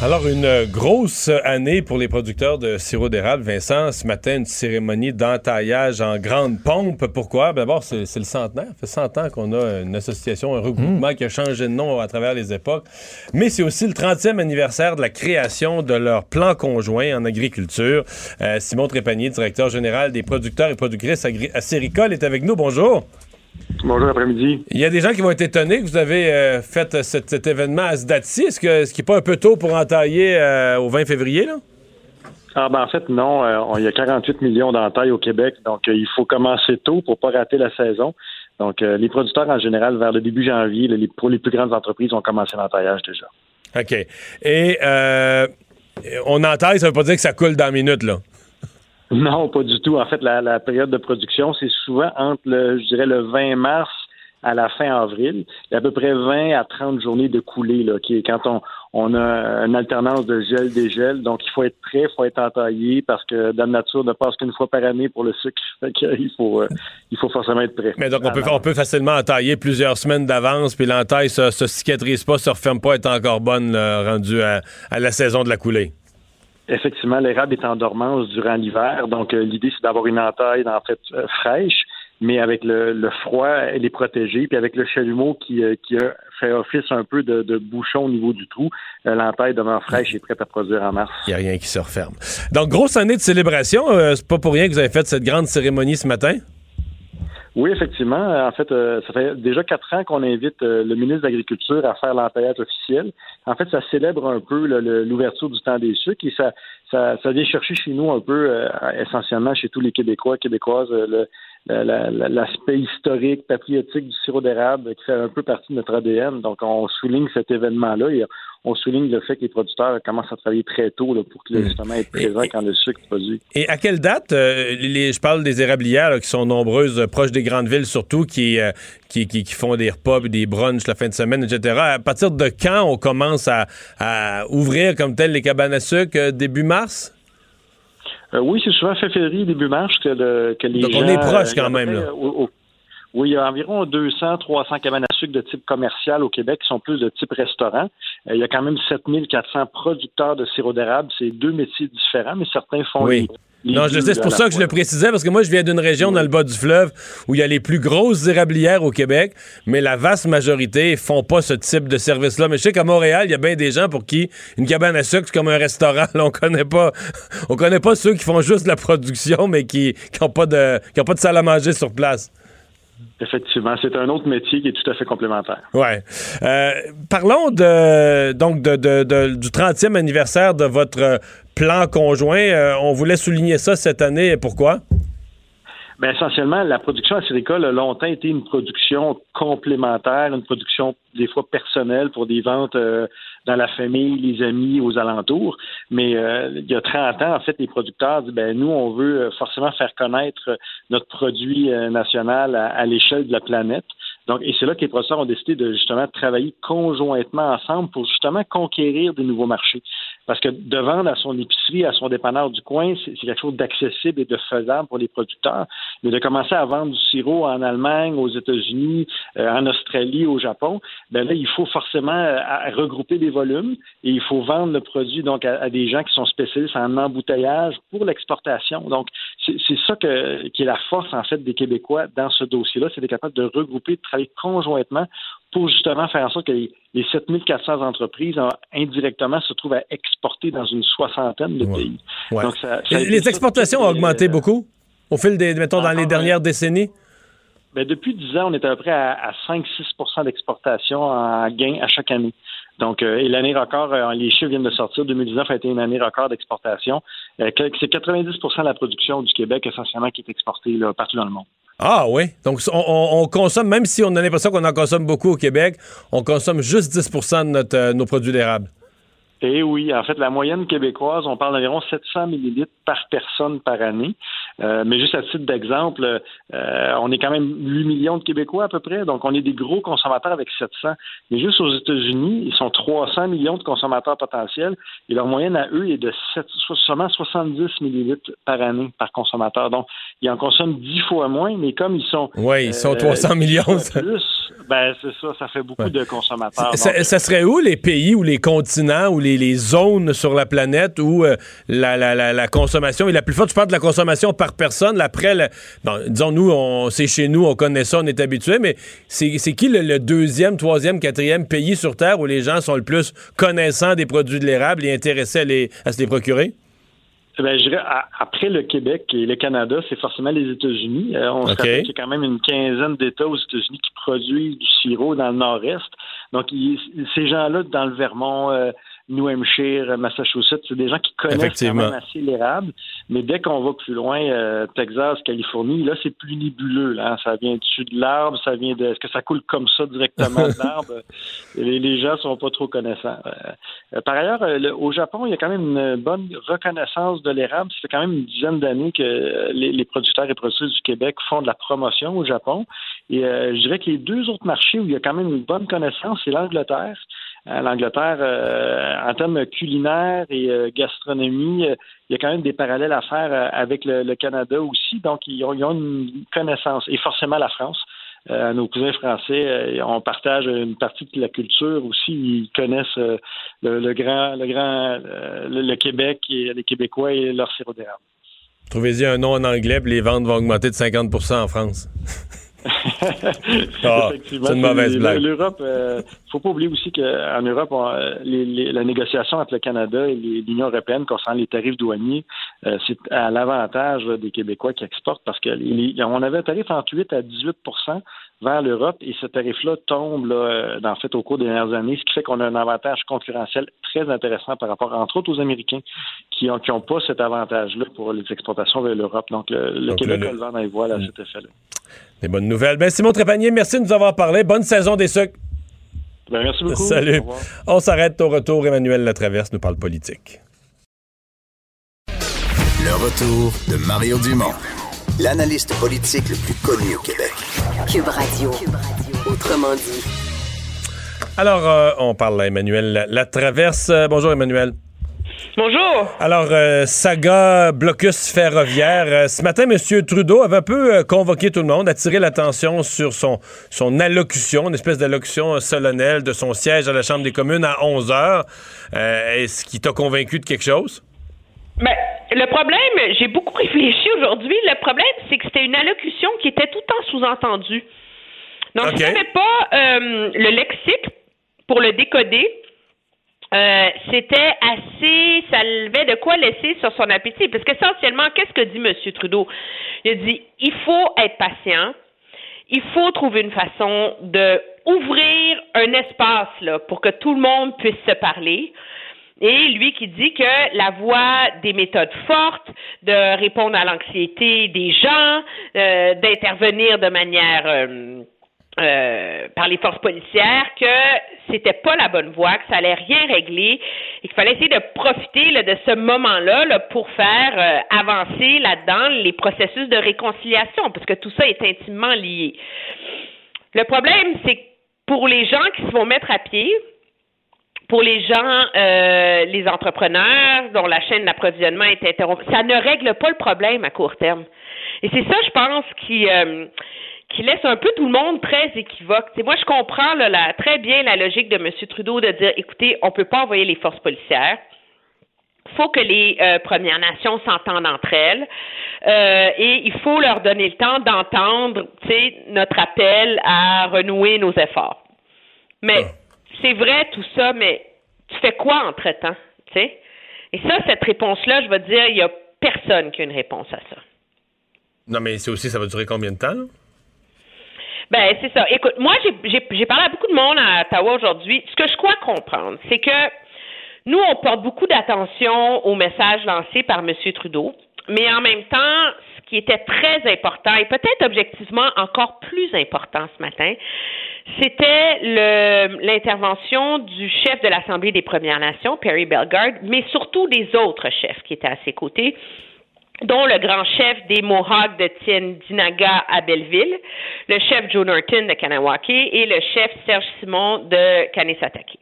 Alors, une grosse année pour les producteurs de sirop d'érable. Vincent, ce matin, une cérémonie d'entaillage en grande pompe. Pourquoi? Ben, D'abord, c'est le centenaire. Ça fait 100 ans qu'on a une association, un regroupement qui a changé de nom à travers les époques. Mais c'est aussi le 30e anniversaire de la création de leur plan conjoint en agriculture. Euh, Simon Trépanier, directeur général des producteurs et productrices agri- acéricoles, est avec nous. Bonjour. Bonjour après-midi. Il y a des gens qui vont être étonnés que vous avez euh, fait euh, cet, cet événement à ce date-ci. Est-ce que ce qui n'est pas un peu tôt pour entailler euh, au 20 février, là? Ah ben en fait non, euh, on- il y a 48 millions d'entailles au Québec, donc il faut commencer tôt pour pas rater la saison. Donc les producteurs en général vers le début janvier, les- pour les plus grandes entreprises, ont commencé l'entaillage déjà. OK. Et on entaille, ça veut pas dire que ça coule dans la minute, là. Non, pas du tout. En fait, la, la période de production, c'est souvent entre le, je dirais, le 20 mars à la fin avril. Il y a à peu près 20 à 30 journées de coulée, là, qui est quand on, on a une alternance de gel-dégel. Donc, il faut être prêt, il faut être entaillé parce que Dame Nature ne passe qu'une fois par année pour le sucre. Il faut, euh, il faut forcément être prêt. Mais donc, on peut, on peut facilement entailler plusieurs semaines d'avance, puis l'entaille se, se cicatrise pas, se referme pas, est encore bonne, là, rendue à, à la saison de la coulée. Effectivement, l'érable est en dormance durant l'hiver, donc euh, l'idée c'est d'avoir une entaille en fait euh, fraîche, mais avec le, froid, elle est protégée, puis avec le chalumeau qui, euh, qui fait office un peu de, de bouchon au niveau du trou, l'entaille demeure fraîche et prête à produire en mars. Il n'y a rien qui se referme. Donc, grosse année de célébration. C'est pas pour rien que vous avez fait cette grande cérémonie ce matin? Oui, effectivement. En fait, euh, ça fait déjà quatre ans qu'on invite euh, le ministre de l'Agriculture à faire l'entaillage officiel. En fait, ça célèbre un peu l'ouverture du temps des sucres et ça, ça, ça vient chercher chez nous un peu, euh, essentiellement chez tous les Québécois, Québécoises, euh, le- l'aspect historique, patriotique du sirop d'érable qui fait un peu partie de notre ADN. Donc, on souligne cet événement-là et on souligne le fait que les producteurs commencent à travailler très tôt là, pour que, justement être présents quand le sucre est produit. Et à quelle date, euh, les, je parle des érablières là, qui sont nombreuses, euh, proches des grandes villes surtout, qui, euh, qui, qui, qui font des repas et des brunchs la fin de semaine, etc. À partir de quand on commence à, à ouvrir comme tel les cabanes à sucre? Euh, Début mars? Euh, oui, c'est souvent février, début mars que, le, que les Donc, gens... on est proche euh, quand peu même, là. euh, au- au- oui, il y a environ 200, 300 cabanes à sucre de type commercial au Québec qui sont plus de type restaurant. Euh, il y a quand même 7400 producteurs de sirop d'érable. C'est deux métiers différents, mais certains font Oui. les Non, je sais, c'est pour ça que je le précisais, parce que moi, je viens d'une région dans le bas du fleuve où il y a les plus grosses érablières au Québec, mais la vaste majorité font pas ce type de service-là. Mais je sais qu'à Montréal, il y a bien des gens pour qui une cabane à sucre, c'est comme un restaurant. Là, on connaît pas, on connaît pas ceux qui font juste la production, mais qui n'ont pas de, qui ont pas de salle à manger sur place. Effectivement, c'est un autre métier qui est tout à fait complémentaire. Ouais. Euh, parlons de donc de, de- de- du 30e anniversaire de votre plan conjoint. Euh, on voulait souligner ça cette année. Pourquoi? Ben, essentiellement, la production acéricole a longtemps été une production complémentaire, une production des fois personnelle pour des ventes euh, dans la famille, les amis, aux alentours. Mais euh, il y a 30 ans, en fait, les producteurs disent, ben nous, on veut euh, forcément faire connaître euh, notre produit euh, national à, l'échelle de la planète. Donc, et c'est là que les producteurs ont décidé de justement travailler conjointement ensemble pour justement conquérir des nouveaux marchés. Parce que de vendre à son épicerie, à son dépanneur du coin, c'est quelque chose d'accessible et de faisable pour les producteurs. Mais de commencer à vendre du sirop en Allemagne, aux États-Unis, euh, en Australie, au Japon, ben là, il faut forcément euh, regrouper des volumes et il faut vendre le produit donc à, des gens qui sont spécialistes en embouteillage pour l'exportation. Donc, c'est ça que, qui est la force, en fait, des Québécois dans ce dossier-là, c'est d'être capable de regrouper, de travailler conjointement pour justement faire en sorte que les, 7400 entreprises indirectement se trouvent à exporter dans une soixantaine de pays. Donc, les exportations ont augmenté euh, beaucoup au fil des, mettons, dans les dernières décennies? Ben, depuis 10 ans, on est à peu près à, 5-6% d'exportation en gain à chaque année. Donc, euh, et l'année record, euh, les chiffres viennent de sortir. 2019 a été une année record d'exportation. c'est 90% de la production du Québec essentiellement qui est exportée partout dans le monde. Ah oui. Donc, on, consomme, même si on a l'impression qu'on en consomme beaucoup au Québec, on consomme juste 10% de notre, euh, nos produits d'érable. Eh oui, en fait, la moyenne québécoise, on parle d'environ 700 millilitres par personne par année. Euh, mais juste à titre d'exemple, euh, on est quand même 8 millions de Québécois à peu près, donc on est des gros consommateurs avec 700. Mais juste aux États-Unis, ils sont 300 millions de consommateurs potentiels et leur moyenne à eux est de 7, seulement 70 millilitres par année par consommateur. Donc, ils en consomment 10 fois moins, mais comme ils sont... Oui, ils sont 300 euh, millions. Plus, ben, c'est ça, ça fait beaucoup de consommateurs. Ça, serait où les pays ou les continents ou les, les zones sur la planète où la, la, la, la, consommation est la plus forte? Je parle de la consommation par personne. Après, disons, nous, c'est chez nous, on connaît ça, on est habitué, mais c'est qui le, deuxième, troisième, quatrième pays sur Terre où les gens sont le plus connaissants des produits de l'érable et intéressés à, les, à se les procurer? Eh ben, je dirais, après le Québec et le Canada, c'est forcément les États-Unis. Euh, on se rappelle qu'il y a quand même une quinzaine d'États aux États-Unis qui produisent du sirop dans le nord-est. Donc, ces gens-là, dans le Vermont, euh, New Hampshire, Massachusetts, c'est des gens qui connaissent quand même assez l'érable. Mais dès qu'on va plus loin, euh, Texas, Californie, là, c'est plus nébuleux. Là. Ça vient dessus de l'arbre, ça vient de. Est-ce que ça coule comme ça directement de l'arbre? les, les, gens sont pas trop connaissants. Euh, par ailleurs, euh, au Japon, il y a quand même une bonne reconnaissance de l'érable. Ça fait quand même une dizaine d'années que les, les, producteurs et productrices du Québec font de la promotion au Japon. Et je dirais que les deux autres marchés où il y a quand même une bonne connaissance, c'est l'Angleterre l'Angleterre, euh, en termes culinaires et euh, gastronomie, euh, il y a quand même des parallèles à faire avec le, Canada aussi. Donc, ils ont, une connaissance. Et forcément, la France. nos cousins français, on partage une partie de la culture aussi. Ils connaissent le, grand, le grand, le, Québec et les Québécois et leur sirop. Trouvez-y un nom en anglais, puis les ventes vont augmenter de 50% en France. ah, c'est une mauvaise blague. L'Europe, euh, faut pas oublier aussi qu'en Europe, la négociation entre le Canada et l'Union européenne concernant les tarifs douaniers, euh, c'est à l'avantage des Québécois qui exportent parce que on avait un tarif entre 8 à 18% vers l'Europe et ce tarif-là tombe là, euh, en fait au cours des dernières années, ce qui fait qu'on a un avantage concurrentiel très intéressant par rapport, entre autres, aux Américains qui n'ont qui ont pas cet avantage-là pour les exportations vers l'Europe. Donc, le, Québec a le vent dans les voiles à mm. cet effet-là. Des bonnes nouvelles. Ben, Simon Trépanier, merci de nous avoir parlé. Bonne saison des sucres. Ben, merci beaucoup. Salut. On s'arrête au retour. Emmanuel Latraverse nous parle politique. Le retour de Mario Dumont, l'analyste politique le plus connu au Québec. Cube Radio. Autrement dit. Alors, euh, on parle à Emmanuel Latraverse. Euh, bonjour, Emmanuel. Bonjour. Alors, euh, saga blocus ferroviaire. Euh, ce matin, M. Trudeau avait un peu euh, convoqué tout le monde, attiré l'attention sur son, son allocution, une espèce d'allocution solennelle de son siège à la Chambre des communes à 11 heures. Est-ce qu'il t'a convaincu de quelque chose? Ben, le problème, j'ai beaucoup réfléchi aujourd'hui. Le problème, c'est que c'était une allocution qui était tout le temps sous-entendue. Donc, je n'avais pas le lexique pour le décoder. Euh, c'était assez, ça levait de quoi laisser sur son appétit. Parce qu'essentiellement, qu'est-ce que dit M. Trudeau? Il a dit, il faut être patient, il faut trouver une façon de ouvrir un espace là, pour que tout le monde puisse se parler. Et lui qui dit que la voie des méthodes fortes, de répondre à l'anxiété des gens, euh, d'intervenir de manière euh, euh, par les forces policières que c'était pas la bonne voie, que ça allait rien régler et qu'il fallait essayer de profiter de ce moment-là pour faire euh, avancer là-dedans les processus de réconciliation, parce que tout ça est intimement lié. Le problème, c'est que pour les gens qui se vont mettre à pied, pour les gens, euh, les entrepreneurs dont la chaîne d'approvisionnement est interrompue. Ça ne règle pas le problème à court terme. Et c'est ça, je pense, qui qui laisse un peu tout le monde très équivoque. Moi, je comprends là, très bien la logique de M. Trudeau de dire, écoutez, on peut pas envoyer les forces policières faut que les euh, Premières Nations s'entendent entre elles euh, et il faut leur donner le temps d'entendre notre appel à renouer nos efforts. Mais c'est vrai tout ça, mais tu fais quoi entre-temps? Et ça, cette réponse-là, je vais dire, il n'y a personne qui a une réponse à ça. Non, mais c'est aussi, ça va durer combien de temps? Ben, c'est ça. Écoute, moi, j'ai parlé à beaucoup de monde à Ottawa aujourd'hui. Ce que je crois comprendre, c'est que nous, on porte beaucoup d'attention au message lancé par M. Trudeau, mais en même temps, ce qui était très important et peut-être objectivement encore plus important ce matin, c'était l'intervention du chef de l'Assemblée des Premières Nations, Perry Bellegarde, mais surtout des autres chefs qui étaient à ses côtés dont le grand chef des Mohawks de Tiendinaga à Belleville, le chef Joe Norton de Kanawake et le chef Serge Simon de Kanesatake.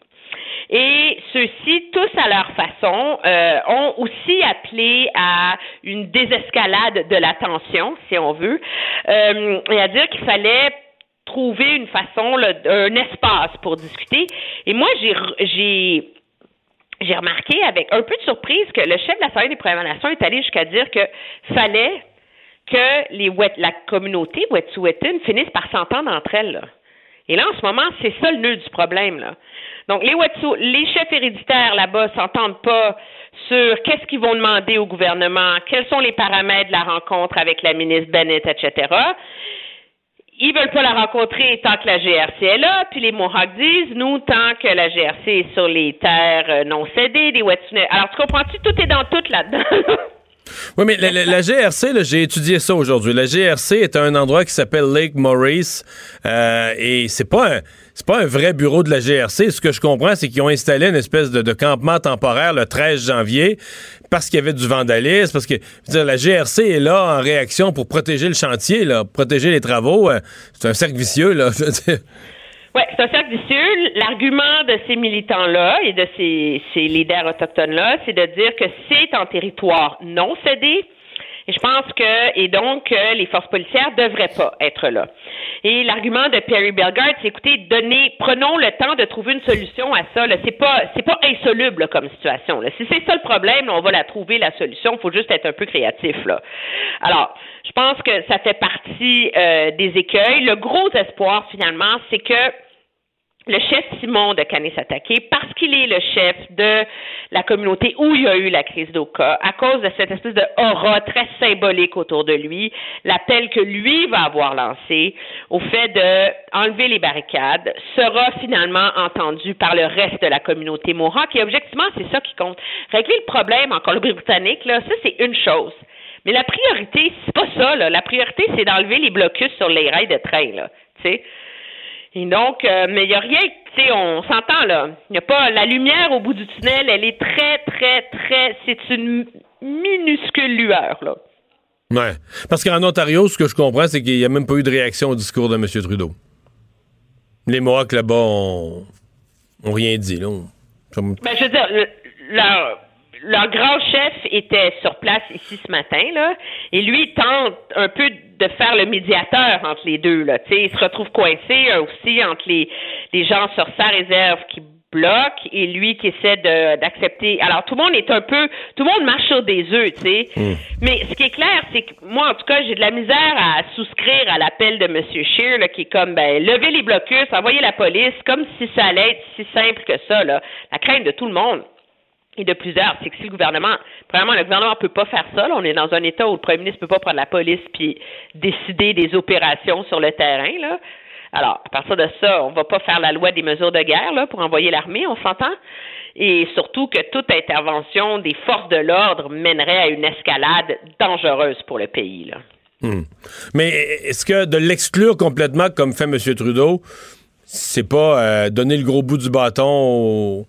Et ceux-ci, tous à leur façon, euh, ont aussi appelé à une désescalade de la tension, si on veut, euh, et à dire qu'il fallait trouver une façon, un espace pour discuter. Et moi, j'ai j'ai remarqué avec un peu de surprise que le chef de la l'Assemblée des Premières Nations est allé jusqu'à dire que fallait que la communauté Wet'suwet'en finisse par s'entendre entre elles. Et là, en ce moment, c'est ça le nœud du problème. Donc, les Wet'su, les chefs héréditaires là-bas s'entendent pas sur qu'est-ce qu'ils vont demander au gouvernement, quels sont les paramètres de la rencontre avec la ministre Bennett, etc. Ils veulent pas la rencontrer tant que la GRC est là, puis les Mohawks disent, nous, tant que la GRC est sur les terres euh, non cédées des Wet'suwet'en. Alors, tu comprends-tu? Tout est dans tout là-dedans. Oui, mais la, GRC, j'ai étudié ça aujourd'hui. La GRC est un endroit qui s'appelle Lake Maurice euh, et c'est pas un c'est pas un vrai bureau de la GRC. Ce que je comprends, c'est qu'ils ont installé une espèce de, campement temporaire le 13 janvier parce qu'il y avait du vandalisme, parce que la GRC est là en réaction pour protéger le chantier, protéger les travaux. Euh, c'est un cercle vicieux, là. Oui, c'est un cercle vicieux. L'argument de ces militants-là et de ces, ces leaders autochtones-là, c'est de dire que c'est en territoire non cédé. Et je pense que, et donc, les forces policières devraient pas être là. Et l'argument de Perry Bellegarde, c'est écoutez, donnez, prenons le temps de trouver une solution à ça. C'est pas, c'est pas insoluble comme situation. Là. Si c'est ça le problème, on va la trouver la solution. Il faut juste être un peu créatif là. Alors, je pense que ça fait partie euh, des écueils. Le gros espoir finalement, c'est que le chef Simon de Kanesatake, parce qu'il est le chef de la communauté où il y a eu la crise d'Oka, à cause de cette espèce de aura très symbolique autour de lui, l'appel que lui va avoir lancé au fait de enlever les barricades sera finalement entendu par le reste de la communauté Mohawk. Et objectivement, c'est ça qui compte. Régler le problème en Colombie-Britannique, là, ça c'est une chose. Mais la priorité, c'est pas ça. Là. La priorité, c'est d'enlever les blocus sur les rails de train. Là, sais. Et donc, euh, mais il n'y a rien, tu sais, on s'entend là. Il n'y a pas la lumière au bout du tunnel, elle est très, très, très, c'est une minuscule lueur là. Ouais. Parce qu'en Ontario, ce que je comprends, c'est qu'il n'y a même pas eu de réaction au discours de M. Trudeau. Les Mohawks là-bas ont, rien dit. Là. Ben, je veux dire, leur, leur grand chef était sur place ici ce matin, là, et lui tente un peu de faire le médiateur entre les deux. Là, il se retrouve coincé euh, aussi entre les, les gens sur sa réserve qui bloquent et lui qui essaie d'accepter. Alors tout le monde est un peu, tout le monde marche sur des œufs, tu sais. Hmm. Mais ce qui est clair, c'est que moi, en tout cas, j'ai de la misère à souscrire à l'appel de M. Scheer, là, qui est comme, ben, lever les blocus, envoyer la police, comme si ça allait être si simple que ça, là. La crainte de tout le monde et de plusieurs, c'est que si le gouvernement, premièrement, le gouvernement ne peut pas faire ça. Là, on est dans un état où le premier ministre ne peut pas prendre la police puis décider des opérations sur le terrain. Là. Alors, à partir de ça, on ne va pas faire la loi des mesures de guerre là, pour envoyer l'armée, on s'entend? Et surtout que toute intervention des forces de l'ordre mènerait à une escalade dangereuse pour le pays. Là. Hmm. Mais est-ce que de l'exclure complètement, comme fait M. Trudeau, c'est pas euh, donner le gros bout du bâton aux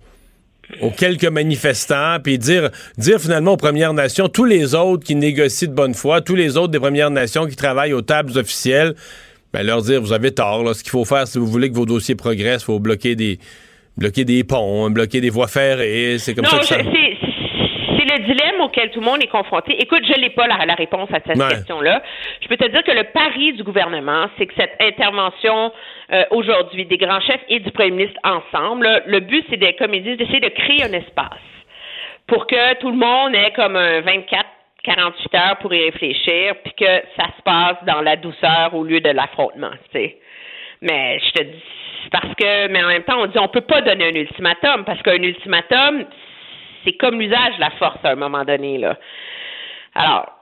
aux quelques manifestants, puis dire, dire finalement aux Premières Nations, tous les autres qui négocient de bonne foi, tous les autres des Premières Nations qui travaillent aux tables officielles, ben leur dire, vous avez tort. Là, ce qu'il faut faire, si vous voulez que vos dossiers progressent, il faut bloquer des, bloquer des ponts, bloquer des voies ferrées. C'est comme ça que ça. C'est le dilemme auquel tout le monde est confronté. Écoute, je n'ai pas la, réponse à cette question-là. Je peux te dire que le pari du gouvernement, c'est que cette intervention euh, aujourd'hui des grands chefs et du premier ministre ensemble, le but, c'est des comme d'essayer de créer un espace pour que tout le monde ait comme un 24 48 heures pour y réfléchir, puis que ça se passe dans la douceur au lieu de l'affrontement, tu sais. Mais je te dis, parce que, mais en même temps, on dit on peut pas donner un ultimatum, parce qu'un ultimatum, c'est comme l'usage de la force à un moment donné, là. Alors,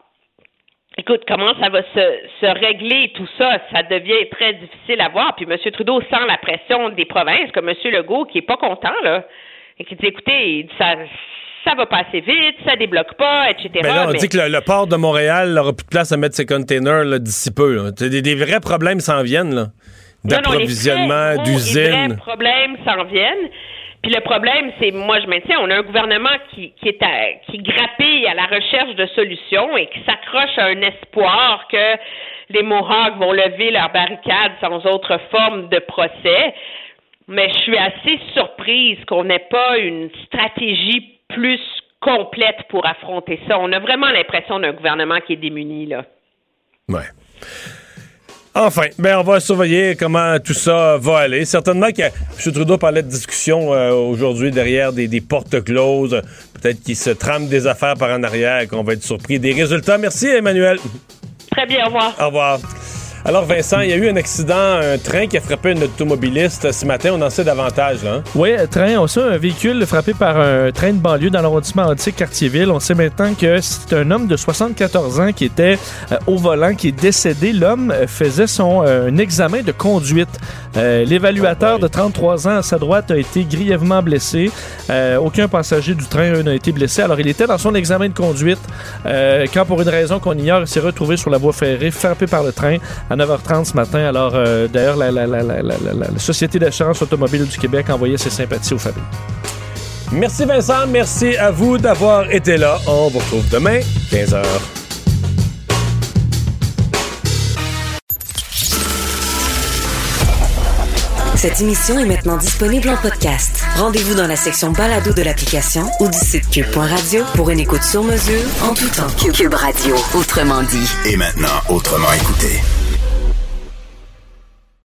écoute, comment ça va se, se régler tout ça? Ça devient très difficile à voir. Puis M. Trudeau sent la pression des provinces, comme M. Legault, qui est pas content, là, et qui dit, écoutez, ça, ça va pas assez vite, ça débloque pas, etc. Ben là, on dit que le, port de Montréal n'aura plus de place à mettre ses containers d'ici peu. Des, des, vrais problèmes s'en viennent, là. D'approvisionnement, d'usines. Les vrais problèmes s'en viennent. Puis le problème, c'est, moi, je maintiens, on a un gouvernement qui, qui est à, grappille à la recherche de solutions et qui s'accroche à un espoir que les Mohawks vont lever leurs barricades sans autre forme de procès. Mais je suis assez surprise qu'on n'ait pas une stratégie plus complète pour affronter ça. On a vraiment l'impression d'un gouvernement qui est démuni, là. Ouais. Enfin, ben on va surveiller comment tout ça va aller. Certainement que M. Trudeau parlait de discussion euh, aujourd'hui derrière des, des, portes closes. Peut-être qu'il se trame des affaires par en arrière et qu'on va être surpris des résultats. Merci, Emmanuel. Très bien, au revoir. Au revoir. Alors, Vincent, il y a eu un accident, un train qui a frappé un automobiliste ce matin. On en sait davantage, là. Hein? Oui, train, on sait un véhicule frappé par un train de banlieue dans l'arrondissement antique Quartier-Ville. On sait maintenant que c'est un homme de 74 ans qui était euh, au volant, qui est décédé. L'homme faisait son euh, un examen de conduite. Euh, l'évaluateur de 33 ans à sa droite a été grièvement blessé. aucun passager du train n'a été blessé. Alors, il était dans son examen de conduite quand, pour une raison qu'on ignore, il s'est retrouvé sur la voie ferrée, frappé par le train à 9h30 ce matin. Alors, euh, d'ailleurs, la, la, la, la, Société d'assurance automobile du Québec a envoyé ses sympathies aux familles. Merci Vincent, merci à vous d'avoir été là. On vous retrouve demain, 15h. Cette émission est maintenant disponible en podcast. Rendez-vous dans la section balado de l'application ou du site cube.radio pour une écoute sur mesure en tout temps. Cube Radio, autrement dit. Et maintenant, autrement écouté.